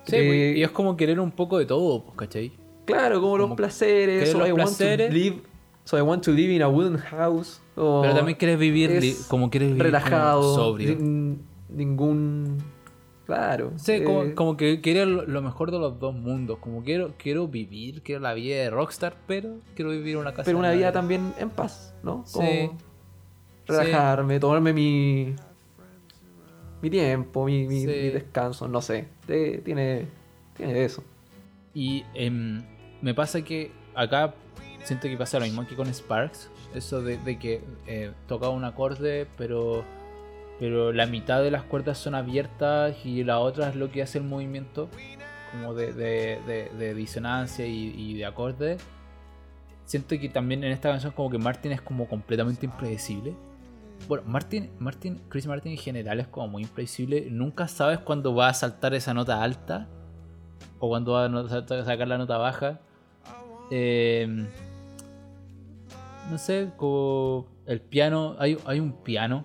Speaker 2: sí pues, y es como querer un poco de todo, pues, ¿cachai?
Speaker 3: Claro, como, los placeres, so
Speaker 2: los
Speaker 3: I want
Speaker 2: placeres.
Speaker 3: to live, so I want to live in a wooden house. o
Speaker 2: Pero también quieres vivir como quieres vivir
Speaker 3: relajado,
Speaker 2: como sobrio.
Speaker 3: sin ningún... Claro.
Speaker 2: Sí, como,
Speaker 3: eh,
Speaker 2: como que querer lo mejor de los dos mundos. Como quiero, quiero vivir, quiero la vida de Rockstar, pero quiero vivir una casa.
Speaker 3: pero una vida también en paz, ¿no? Como
Speaker 2: Sí.
Speaker 3: relajarme, tomarme mi mi tiempo, mi, mi-
Speaker 2: Sí.
Speaker 3: mi descanso, no sé. Tiene tiene eso.
Speaker 2: Y em, me pasa que acá siento que pasa lo mismo que con Sparks. Eso de, que eh, toca un acorde, pero, pero la mitad de las cuerdas son abiertas y la otra es lo que hace el movimiento, como de, de- de- de disonancia y, y de acorde. Siento que también en esta canción como que Martin es como completamente impredecible. Bueno, Martin, Martin, Chris Martin en general es como muy impredecible. Nunca sabes cuándo va a saltar esa nota alta o cuando va a sacar la nota baja. Eh, no sé, como el piano, hay, hay un piano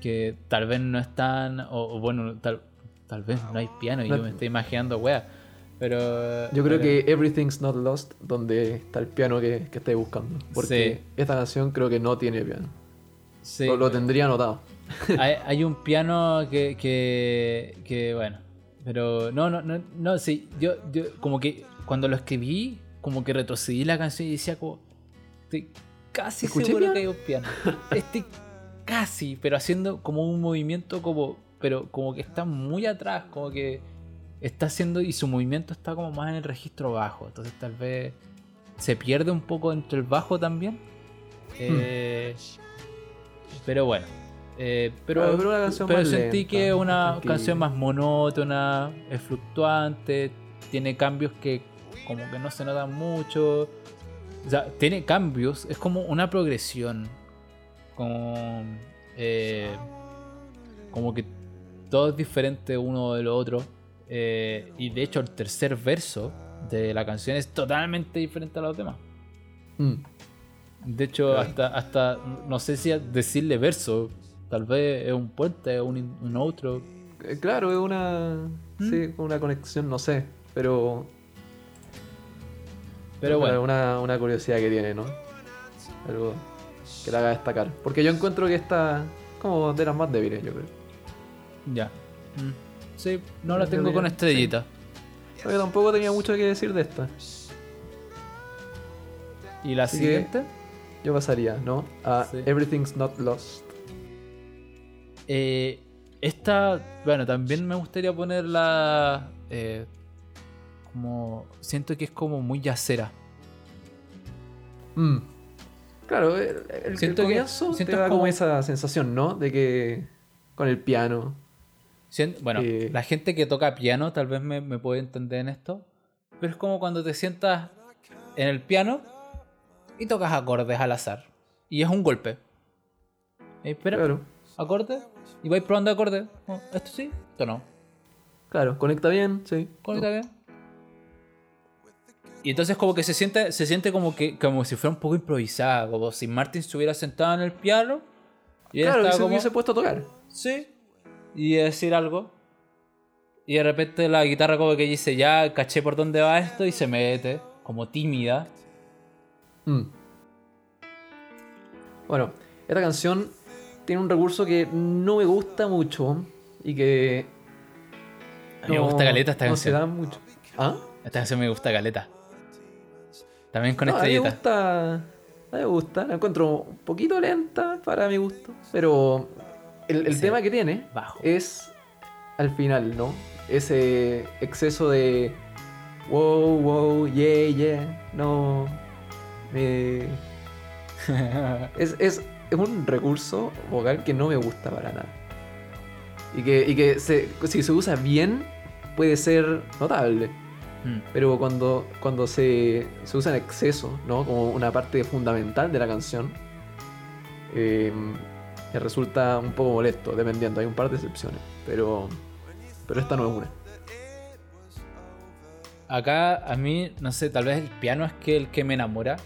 Speaker 2: que tal vez no es tan, o, o bueno, tal, tal vez no hay piano y
Speaker 3: No-
Speaker 2: yo me estoy imaginando, wea. Pero...
Speaker 3: Yo creo
Speaker 2: pero-
Speaker 3: que Everything's Not Lost, donde está el piano que, que estoy buscando. Porque
Speaker 2: Sí.
Speaker 3: esta canción creo que no tiene piano.
Speaker 2: sí,
Speaker 3: lo, lo tendría anotado.
Speaker 2: hay, hay un piano que, que, que, bueno, pero no, no, no, no, sí, yo, yo como que cuando lo escribí, como que retrocedí la canción y decía como, estoy casi
Speaker 3: ¿Escuché
Speaker 2: seguro
Speaker 3: piano?
Speaker 2: que hay un piano. Estoy casi, pero haciendo como un movimiento como, pero como que está muy atrás, como que está haciendo y su movimiento está como más en el registro bajo, entonces tal vez se pierde un poco entre el bajo también. Eh, Pero bueno. Eh, pero,
Speaker 3: Claro, pero una canción
Speaker 2: pero
Speaker 3: más
Speaker 2: sentí
Speaker 3: lenta,
Speaker 2: que es una canción más monótona, es fluctuante, tiene cambios que como que no se notan mucho. O sea, tiene cambios, es como una progresión. Como, eh, como que todo es diferente uno de lo otro. eh, y de hecho el tercer verso de la canción es totalmente diferente a los demás.
Speaker 3: Mm.
Speaker 2: De hecho, hasta, hasta no sé si decirle verso, tal vez es un puente, un, un outro,
Speaker 3: Eh, Claro, es una.
Speaker 2: ¿Mm?
Speaker 3: Sí, una conexión, no sé. Pero.
Speaker 2: Pero bueno,
Speaker 3: Una, una curiosidad que tiene, ¿no? Algo que la haga destacar. Porque yo encuentro que está como de las más débiles, yo creo.
Speaker 2: ya. Mm. Sí, no la tengo con estrellita.
Speaker 3: Pero tampoco tenía mucho que decir de esta.
Speaker 2: ¿Y la
Speaker 3: Así
Speaker 2: siguiente?
Speaker 3: Yo pasaría, ¿no? A
Speaker 2: Sí.
Speaker 3: Everything's Not Lost.
Speaker 2: Eh, esta, bueno, también me gustaría ponerla eh, como... Siento que es como muy yacera.
Speaker 3: Mm. Claro, el, el,
Speaker 2: Siento
Speaker 3: el
Speaker 2: que- siento
Speaker 3: te da
Speaker 2: como-
Speaker 3: como esa sensación, ¿no? De que con el piano.
Speaker 2: Bueno,
Speaker 3: Eh.
Speaker 2: la gente que toca piano tal vez me, me puede entender en esto, pero es como cuando te sientas en el piano y tocas acordes al azar. Y es un golpe. Eh, espera,
Speaker 3: Claro,
Speaker 2: acorde, y vais probando acordes. Oh, esto sí, esto no.
Speaker 3: claro, conecta bien, sí.
Speaker 2: Conecta bien. Y entonces como que se siente, se siente como que como si fuera un poco improvisada, como si Martin se hubiera sentado en el piano y
Speaker 3: Claro, y se
Speaker 2: como,
Speaker 3: hubiese puesto a tocar.
Speaker 2: sí, y decir algo. Y de repente la guitarra como que dice, ya caché por dónde va esto y se mete, como tímida.
Speaker 3: Mm. Bueno, esta canción tiene un recurso que no me gusta mucho y que.
Speaker 2: A mí me gusta caleta esta
Speaker 3: no
Speaker 2: canción.
Speaker 3: se da mucho. ¿Ah?
Speaker 2: Esta canción me gusta caleta. También con
Speaker 3: No, a mí me
Speaker 2: estrellita.
Speaker 3: gusta. A mí me gusta. La encuentro un poquito lenta para mi gusto. Pero el, tema que tiene
Speaker 2: Bajo.
Speaker 3: es al final, ¿no? Ese exceso de. Wow, wow, yeah, yeah. No. Me. Es, es, es un recurso vocal que no me gusta para nada. Y que, y que se- si se usa bien, puede ser notable.
Speaker 2: Mm.
Speaker 3: Pero cuando, cuando se, se usa en exceso, ¿no? Como una parte fundamental de la canción, eh, me resulta un poco molesto, dependiendo. Hay un par de excepciones. Pero, pero esta no es una.
Speaker 2: Acá a mí, no sé, tal vez el piano es que el que me enamora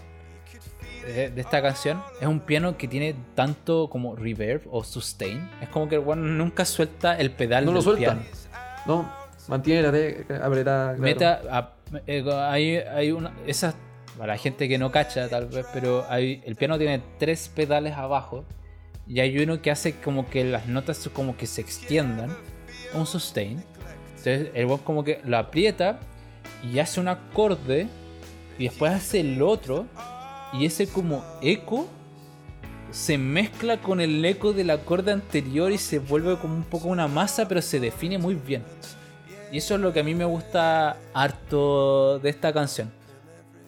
Speaker 2: de, de esta canción. Es un piano que tiene tanto como reverb o sustain. Es como que el weón nunca suelta el pedal
Speaker 3: No lo
Speaker 2: del
Speaker 3: suelta.
Speaker 2: piano.
Speaker 3: No, mantiene la tecla apretada. claro.
Speaker 2: Meta a- eh, hay, hay una. Esas. Para la gente que no cacha, tal vez, pero hay, el piano tiene tres pedales abajo. Y hay uno que hace como que las notas como que se extiendan. Un sustain. Entonces el weón como que lo aprieta y hace un acorde. Y después hace el otro. Y ese como eco se mezcla con el eco del acorde anterior y se vuelve como un poco una masa, pero se define muy bien. Y eso es lo que a mí me gusta harto de esta canción.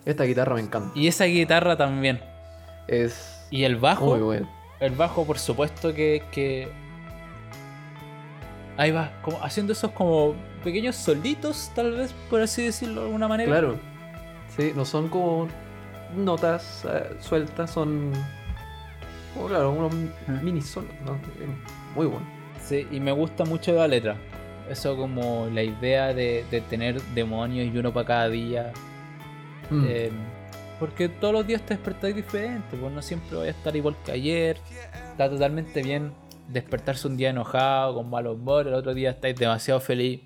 Speaker 3: Esta guitarra me encanta.
Speaker 2: Y esa guitarra también.
Speaker 3: Es
Speaker 2: Y el bajo.
Speaker 3: muy buena.
Speaker 2: El bajo, por supuesto que, que. Ahí va, como haciendo esos como pequeños solitos, tal vez, por así decirlo de alguna manera.
Speaker 3: Claro. Sí, no son como notas eh, sueltas, son. Como, claro, unos
Speaker 2: Ah.
Speaker 3: mini solos, ¿no? Muy bueno.
Speaker 2: Sí, y me gusta mucho la letra. Eso como la idea de, de tener demonios y uno para cada día.
Speaker 3: Mm.
Speaker 2: Eh, porque todos los días te despertáis diferente, pues no siempre voy a estar igual que ayer. Está totalmente bien despertarse un día enojado, con mal humor, el otro día estáis demasiado feliz.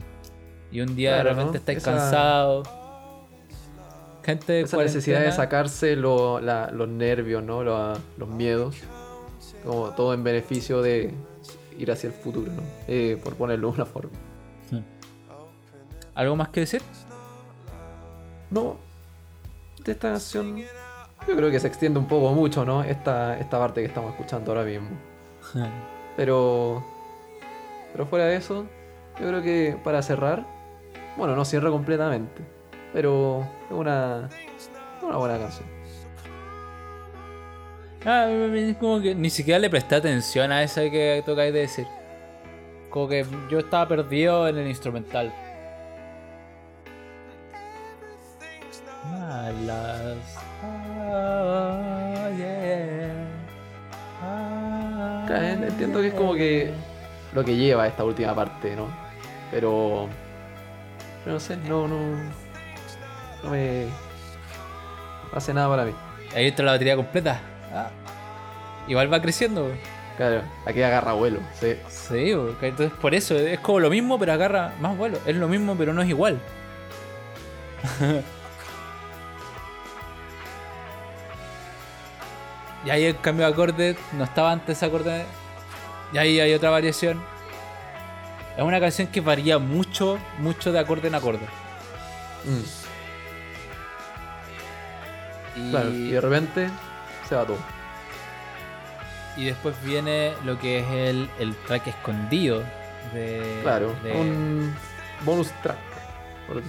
Speaker 2: Y un día de
Speaker 3: Claro,
Speaker 2: repente
Speaker 3: ¿no?
Speaker 2: estáis
Speaker 3: Esa-
Speaker 2: cansado. Gente
Speaker 3: Esa necesidad de sacarse lo- la- los nervios, ¿no? Los, los miedos. Como todo en beneficio de ir hacia el futuro, ¿no? Eh, por ponerlo de una forma.
Speaker 2: ¿Algo más que decir?
Speaker 3: No. De esta canción. Yo creo que se extiende un poco mucho, ¿no? Esta, esta parte que estamos escuchando ahora mismo. Pero. Pero fuera de eso, yo creo que para cerrar. Bueno, no cierra completamente. Pero es una. Una buena canción.
Speaker 2: Ah, es como que ni siquiera le presté atención a eso que tocáis de decir. Como que yo estaba perdido en el instrumental. Malas. Ah, yeah. Ah,
Speaker 3: en- entiendo que es como que lo que lleva esta última parte, ¿no? Pero. pero no sé, no, no. No me. no hace nada para mí.
Speaker 2: Ahí está la batería completa. Ah. Igual va creciendo.
Speaker 3: Claro, aquí agarra vuelo, sí.
Speaker 2: Sí, entonces por eso es como lo mismo, pero agarra más vuelo. Es lo mismo, pero no es igual. y ahí el cambio de acorde, no estaba antes ese acorde. Y ahí hay otra variación. Es una canción que varía mucho, mucho de acorde en acorde.
Speaker 3: Mm,
Speaker 2: Y,
Speaker 3: claro, y de repente se va todo.
Speaker 2: y después viene lo que es el, el track escondido. De,
Speaker 3: Claro,
Speaker 2: de-
Speaker 3: un bonus track. por-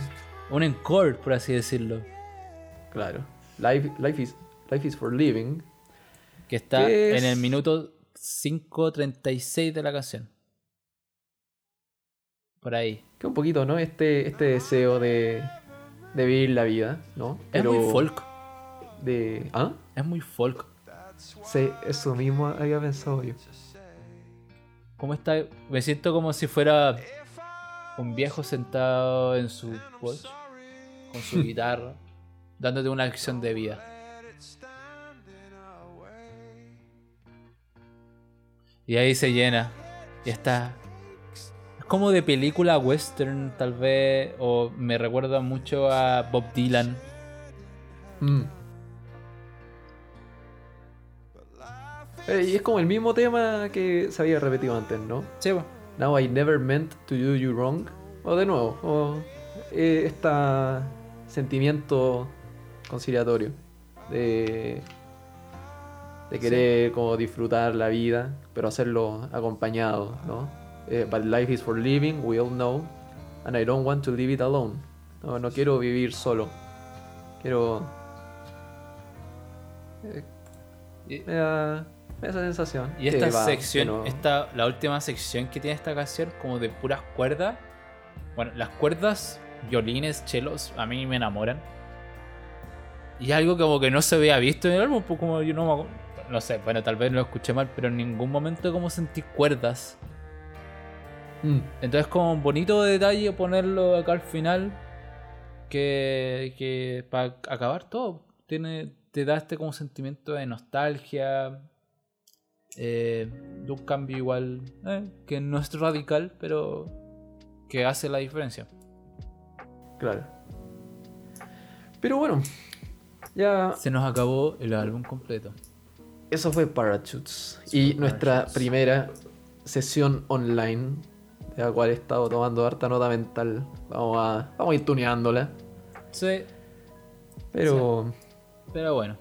Speaker 2: un encore, por así decirlo.
Speaker 3: Claro. Life, life, is, life is for living.
Speaker 2: Que está
Speaker 3: ¿Qué
Speaker 2: en el minuto 5.36 de la canción. Por ahí.
Speaker 3: Que un poquito, ¿no? Este, este deseo de, de vivir la vida, ¿no?
Speaker 2: Es muy folk.
Speaker 3: De... ¿Ah?
Speaker 2: Es muy folk.
Speaker 3: Sí, eso mismo había pensado yo.
Speaker 2: ¿Cómo está? Me siento como si fuera un viejo sentado en su porche con su guitarra, dándote una lección de vida. Y ahí se llena. Y está. Es como de película western, tal vez. O me recuerda mucho a Bob Dylan.
Speaker 3: Mm. Eh, y es como el mismo tema que se había repetido antes, ¿no?
Speaker 2: Sí.
Speaker 3: Now I never meant to do you wrong. O de nuevo, o eh, este sentimiento conciliatorio de, de querer como disfrutar la vida, pero hacerlo acompañado, ¿no? Eh, but life is for living, we all know, and I don't want to live it alone. No, no quiero vivir solo. Quiero... eh, me da me da esa sensación.
Speaker 2: Y esta
Speaker 3: va,
Speaker 2: sección, esta, la última sección que tiene esta canción, como de puras cuerdas. Bueno, las cuerdas, violines, chelos, a mí me enamoran. Y es algo como que no se había visto en el álbum, pues como yo no me No sé, bueno, tal vez lo escuché mal, pero en ningún momento como sentí cuerdas.
Speaker 3: Mm.
Speaker 2: Entonces como un bonito detalle ponerlo acá al final. Que, que para acabar todo. Tiene, te da este como sentimiento de nostalgia. Eh, de un cambio igual. eh, que no es radical, pero que hace la diferencia.
Speaker 3: Claro. Pero bueno, ya
Speaker 2: Se nos acabó el álbum completo.
Speaker 3: eso fue Parachutes.
Speaker 2: Eso
Speaker 3: Y
Speaker 2: fue
Speaker 3: nuestra
Speaker 2: Parachutes.
Speaker 3: primera sesión online, de la cual he estado tomando harta nota mental. Vamos a, vamos a ir tuneándola.
Speaker 2: Sí,
Speaker 3: Pero,
Speaker 2: pero bueno.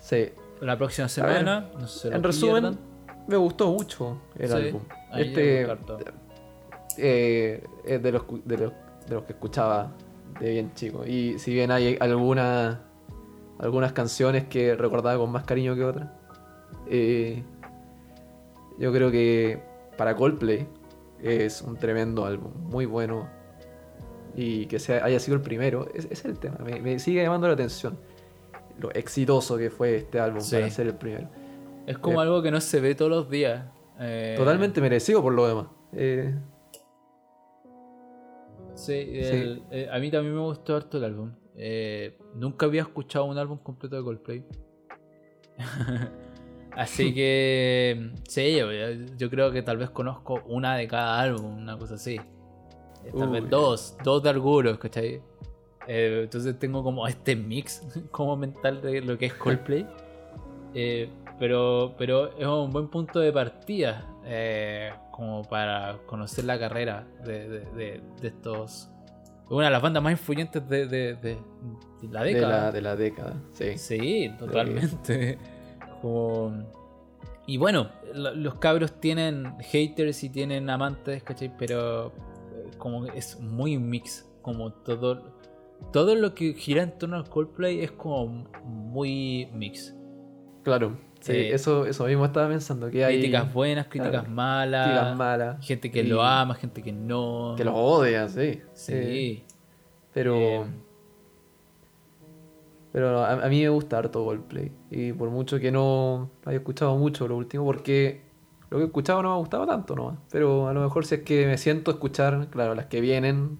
Speaker 3: sí.
Speaker 2: La próxima semana. no
Speaker 3: En resumen,
Speaker 2: pierdan.
Speaker 3: me gustó mucho el
Speaker 2: Sí,
Speaker 3: álbum. Este eh, es de los, de, los, de los que escuchaba de bien chico. Y si bien hay alguna, algunas canciones que recordaba con más cariño que otras, eh, yo creo que para Coldplay es un tremendo álbum, muy bueno. Y que sea, haya sido el primero, es- ese es el tema, me, me sigue llamando la atención. Lo exitoso que fue este álbum
Speaker 2: Sí.
Speaker 3: para ser el primero.
Speaker 2: Es como
Speaker 3: eh,
Speaker 2: algo que no se ve todos los días. eh,
Speaker 3: Totalmente merecido por lo demás. Eh,
Speaker 2: Sí, el- a mí también me gustó harto el álbum. Nunca había escuchado un álbum completo de Coldplay. así que, sí, yo, yo creo que tal vez conozco una de cada álbum, una cosa así. Tal
Speaker 3: Uy.
Speaker 2: vez dos, dos de algunos, ¿cachai? Eh, entonces tengo como este mix como mental de lo que es Coldplay. Eh, pero, pero es un buen punto de partida eh, como para conocer la carrera de, de- de- de estos... Una de las bandas más influyentes de, la
Speaker 3: de,
Speaker 2: década.
Speaker 3: la, de la década, sí.
Speaker 2: Sí, totalmente. Como... Y bueno, lo- los cabros tienen haters y tienen amantes, ¿cachai? Pero como es muy mix. Como todo, todo lo que gira en torno al Coldplay es como muy mix.
Speaker 3: Claro, sí,
Speaker 2: Eh,
Speaker 3: eso, eso mismo estaba pensando. Que hay
Speaker 2: Críticas buenas, críticas
Speaker 3: claro,
Speaker 2: malas.
Speaker 3: críticas malas.
Speaker 2: Gente que lo ama, gente que no.
Speaker 3: Que los odia, sí.
Speaker 2: Sí.
Speaker 3: Eh, pero
Speaker 2: Eh,
Speaker 3: pero a, a mí me gusta harto Coldplay. Y por mucho que no haya escuchado mucho lo último, porque lo que he escuchado no me ha gustado tanto nomás. Pero a lo mejor si es que me siento a escuchar, claro, las que vienen,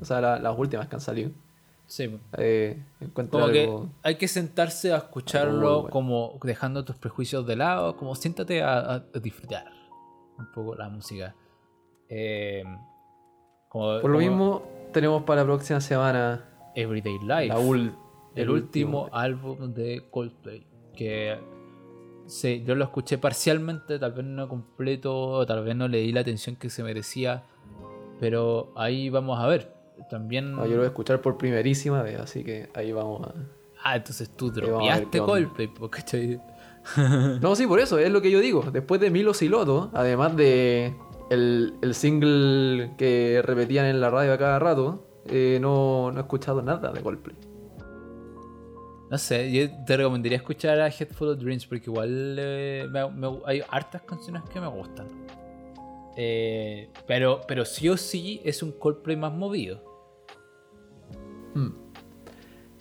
Speaker 3: o sea, la- las últimas que han salido,
Speaker 2: Sí.
Speaker 3: eh,
Speaker 2: Como que
Speaker 3: algo.
Speaker 2: hay que sentarse a escucharlo
Speaker 3: bueno.
Speaker 2: como dejando tus prejuicios de lado, como siéntate a, a disfrutar un poco la música. Eh, como-
Speaker 3: Por lo
Speaker 2: como
Speaker 3: mismo, tenemos para la próxima semana
Speaker 2: Everyday Life,
Speaker 3: ul-
Speaker 2: el, último, álbum de Coldplay. Que sí, yo lo escuché parcialmente, tal vez no completo, tal vez no le di la atención que se merecía, pero ahí vamos a ver. También.
Speaker 3: Ah, yo lo voy a escuchar por primerísima vez, así que ahí vamos a.
Speaker 2: Ah, entonces tú dropeaste. Coldplay, ¿cachai?
Speaker 3: No, sí, por eso, es lo que yo digo. Después de Milo Siloto, además de el, el single que repetían en la radio a cada rato, eh, no, no he escuchado nada de Coldplay.
Speaker 2: No sé, yo te recomendaría escuchar a Head Full of Dreams porque igual eh, me- me- hay hartas canciones que me gustan. Eh, pero, pero sí o sí es un Coldplay más movido.
Speaker 3: Hmm.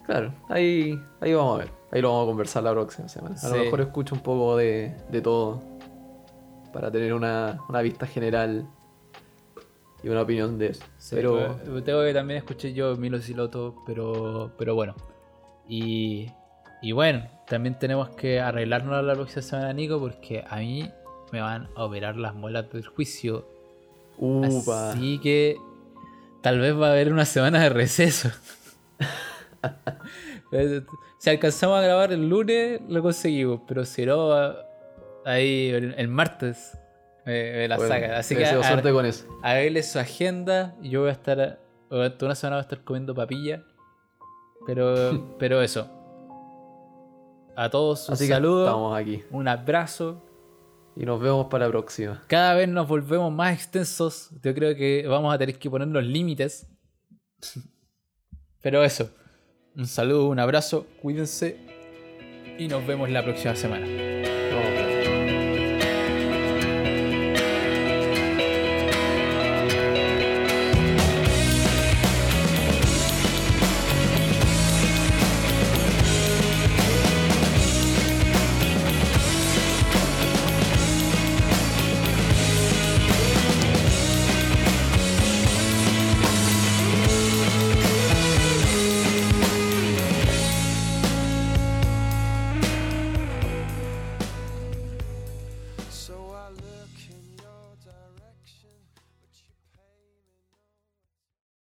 Speaker 3: Claro, ahí, ahí vamos a ver. Ahí lo vamos a conversar la próxima semana. A
Speaker 2: Sí.
Speaker 3: lo mejor escucho un poco de, de todo para tener una, una vista general y una opinión de eso.
Speaker 2: Sí,
Speaker 3: Pero
Speaker 2: pues, tengo que también escuché yo Milo Siloto, pero, pero bueno. Y, y bueno, también tenemos que arreglarnos la próxima semana, Nico, porque a mí me van a operar las muelas del juicio.
Speaker 3: upa,
Speaker 2: Así que tal vez va a haber una semana de receso. Eh, si alcanzamos a grabar el lunes, lo conseguimos, pero si no, ahí el, martes me, me la
Speaker 3: bueno,
Speaker 2: sacan. Así que
Speaker 3: suerte con eso.
Speaker 2: Hágale su agenda y yo voy a estar durante una semana voy a estar comiendo papilla. Pero, pero eso. A todos un
Speaker 3: Así que
Speaker 2: saludo,
Speaker 3: estamos aquí.
Speaker 2: un abrazo.
Speaker 3: Y nos vemos para la próxima.
Speaker 2: Cada vez nos volvemos más extensos. Yo creo que vamos a tener que ponernos límites. Pero eso. Un saludo, un abrazo, cuídense y nos vemos la próxima semana.